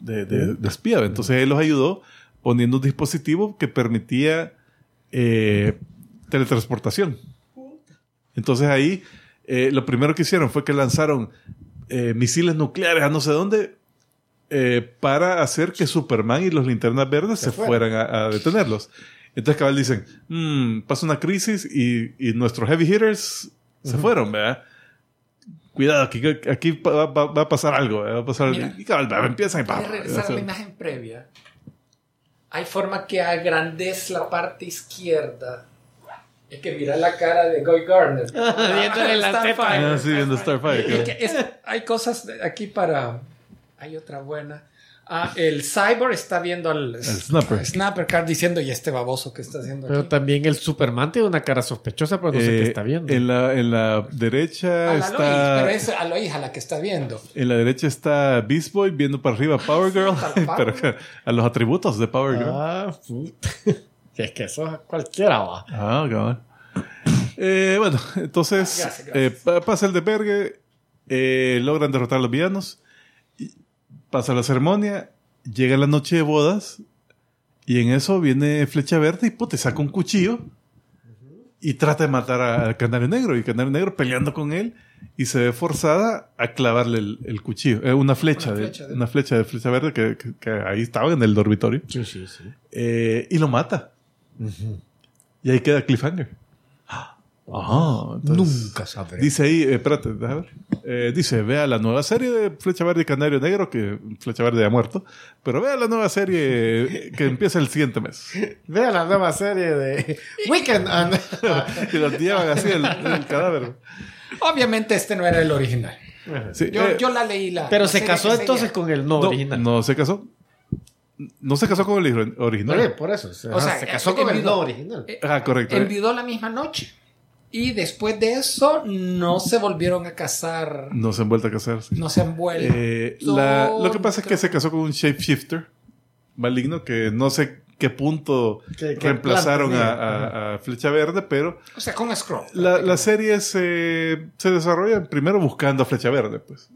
de, de, de espía. Entonces él los ayudó poniendo un dispositivo que permitía eh, teletransportación. Entonces ahí eh, lo primero que hicieron fue que lanzaron eh, misiles nucleares a no sé dónde eh, para hacer que Superman y los linternas verdes se, fueran a, a detenerlos. Entonces cabal dicen, "Mm, pasa una crisis y, y nuestros heavy hitters se fueron, ¿verdad? Cuidado, aquí, aquí va, va- va a pasar algo, ¿verdad? va a pasar Mira. y cabal, va, empiezan y pa, regresar a la imagen previa. Hay forma que agrandez la parte izquierda. Es que mira la cara de Guy Garner. Viéndole la Starfire. teta. Ah, sí, viendo Starfire, Es claro. que es- hay cosas aquí para. Hay otra buena. Ah, el Cyborg está viendo al Snapper. Snapper Card diciendo, ¿y este baboso que está haciendo Pero aquí? también el Superman tiene una cara sospechosa, pero no sé eh, qué está viendo. En la, en la derecha A la Lois, está... pero es a Lois a la que está viendo. En la derecha está Beast Boy viendo para arriba Power Girl, Está Power pero a los atributos de Power Girl. Ah, puta. es que eso es cualquiera va. Ah, cabrón. Eh, bueno, entonces Gracias, gracias. eh, pa- pasa el de Berge, eh, logran derrotar a los villanos, pasa la ceremonia, llega la noche de bodas, y en eso viene Flecha Verde y puta, saca un cuchillo y trata de matar a- al Canario Negro, y el Canario Negro peleando con él, y se ve forzada a clavarle el, el cuchillo, eh, una flecha, Una de, flecha de- una flecha de Flecha Verde que, que- que ahí estaba en el dormitorio, Sí, sí, sí. eh, y lo mata. Y ahí queda Cliffhanger. Ajá. entonces- Nunca sabré. Dice ahí, eh, espérate, déjame ver. Eh, dice, vea la nueva serie de Flecha Verde y Canario Negro, que Flecha Verde ya ha muerto, pero vea la nueva serie que empieza el siguiente mes. Vea la nueva serie de Weekend and... y los llevan así el, el cadáver. Obviamente este no era el original. Sí, Yo, eh, yo la leí la. Pero la se casó entonces con el no, no, original. no se casó. No se casó con el ori- original. Oye, por eso. se- O sea, se casó con el envidó. no original. Eh, Ah, correcto. Enviudó la misma noche. Y después de eso no se volvieron a casar. No se han vuelto a casarse. No se han vuelto. Eh, la- lo que pasa es que se casó con un shapeshifter maligno que no sé qué punto ¿Qué- qué reemplazaron a, tenía? a- a Flecha Verde, pero O sea, con Scroll. la, la serie se, se desarrolla primero buscando a Flecha Verde, pues.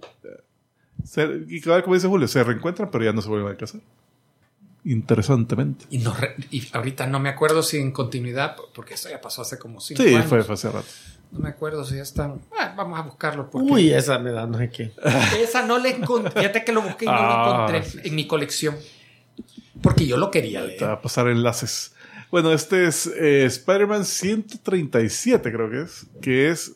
Se- y vez, como dice Julio, se reencuentran, pero ya no se vuelven a casar. Interesantemente. Y, no re- y ahorita no me acuerdo si en continuidad, porque eso ya pasó hace como cinco Sí, años. fue, fue hace rato. No me acuerdo si ya están. Ah, vamos a buscarlo. Porque Uy, esa me da no sé qué. Esa no la encontré. Fíjate que lo busqué y no Ah, lo encontré en mi colección. Porque yo lo quería Te leer. va a pasar enlaces. Bueno, este es eh, Spider-Man 137, creo que es. Que es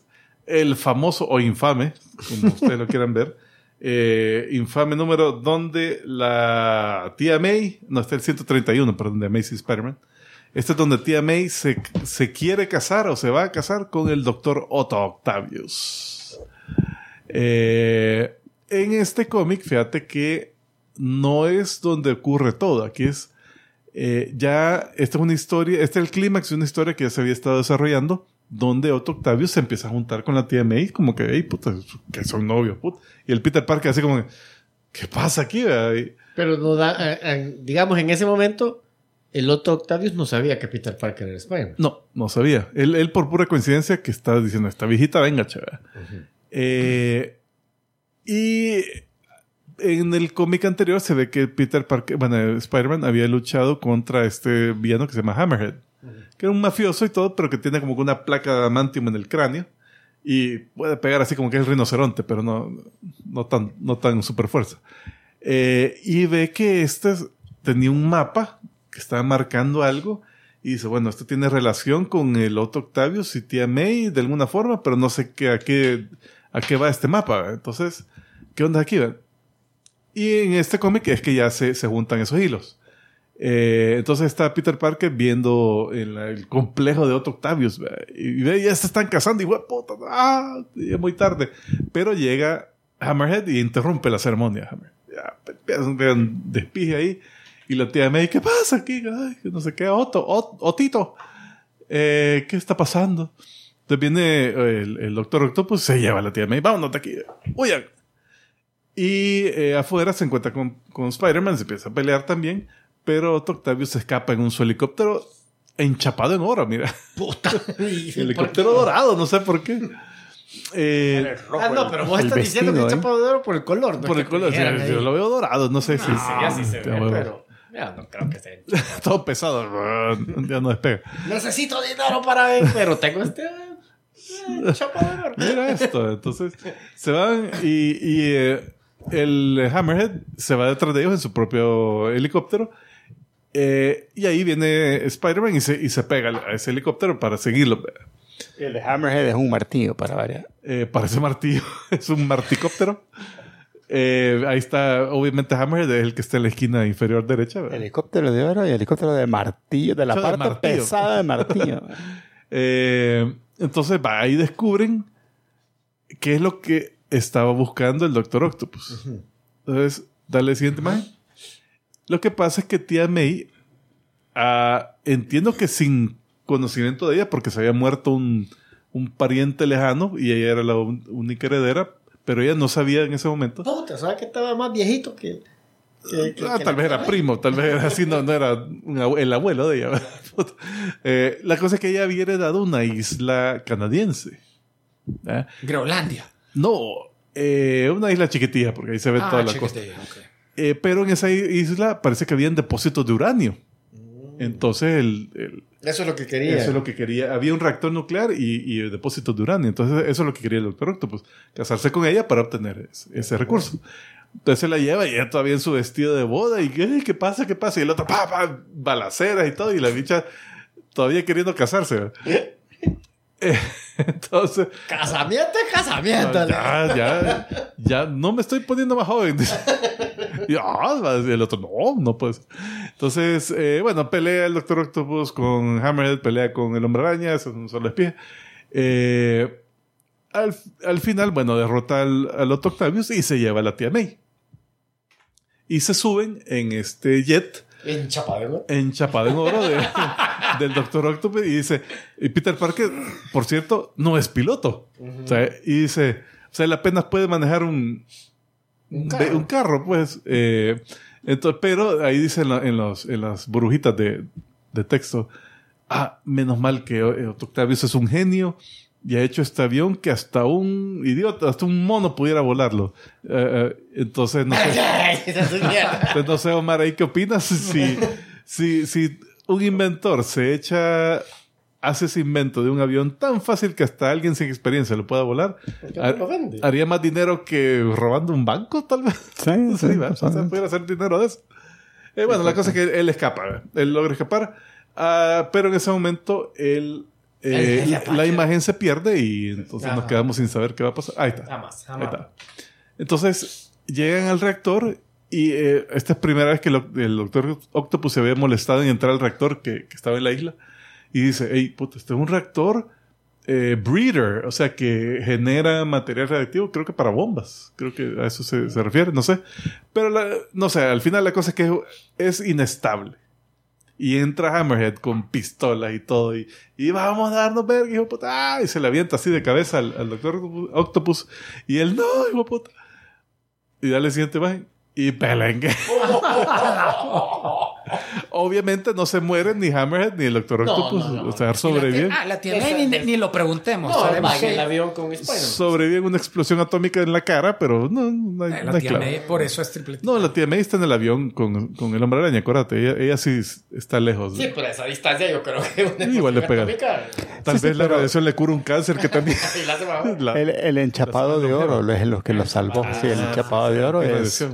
el famoso o infame, como ustedes lo quieran ver. Eh, infame número donde la tía May, no, está el 131, perdón, de Amazing Spider-Man. Este es donde tía May se, se quiere casar o se va a casar con el doctor Otto Octavius. Eh, en este cómic, fíjate que no es donde ocurre todo. Aquí es eh, ya, esta es una historia, este es el clímax de una historia que ya se había estado desarrollando, donde Otto Octavius se empieza a juntar con la tía May, como que, hey, puta, que son novios, puta. Y el Peter Parker así como, ¿qué pasa aquí? Y- Pero no da, eh, eh, digamos, en ese momento, el Otto Octavius no sabía que Peter Parker era Spider-Man. No, no sabía. Él, él por pura coincidencia que está diciendo, esta viejita, venga, chaval. Eh, y en el cómic anterior se ve que Peter Parker, bueno, Spider-Man había luchado contra este villano que se llama Hammerhead, que era un mafioso y todo, pero que tiene como una placa de adamantium en el cráneo y puede pegar así como que es el rinoceronte, pero no, no tan, no tan super fuerza. Eh, y ve que este tenía un mapa que estaba marcando algo y dice, bueno, esto tiene relación con el Otto Octavius y tía May de alguna forma, pero no sé qué, a, qué, a qué va este mapa. Entonces, ¿qué onda aquí? Y en este cómic es que ya se, se juntan esos hilos. Eh, entonces está Peter Parker viendo el, complejo de Otto Octavius y ve, ya se están casando y "Hue puta, ah, es muy tarde. Pero llega Hammerhead y interrumpe la ceremonia. Hammer. Ya, despije ahí. Y la tía May, ¿qué pasa aquí? No sé qué, Otto, Ot- Otito. Eh, ¿Qué está pasando? Entonces viene el, el doctor Octopus, se lleva a la tía May, vámonos de aquí, huyan. Y eh, afuera se encuentra con, con Spider-Man, se empieza a pelear también, pero Otto Octavius se escapa en un su helicóptero enchapado en oro, mira. Puta. Helicóptero dorado, no sé por qué. Eh, Ah, no, pero vos estás diciendo que es ¿eh? chapado de oro por el color. no por el color, yo lo veo dorado, no sé si... Sí, así se ve, pero ya no creo que sea. Todo pesado, ya no despega. Necesito dinero para ver, pero tengo este eh, chapado de oro. Mira esto. Entonces se van y, y, eh, el Hammerhead se va detrás de ellos en su propio helicóptero. Eh, y ahí viene Spider-Man y se, y se pega a ese helicóptero para seguirlo. El de Hammerhead es un martillo para variar. Eh, parece martillo, es un marticóptero. Eh, ahí está, obviamente Hammerhead es el que está en la esquina inferior derecha. ¿verdad? Helicóptero de oro y helicóptero de martillo, de la de parte martillo. pesada de martillo. Eh, entonces va, ahí descubren qué es lo que estaba buscando el Doctor Octopus. Entonces, dale la siguiente imagen. Lo que pasa es que tía May, ah, entiendo que sin conocimiento de ella, porque se había muerto un, un pariente lejano y ella era la un- única heredera, pero ella no sabía en ese momento. Puta, ¿sabes que estaba más viejito que. que- que- Ah, que tal vez era primo, tal vez era así, no, no era el abuelo de ella. Eh, la cosa es que ella había heredado una isla canadiense. ¿Ah? Groenlandia. No, eh, una isla chiquitilla, porque ahí se ve toda la costa. chiquitilla, ok. Eh, pero en esa isla parece que habían depósitos de uranio. Entonces, el, el- Eso es lo que quería. eso es lo que quería. Había un reactor nuclear y, y depósitos de uranio. Entonces, eso es lo que quería el doctor Octopus. Casarse con ella para obtener ese, ese recurso. Entonces se la lleva y ella todavía en su vestido de boda. Y ¿qué, ¿Qué pasa? ¿Qué pasa? Y el otro, pa, pa, balaceras y todo. Y la bicha todavía queriendo casarse. Eh, entonces, Casamiento es casamiento. no, ya, ya, ya no me estoy poniendo más joven. Y, ah, el otro, no, no puedes. Entonces, eh, bueno, pelea el Doctor Octopus con Hammerhead, pelea con el Hombre Araña, es un solo espía. Eh, al, al final, bueno, derrota al, al Otto Octavius y se lleva a la tía May. Y se suben en este jet En chapado de oro. en oro de- del Doctor Octopus y dice, y Peter Parker, por cierto, no es piloto. O sea, y dice, o sea, él apenas puede manejar un, un carro. un carro, pues. eh, entonces, pero ahí dice en, la- en los, en las burbujitas de, de texto, ah, menos mal que eh, Octavius es un genio y ha hecho este avión que hasta un idiota, hasta un mono pudiera volarlo. Eh, entonces, no sé. Entonces, no sé, Omar, ¿ahí qué opinas? Si, si, si un inventor se echa hace ese invento de un avión tan fácil que hasta alguien sin experiencia lo pueda volar, haría más dinero que robando un banco, tal vez. Sí, Sí, sí, o sea, pudiera hacer dinero de eso. Eh, bueno, la cosa es que él escapa, ¿verdad? él logra escapar, ah, pero en ese momento él, eh, la imagen se pierde y entonces nos Ajá. quedamos sin saber qué va a pasar. Ahí está. Jamás, Ahí jamás. está. Entonces llegan al reactor y eh, esta es primera vez que el, doctor Octopus se había molestado en entrar al reactor que, que estaba en la isla y dice, hey, puta, este es un reactor eh, breeder, o sea, que genera material radiactivo, creo que para bombas, creo que a eso se, se refiere, no sé. Pero no sé, al final la cosa es que es inestable. Y entra Hammerhead con pistolas y todo. Y, y vamos a darnos verga, hijo puta. ¡Ah! Y se le avienta así de cabeza al, al doctor Octopus. Y él, no, hijo puta. Y dale siguiente imagen. Y pelengue. Obviamente no se mueren ni Hammerhead ni el doctor No, Octopus. no, no. O sea, sobreviven. Ah, la May ni, ni lo preguntemos. Que- el avión con Spider-Man. Sobreviven una explosión atómica en la cara, pero no, no hay, Eh, no la tía. May, por eso es triple. No, la tía May está en el avión con, con el hombre araña, acuérdate. Ella, ella sí está lejos. Sí, pero a esa distancia yo creo que una Igual le explosión pega. atómica, Tal Sí, vez sí, la pero- radiación le cura un cáncer que también. la El, el enchapado de oro es lo que lo salvó. Sí, el enchapado de oro es.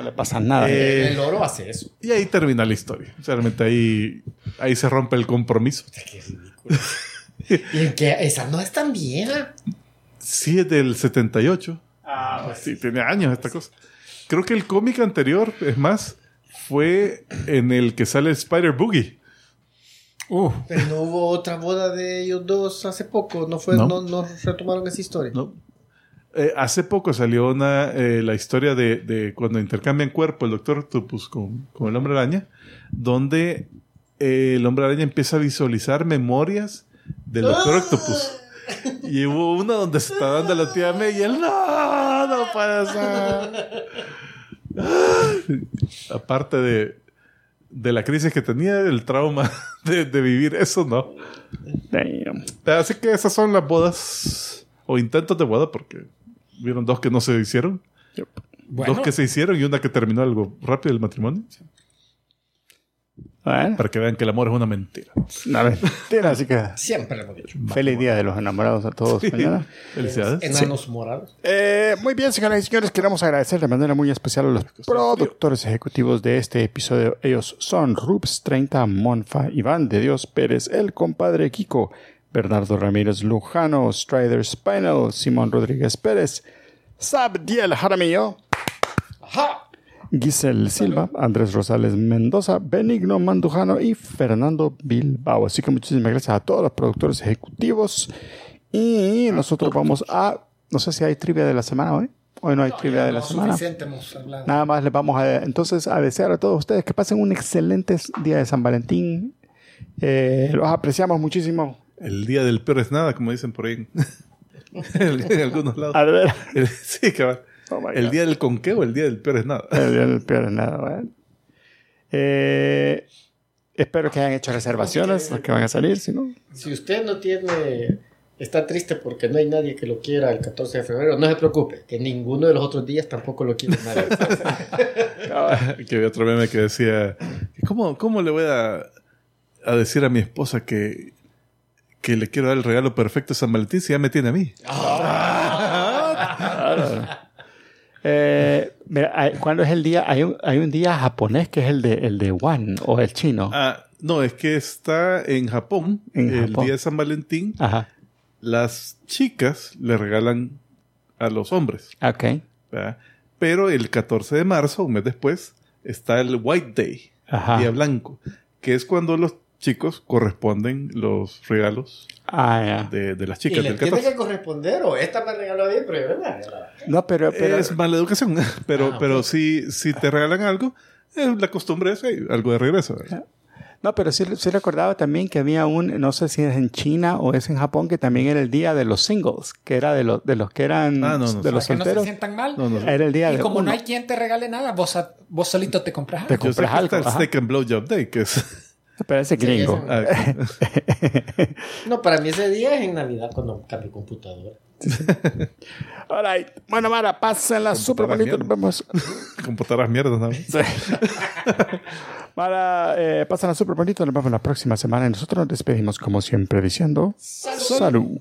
No le pasa nada. Eh, El oro hace eso. Y ahí termina la historia. Realmente ahí, ahí se rompe el compromiso. Qué ridículo. y en que esa no es tan vieja. Sí, es del 78. Ah, pues Sí, tiene años esta cosa. Creo que el cómic anterior, es más, fue en el que sale Spider Boogie. Uh, Pero no hubo otra boda de ellos dos hace poco. No fue, No. no, no retomaron esa historia. ¿no? Eh, hace poco salió una, eh, la historia de, de cuando intercambian cuerpo el Doctor Octopus con, con el Hombre Araña, donde eh, el Hombre Araña empieza a visualizar memorias del Doctor Octopus. Y hubo una donde se está dando la tía May y él, no, no puede ser. Aparte de, de la crisis que tenía, el trauma de, de vivir eso, no. damn. Así que esas son las bodas o intentos de boda, porque vieron dos que no se hicieron, Bueno, dos que se hicieron y una que terminó algo rápido el matrimonio, Bueno, para que vean que el amor es una mentira. una mentira, así que Siempre lo hemos dicho. feliz día de los enamorados a todos mañana. Felicidades. Enanos morados. Eh, muy bien, señoras y señores, queremos agradecer de manera muy especial a los productores ejecutivos de este episodio. Ellos son Rups 30, Monfa, Iván de Dios Pérez, el compadre Kiko, Bernardo Ramírez Lujano, Strider Spinal, Simón Rodríguez Pérez, Sabdiel Jaramillo. Giselle Silva, Andrés Rosales Mendoza, Benigno Mandujano y Fernando Bilbao. Así que muchísimas gracias a todos los productores ejecutivos. Y nosotros vamos a. No sé si hay trivia de la semana hoy. Hoy no hay trivia de la no, semana. Nada más les vamos a entonces a desear a todos ustedes que pasen un excelente día de San Valentín. Eh, los apreciamos muchísimo. El día del peor es nada, como dicen por ahí en, en algunos lados. A ver. El- sí, cabal. Oh el día del conqueo, el día del peor es nada. El día del peor es nada, bueno. Eh, espero que hayan hecho reservaciones, los que van a salir, si no. Si usted no tiene. Está triste porque no hay nadie que lo quiera el 14 de febrero. No se preocupe, que ninguno de los otros días tampoco lo quiere nadie. que había otro meme que decía, ¿cómo, cómo le voy a, a decir a mi esposa que, que le quiero dar el regalo perfecto a San Valentín si ya me tiene a mí? Eh, mira, ¿cuándo es el día? Hay un, hay un día japonés que es el de, el de Wan o el chino. Ah, no, es que está en Japón, En el Japón. día de San Valentín, Ajá. las chicas le regalan a los hombres. Ok. ¿verdad? Pero el 14 de marzo, un mes después, está el White Day, Ajá. Día Blanco, que es cuando los chicos corresponden los regalos Ah, ya. de, de las ¿Y chicas le del tiene 14. que corresponder o esta me regaló bien, pero ¿verdad? No, pero, pero es mala educación, pero, Ah, pero ok. si, si te regalan algo, eh, la costumbre es algo de regreso. ¿verdad? no, pero sí, sí recordaba también que había un, no sé si es en China o es en Japón, que también era el día de los singles, que era de los, de los que eran Ah, no, no de los Para que no se solteros. sientan mal. No, no. Era el día y de como uno. no hay quien te regale nada, vos, vos solito te compras Te algo. Yo sé compras que está algo. el. Steak and Blowjob Day, que es... Pero ese gringo. ese- ah, No, para mí ese día es en Navidad cuando cambio computadora. All right. Bueno, Mara, pásenla súper bonito. Nos vemos. Computadoras mierdas, ¿no? Sí. Mara, eh, pásenla súper bonito. Nos vemos la próxima semana. Y nosotros nos despedimos como siempre diciendo... Salud.